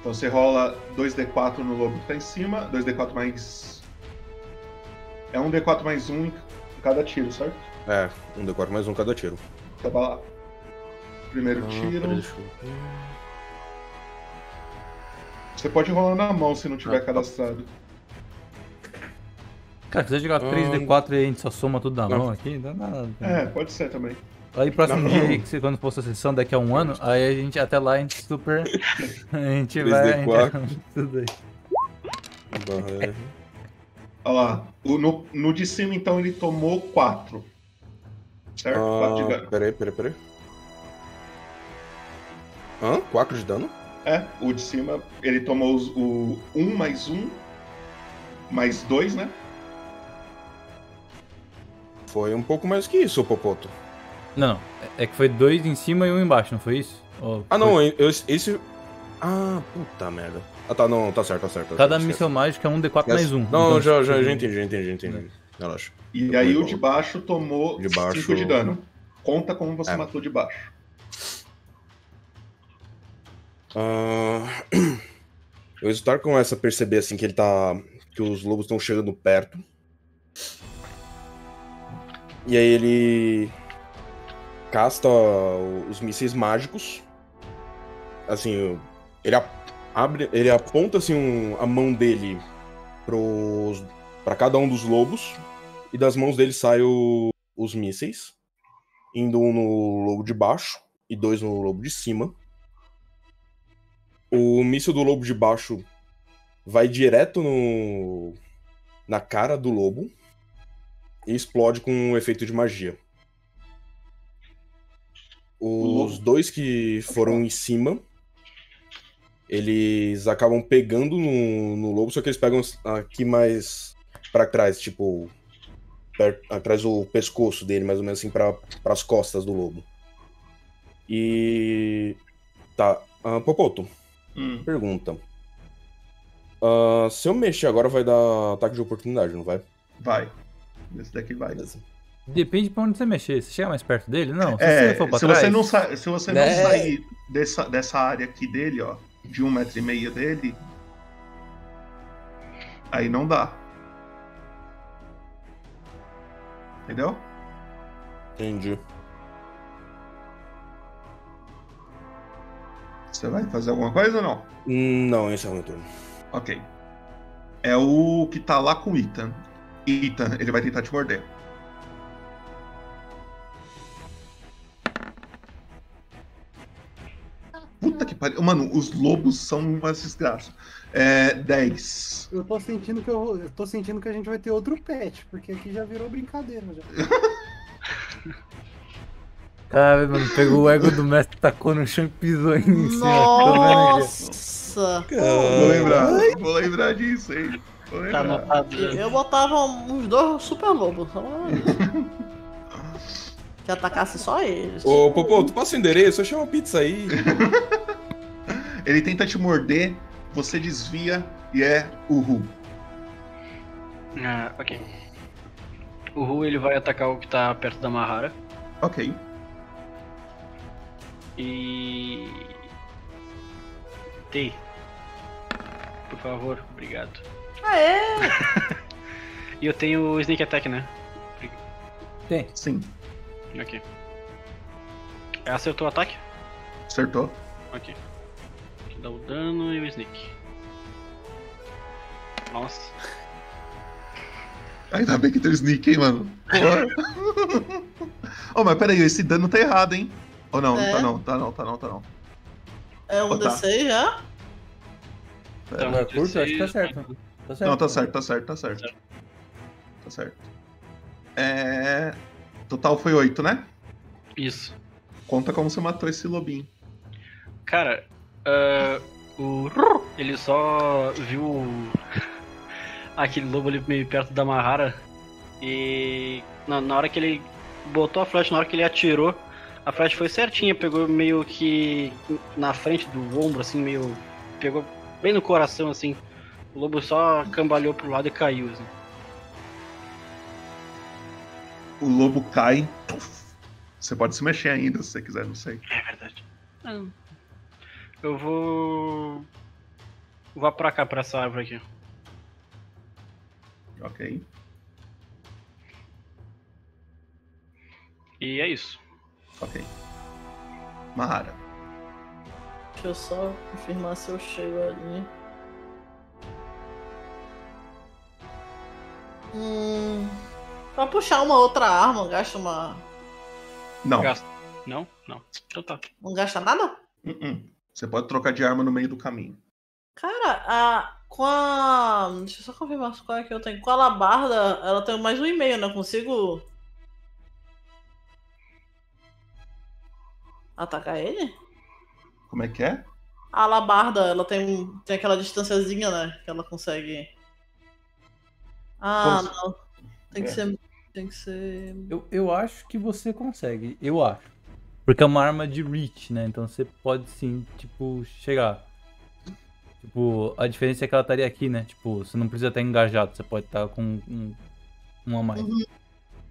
Então você rola 2d4 no lobo que tá em cima, 2d4 mais. É um d4 mais um em cada tiro, certo? É, um D4 mais um cada tiro. Tá vai lá. Primeiro Ah, tiro. peraí. Você pode rolar na mão se não tiver Ah, tá. cadastrado. Cara, se você jogar 3D4 e a gente só soma tudo na Não. mão aqui, não dá nada. É, pode ser também. Aí próximo Não. dia aí, que você, quando for sua sessão daqui a um ano, aí a gente até lá a gente super. A gente vai. A gente 3D4. tudo aí. Barra. Olha lá. O, no, no de cima, então, ele tomou 4. Certo? 4 de Ah, dano. peraí, peraí, peraí. Hã? 4 de dano? É, o de cima, ele tomou os- o 1 mais 1, mais 2, né? Foi um pouco mais que isso, Popoto. Não, não. É é que foi dois em cima e um embaixo, não foi isso? Ou Ah, foi- não, eu- eu- esse. Ah, puta merda. Ah, tá, não, tá certo, tá certo. tá Cada esquece. mágico é um D4 mais um. Não, Então, já, já, já entendi, já entendi, já entendi. Relaxa. E Eu aí vou- o de baixo tomou De baixo- 5 de dano. Conta como você É. matou de baixo. Ah, o Exultar começa a perceber assim que ele tá. que os lobos estão chegando perto. E aí ele casta os mísseis mágicos. Assim, ele abre, ele aponta assim um- a mão dele para cada um dos lobos e das mãos dele saem os mísseis, indo um no lobo de baixo e dois no lobo de cima. O míssil do lobo de baixo vai direto no na cara do lobo e explode com um efeito de magia. Os dois que foram em cima, eles acabam pegando no, no lobo, só que eles pegam aqui mais pra trás, tipo per- atrás do pescoço dele, mais ou menos assim para as costas do lobo. E tá, ah, Popoto. Hum. Pergunta. Ah, se eu mexer agora vai dar ataque de oportunidade, não vai? Vai. Esse daqui vai. Depende pra onde você mexer. Se chegar mais perto dele, não. Se É, você for pra se trás. você não, sa- se você não É. sair dessa, dessa área aqui dele, ó, de um metro e meio dele, aí não dá. Entendeu? Entendi. Você vai fazer alguma coisa ou não? Não, esse é o meu turno. Ok. É o que tá lá com o Ethan. Ele vai tentar te morder. Puta que pariu. Mano, os lobos são uma desgraça. É, 10. Eu tô sentindo que eu, eu tô sentindo que a gente vai ter outro pet, porque aqui já virou brincadeira já. Cara, mano, pegou o ego do mestre, tacou no chão e pisou em cima. Nossa! Vou lembrar, vou lembrar disso, hein. Tá anotado. Eu botava uns dois super lobos. Só... que atacasse só eles. Ô, Popô, tu passa o endereço, eu chamo a pizza aí. Ele tenta te morder, você desvia e é o Ru. Ah, ok. O Ru ele vai atacar o que tá perto da Mahara. Ok. E. Tei. Por favor, obrigado. Aê! E eu tenho o Sneak Attack, né? Tem. Sim. Ok. Acertou o ataque? Acertou. Ok. Aqui dá o dano e o Sneak. Nossa. Ainda bem que tem o sneak, hein, mano. Oh, mas peraí, esse dano tá errado, hein? Ou não, É. tá não, tá não, tá não, tá não. É um tá. D6 já? Pera. Não, é curto, acho que tá certo. Tá certo. Não, tá certo, tá certo, tá certo. Tá certo. É. Total foi 8, né? Isso. Conta como você matou esse lobinho. Cara, ah, o. Ele só viu aquele lobo ali meio perto da Mahara. E na, na hora que ele botou a flecha, na hora que ele atirou, a flecha foi certinha, pegou meio que na frente do ombro, assim, meio. Pegou bem no coração, assim. O lobo só cambalhou pro lado e caiu, assim. O lobo cai. Você pode se mexer ainda se você quiser, não sei. É verdade. Eu vou. Vou pra cá, pra essa árvore aqui. Ok. E é isso. Ok. Mahara. Deixa eu só confirmar se eu chego ali. Hum. Pra puxar uma outra arma, gasta uma. Não. Gasta. Não? Não. Então tá. Não gasta nada? Uh-uh. Você pode trocar de arma no meio do caminho. Cara, a. Com a. Deixa eu só confirmar qual é que eu tenho. Com a alabarda, ela tem mais um e-mail, né? Consigo. Atacar ele? Como é que é? A alabarda, ela tem, tem aquela distanciazinha, né? Que ela consegue. Ah, Cons- não. Tem que É. ser. Tem que ser. Eu, eu acho que você consegue, eu acho. Porque é uma arma de reach, né? Então você pode sim, tipo, chegar. Tipo, a diferença é que ela estaria aqui, né? Tipo, você não precisa estar engajado, você pode estar com um, um a mais. Uhum.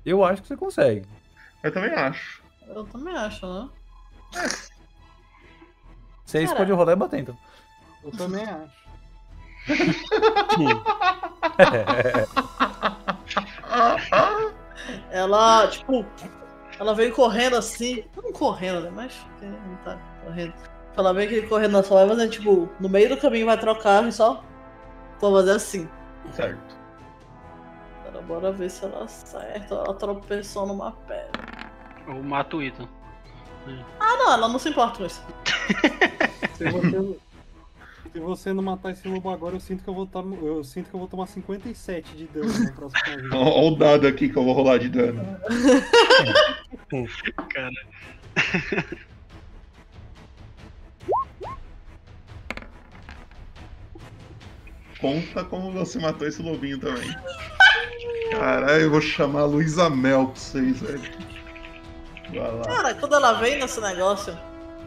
Eu acho que você consegue. Eu também acho. Eu também acho, né? Você Cara. pode rodar e bater, então. Eu também acho. Ela, tipo, ela veio correndo assim. Não correndo, né? Mas não tá correndo. Ela veio aqui correndo na sua mas tipo, no meio do caminho vai trocar e só. Vou fazer assim. Certo. Agora bora ver se ela acerta. Ela tropeçou numa pedra. Eu mato o Ethan. Ah não, ela não se importa com isso. Se você, não matar esse lobo agora, eu sinto que eu vou, tar- eu sinto que eu vou tomar 57 de dano na próxima vez. Olha o dado aqui que eu vou rolar de dano. Cara. Conta como você matou esse lobinho também. Caralho, eu vou chamar a Luísa Mel pra vocês, velho. Vai lá. Cara, quando ela veio nesse negócio,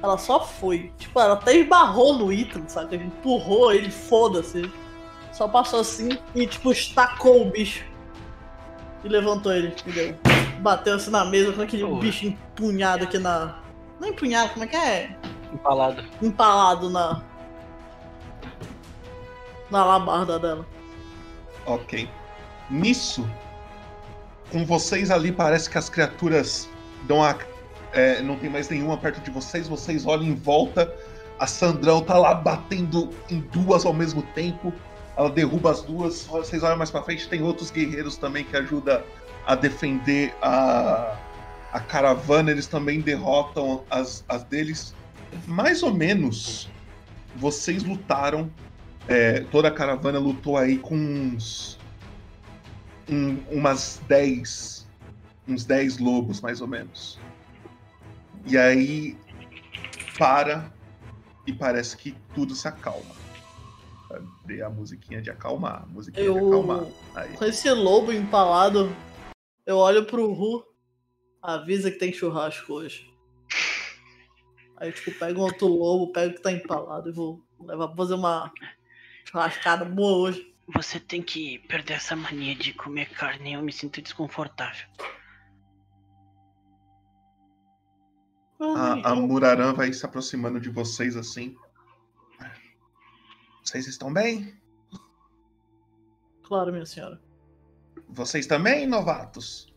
ela só foi. Tipo, ela até esbarrou no Ethan, sabe? Empurrou ele, foda-se. Só passou assim e, tipo, estacou o bicho. E levantou ele, entendeu? Bateu assim na mesa com aquele Porra. bicho empunhado aqui na. Não empunhado, como é que é? Empalado. Empalado na. Na alabarda dela. Ok. Nisso, com vocês ali, parece que as criaturas dão a. é, não tem mais nenhuma perto de vocês. Vocês olham em volta. A Sandrão tá lá batendo em duas ao mesmo tempo. Ela derruba as duas. Vocês olham mais pra frente, tem outros guerreiros também que ajudam a defender a, a caravana. Eles também derrotam as, as deles. mais ou menos, vocês lutaram. é, toda a caravana lutou aí com uns. um- umas 10. Uns 10 lobos, mais ou menos. E aí. Para. E parece que tudo se acalma. Cadê a musiquinha de acalmar? A musiquinha de acalmar. Eu. Aí. Com esse lobo empalado, eu olho pro Ru. Avisa que tem churrasco hoje. Aí, tipo, pego um outro lobo, pego o que tá empalado e vou levar pra fazer uma churrascada boa hoje. Você tem que perder essa mania de comer carne. Eu me sinto desconfortável. A, a Muraran vai se aproximando de vocês assim. Vocês estão bem? Claro, minha senhora. Vocês também, novatos?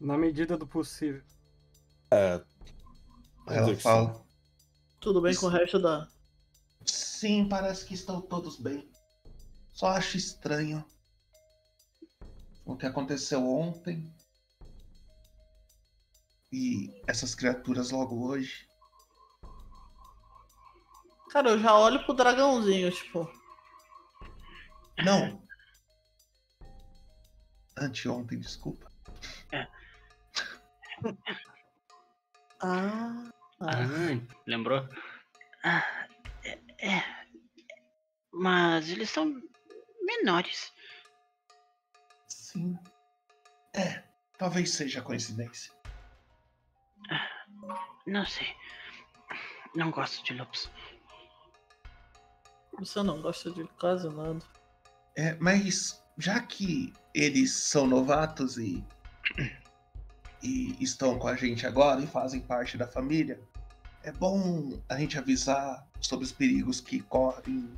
Na medida do possível. É. Ela fala. Tudo bem com o resto da. Sim, parece que estão todos bem. Só acho estranho o que aconteceu ontem e essas criaturas logo hoje. Cara, eu já olho pro dragãozinho, tipo. Não. Anteontem, desculpa. Ah. Ah, lembrou? Ah, é, é. Mas eles são menores. Sim. É, talvez seja coincidência. Não sei. Não gosto de lobos. Você não gosta de quase nada. É, mas já que eles são novatos e, e estão com a gente agora e fazem parte da família, é bom a gente avisar sobre os perigos que correm,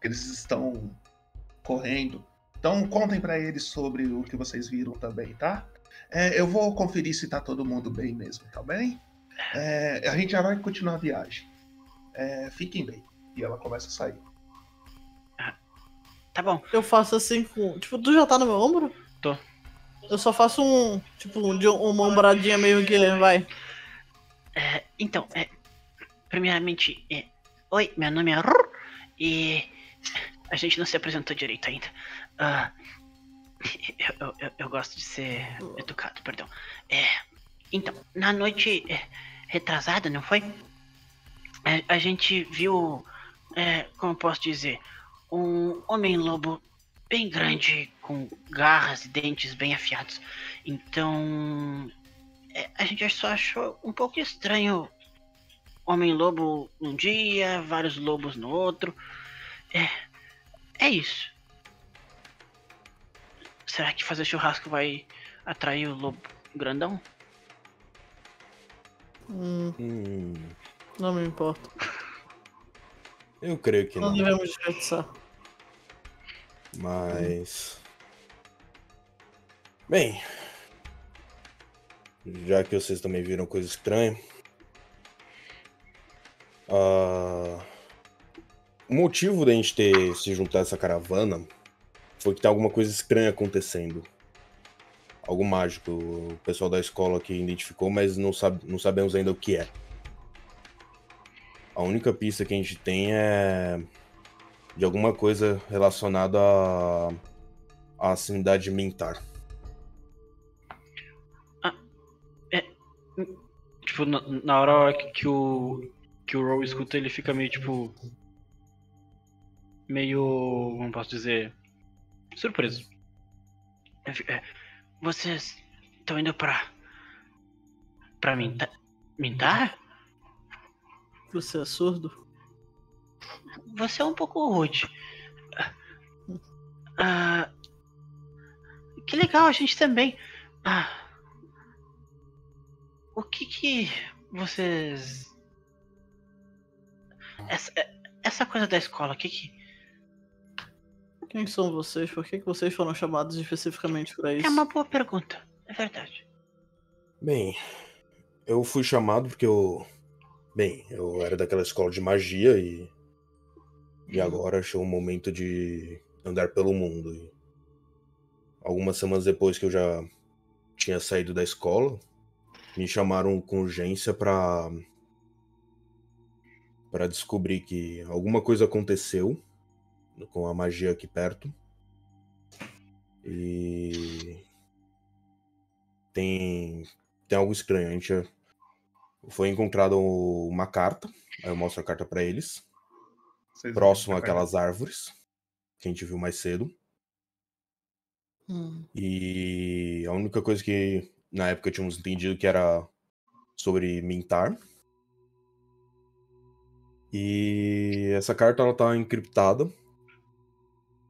que eles estão correndo. Então contem pra eles sobre o que vocês viram também, tá? É, eu vou conferir se tá todo mundo bem mesmo, tá bem? É, a gente já vai continuar a viagem. É, fiquem bem. E ela começa a sair. Tá bom. Eu faço assim com. Tipo, tu já tá no meu ombro? Tô. Eu só faço um. Tipo, um, de- uma ombradinha meio que vai. É, então, é, primeiramente, é, oi, meu nome é e a gente não se apresentou direito ainda. Ah, eu, eu- eu- gosto de ser educado, perdão. É, então, na noite é, retrasada, não foi? É, a gente viu, é, como posso dizer, um homem-lobo bem grande, com garras e dentes bem afiados. Então, é, a gente só achou um pouco estranho Homem-lobo num dia, vários lobos no outro. É. É isso. Será que fazer churrasco vai atrair o lobo grandão? Hum, Hum, não me importa. eu creio que Não não. devemos desperdiçar. Mas. Bem. Já que vocês também viram coisa estranha. ah, O motivo da gente ter se juntado a essa caravana foi que tem alguma coisa estranha acontecendo. Algo mágico. O pessoal da escola aqui identificou, mas não, sabe, não sabemos ainda o que é. A única pista que a gente tem é de alguma coisa relacionada à, à sanidade mental. Tipo, na, na hora que, que o. que o Roll escuta, ele fica meio tipo. Meio. como posso dizer? Surpreso. É, Vocês estão indo pra. pra Mintar? Mintar? Você é surdo? Você é um pouco rude. Ah, que legal, a gente também. Ah, o que que vocês. Essa, essa coisa da escola, o que que. Quem são vocês? Por que, que vocês foram chamados especificamente pra isso? É uma boa pergunta, é verdade. Bem, eu fui chamado porque eu. Bem, eu era daquela escola de magia e. E agora chegou o momento de andar pelo mundo. E algumas semanas depois que eu já tinha saído da escola, me chamaram com urgência pra. para descobrir que alguma coisa aconteceu com a magia aqui perto. E tem tem algo estranho. A gente foi encontrado uma carta. Aí eu mostro a carta para eles. Vocês próximo àquelas árvores que a gente viu mais cedo. Hum. E a única coisa que na época tínhamos entendido que era sobre Mintar. E essa carta ela tá encriptada.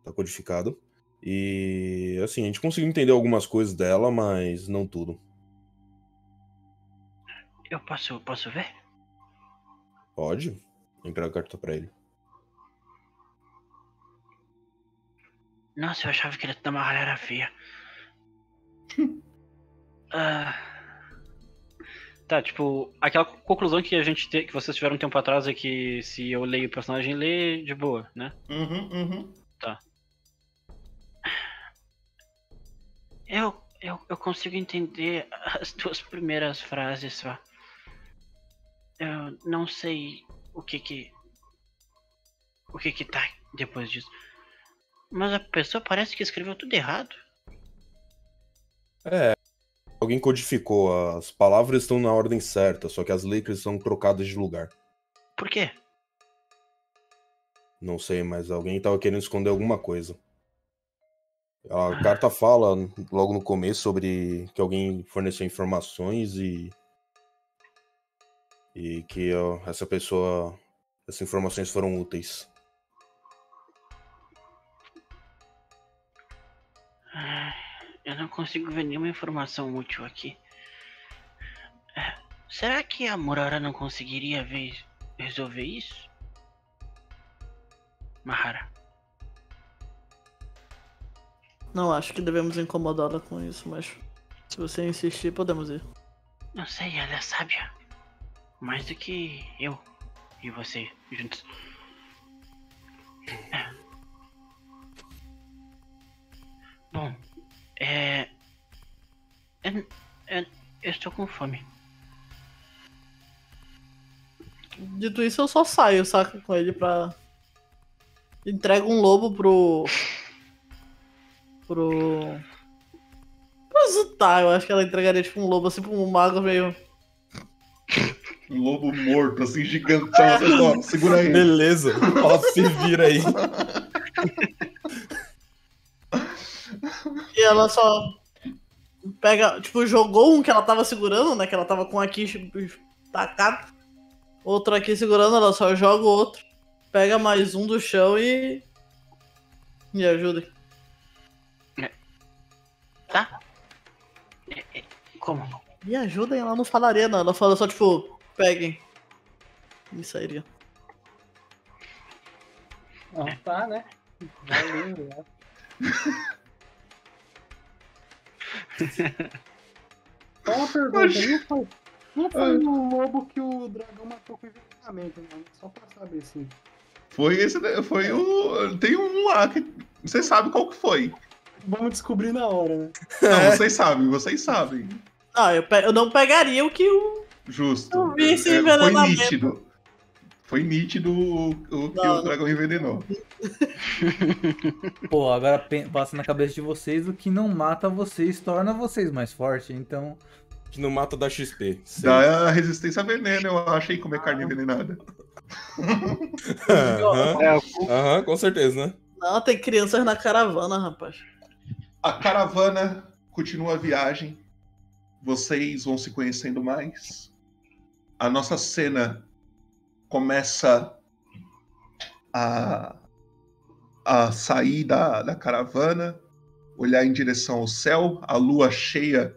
Tá codificada. E assim, a gente conseguiu entender algumas coisas dela, mas não tudo. Eu posso, posso ver? Pode? Entrega a carta pra ele. Nossa, eu achava que ele era uma galera feia. Ah, Tá, tipo, aquela conclusão que a gente te, que vocês tiveram um tempo atrás é que se eu leio o personagem, lê de boa, né? Uhum, uhum. Eu, eu, eu consigo entender as duas primeiras frases só. Eu não sei o que que. O que que tá depois disso. Mas a pessoa parece que escreveu tudo errado. É. Alguém codificou, as palavras estão na ordem certa, só que as letras estão trocadas de lugar. Por quê? Não sei, mas alguém tava querendo esconder alguma coisa. A carta fala logo no começo sobre que alguém forneceu informações e. E que ó, essa pessoa. Essas informações foram úteis. Eu não consigo ver nenhuma informação útil aqui. É, Será que a Murara não conseguiria ver, resolver isso? Mahara. Não acho que devemos incomodá-la com isso, mas se você insistir, podemos ir. Não sei, ela é sábia. Mais do que eu e você juntos. É. Bom, é. Eu, eu, eu estou com fome. Dito isso, eu só saio, saca, com ele pra. Entrego um lobo pro. Pro. pro Zutar. Eu acho que ela entregaria tipo um lobo assim pra um mago meio. Um lobo morto, assim, gigantão. Assim, ó, segura aí. Beleza, ó, se vira aí. E ela só. Pega. Tipo, jogou um que ela tava segurando, né? Que ela tava com aqui tacado. Outro aqui segurando, ela só joga o outro. Pega mais um do chão e. Me ajuda. Tá? É, é, Como? Me ajudem, ela não falaria não. Ela fala só tipo, peguem. E sairia. Ó, tá, né? Valeu, né? Só uma pergunta, não foi, não foi o lobo que o dragão matou com envenenamento, não. Só pra saber, assim. Foi esse, daí, foi o. Tem um lá que. Você sabe qual que foi. Vamos descobrir na hora, né? Não, vocês sabem, vocês sabem. Ah, eu, eu não pegaria o que o. Justo. Eu vi esse É, foi nítido. Foi nítido o, o que Não, o dragão envenenou. Pô, agora passa na cabeça de vocês o que não mata vocês torna vocês mais fortes, então. Que não mata da XP. Dá a resistência a veneno, eu achei comer carne envenenada. Aham, aham, com certeza, né? Não, tem crianças na caravana, rapaz. A caravana continua a viagem. Vocês vão se conhecendo mais. A nossa cena começa a, a sair da, da caravana, olhar em direção ao céu. A lua cheia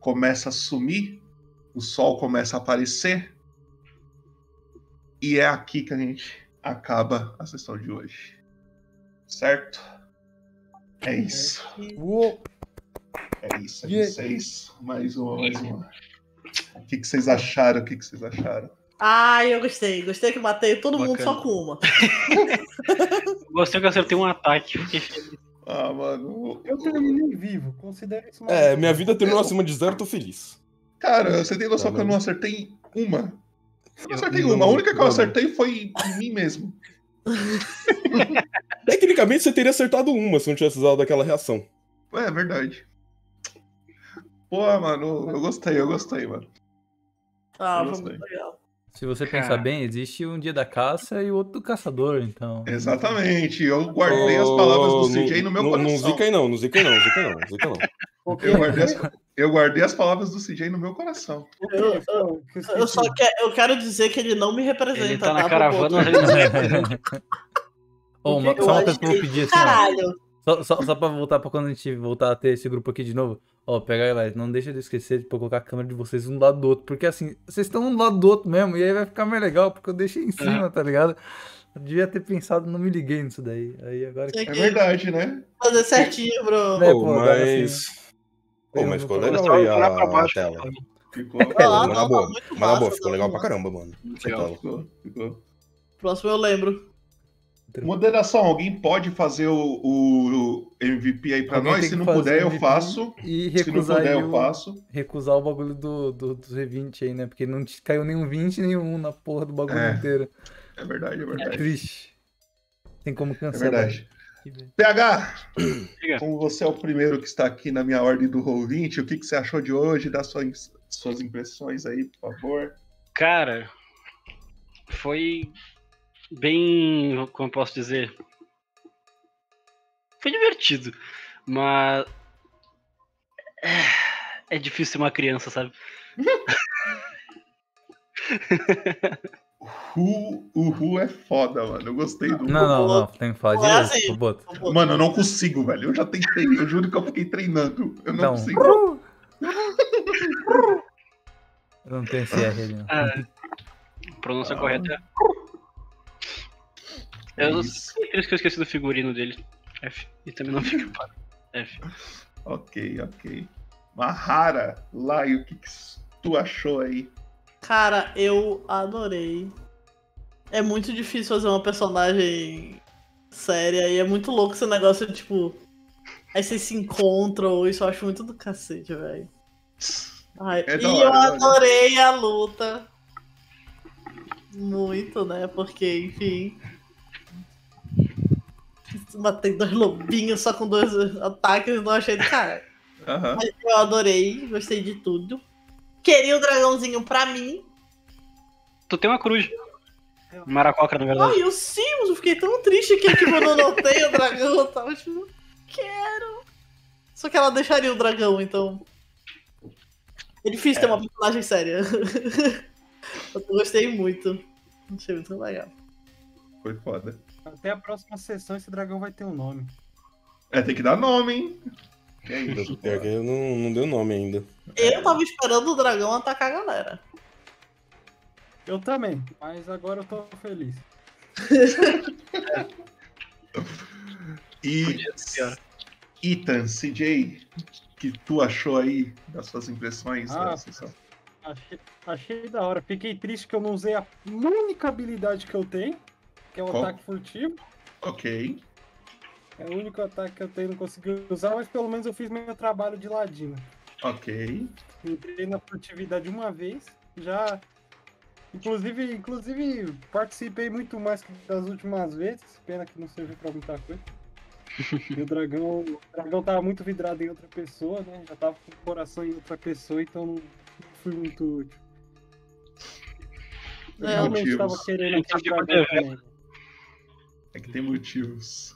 começa a sumir, o sol começa a aparecer. E é aqui que a gente acaba a sessão de hoje. Certo? É isso. É isso, é Yeah. isso, é isso. Mais uma, mais uma. O que, que vocês acharam? O que, que vocês acharam? Ai, eu gostei. Gostei que matei todo mundo Bacana. só com uma. Gostei que eu acertei um ataque. Ah, mano. Eu terminei vivo, considera isso uma É, minha vida terminou acima de zero, tô feliz. Cara, você tem noção Tá que eu não acertei uma? Eu não acertei uma. A única que eu acertei foi em mim mesmo. Tecnicamente você teria acertado uma se não tivesse usado aquela reação. É, é verdade. Pô, mano, eu gostei, eu gostei, mano. Ah, Eu foi gostei. muito legal. Se você pensar bem, existe um dia da caça e o outro do caçador, então. Exatamente. Eu guardei as palavras do CJ no meu não, coração. Não zica aí não, não zica aí não, zica aí não, zica não. Eu guardei, as, eu guardei as palavras do CJ no meu coração. Eu, eu- eu só que, eu quero dizer que ele não me representa. Ele tá na Bobo? caravana, ele não me representa. Ô, uma, só uma coisa que eu vou que- pedir assim, ó. Caralho. Só, só, só pra voltar pra quando a gente voltar a ter esse grupo aqui de novo. Ó, pega aí, Light, não deixa de esquecer de colocar a câmera de vocês um do lado do outro. Porque assim, vocês estão um do lado do outro mesmo. E aí vai ficar mais legal, porque eu deixei em cima, tá ligado? Eu devia ter pensado, não me liguei nisso daí. Aí agora Tem É que verdade, né? fazer certinho, bro. Né, Pô, agora mas. Pô, mas ficou legal aí a, a baixo, tela. Ficou, É, Ah, mas não, na boa, tá mas na boa, ficou tá legal pra caramba, mano. Legal. ficou, ficou. Próximo eu lembro. Moderação, alguém pode fazer o, o- o MVP aí pra Alguém nós? Se não puder, eu faço. E Se não recusar puder, aí eu o- faço. Recusar o bagulho do, do, dos R20 aí, né? Porque não caiu nenhum 20 nenhum na porra do bagulho É. inteiro. É verdade, é É verdade. triste. Tem como É cancelar. verdade. Que velho. PH, como você é o primeiro que está aqui na minha ordem do Roll20, o que, que você achou de hoje? Dá suas, suas impressões aí, por favor. Cara, foi bem. Como eu posso dizer? Foi divertido, mas. É, é difícil ser uma criança, sabe? Ru, o Ru é foda, mano. Eu gostei do Não, não, não. Tem que falar direito, assim. Mano, eu não consigo, velho. Eu já tentei. Eu juro que eu fiquei treinando. Eu não Não. consigo. Eu não tenho esse R ali, não. É, pronúncia Ah. correta é. Eu sei que eu esqueci do figurino dele. F. E também não fica para. F. Ok, ok. Mahara, Lai, o que, que tu achou aí? Cara, eu adorei. É muito difícil fazer uma personagem séria e é muito louco esse negócio de tipo. Aí vocês se encontram, isso eu acho muito do cacete, velho. É e eu hora, da hora. adorei a luta. Muito, né? Porque, enfim. Matei dois lobinhos só com dois ataques, não achei do cara. Aham. Mas eu adorei, gostei de tudo. Queria o dragãozinho pra mim. Tu tem uma cruz. Maracocra, na verdade. Ai, o Sims, eu fiquei tão triste que tipo, eu não tenho o dragão. Eu tava tipo, quero. Só que ela deixaria o dragão, então. É difícil ter uma personagem séria. eu gostei muito. Achei muito legal. Foi foda. Até a próxima sessão esse dragão vai ter um nome. É, tem que dar nome, hein? Que é isso. Pior que não, não deu nome ainda. Eu tava esperando o dragão atacar a galera. Eu também, mas agora eu tô feliz. E Ethan, CJ, o que tu achou aí das suas impressões Ah, da sessão? Achei, achei da hora. Fiquei triste que eu não usei a única habilidade que eu tenho, que é o Qual? ataque furtivo. Ok. É o único ataque que eu tenho, não consegui usar, mas pelo menos eu fiz meu trabalho de ladino. Ok. Entrei na furtividade uma vez, já. Inclusive, inclusive participei muito mais que das últimas vezes. Pena que não serviu pra muita coisa. e o dragão, o dragão tava muito vidrado em outra pessoa, né? Já tava com o coração em outra pessoa, então não, fui muito útil. Eu Tem realmente motivos. tava querendo aquele dragão também. É que tem motivos.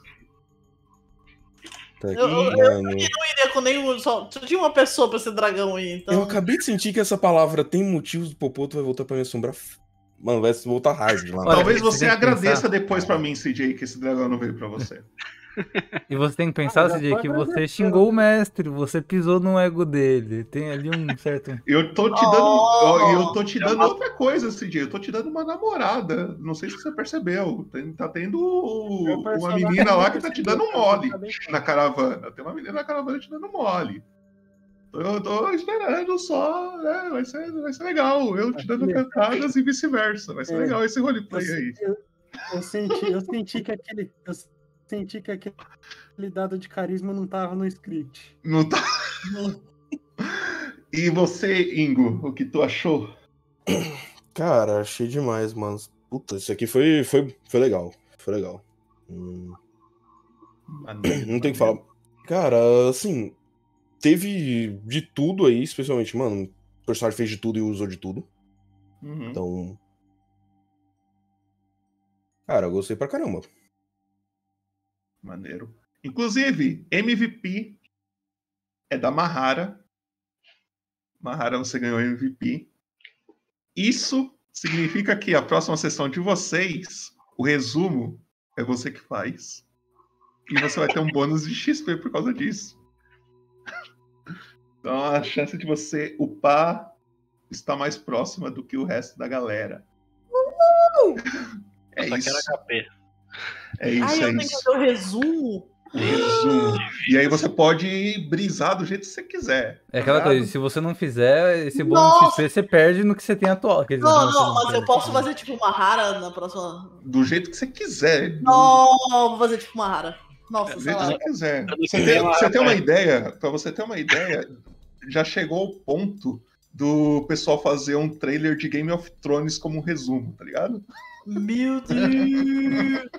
Tá aqui, Eu, eu, eu não iria com nenhum. Só, só tinha uma pessoa pra ser dragão aí, então. Eu acabei de sentir que essa palavra tem motivos do Popoto vai voltar pra me assombrar. Mano, vai voltar hard lá. Talvez você agradeça pensar- depois pra mim, CJ, que esse dragão não veio pra você. E você tem que pensar, Ah, já CJ, tô que você xingou o mestre, você pisou no ego dele. Tem ali um certo. Eu tô te dando. Oh! eu tô te dando outra coisa, CJ. Eu tô te dando uma namorada. Não sei se você percebeu. Tem- tá tendo uma menina lá que tá te dando mole na caravana. Tem uma menina na caravana te dando mole. Eu tô esperando só, né? Vai ser, vai ser legal. Eu te dando cantadas e vice-versa. Vai ser É. legal esse roleplay aí. Eu, eu senti, eu senti que aquele. Eu senti que aquele dado de carisma não tava no script. Não tá. E você, Ingo, o que tu achou? Cara, achei demais, mano. Puta, isso aqui foi, foi, foi legal. Foi legal. Hum, não tem o que falar. Cara, assim, teve de tudo aí, especialmente, mano, o personagem fez de tudo e usou de tudo. Uhum. Então. Cara, eu gostei pra caramba. Maneiro. Inclusive, MVP é da Mahara. Mahara, você ganhou MVP. Isso significa que a próxima sessão de vocês, o resumo é você que faz. E você vai ter um bônus de XP por causa disso. Então a chance de você upar está mais próxima do que o resto da galera. É Só isso. É isso, Ai, é eu tenho isso. que ver o resumo. Resumo. E aí você pode brisar do jeito que você quiser. É aquela tá coisa, se você não fizer esse bônus Nossa! XP, você perde no que você tem atual. Quer dizer, Não, você não, mas eu posso fazer tipo uma rara na próxima. Do jeito que você quiser. Não, vou fazer tipo uma rara. Nossa, Do sei jeito que lá. você quiser. Não Você tem, uma- você tem uma ideia, pra você ter uma ideia, já chegou ao ponto do pessoal fazer um trailer de Game of Thrones como um resumo, tá ligado? Meu Deus!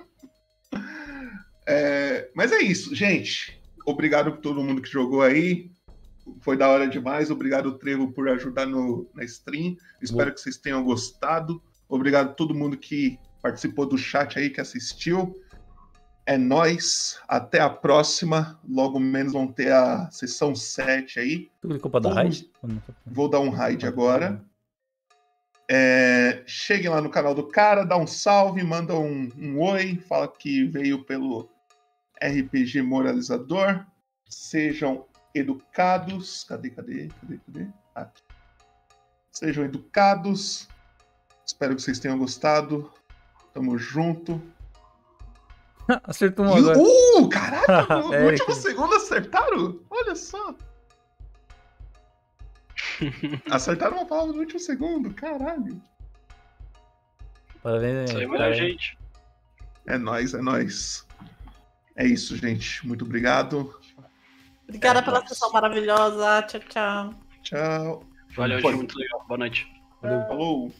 É, mas é isso, gente. Obrigado por todo mundo que jogou aí. Foi da hora demais. Obrigado, Trevo, por ajudar no, na stream. Espero que vocês tenham gostado. Obrigado a todo mundo que participou do chat aí, que assistiu. É nóis. Até a próxima. Logo menos vão ter a sessão 7 aí. Tu clicou pra dar raid? Vou dar um raid agora. É, cheguem lá no canal do cara, dá um salve, manda um, um oi, fala que veio pelo RPG Moralizador. Sejam educados. Cadê, cadê, cadê, cadê? Aqui. Sejam educados. Espero que vocês tenham gostado. Tamo junto. Acertou um E- agora. Uh, caralho! No, Eric. último segundo acertaram? Olha só. Acertaram uma palavra no último segundo, caralho. Parabéns, Isso aí, parabéns. melhor gente. É nóis, é nóis. É isso, gente. Muito obrigado. Obrigada pela sessão maravilhosa. Tchau, tchau. Tchau. Valeu, Foi. gente. Muito legal. Boa noite. Falou.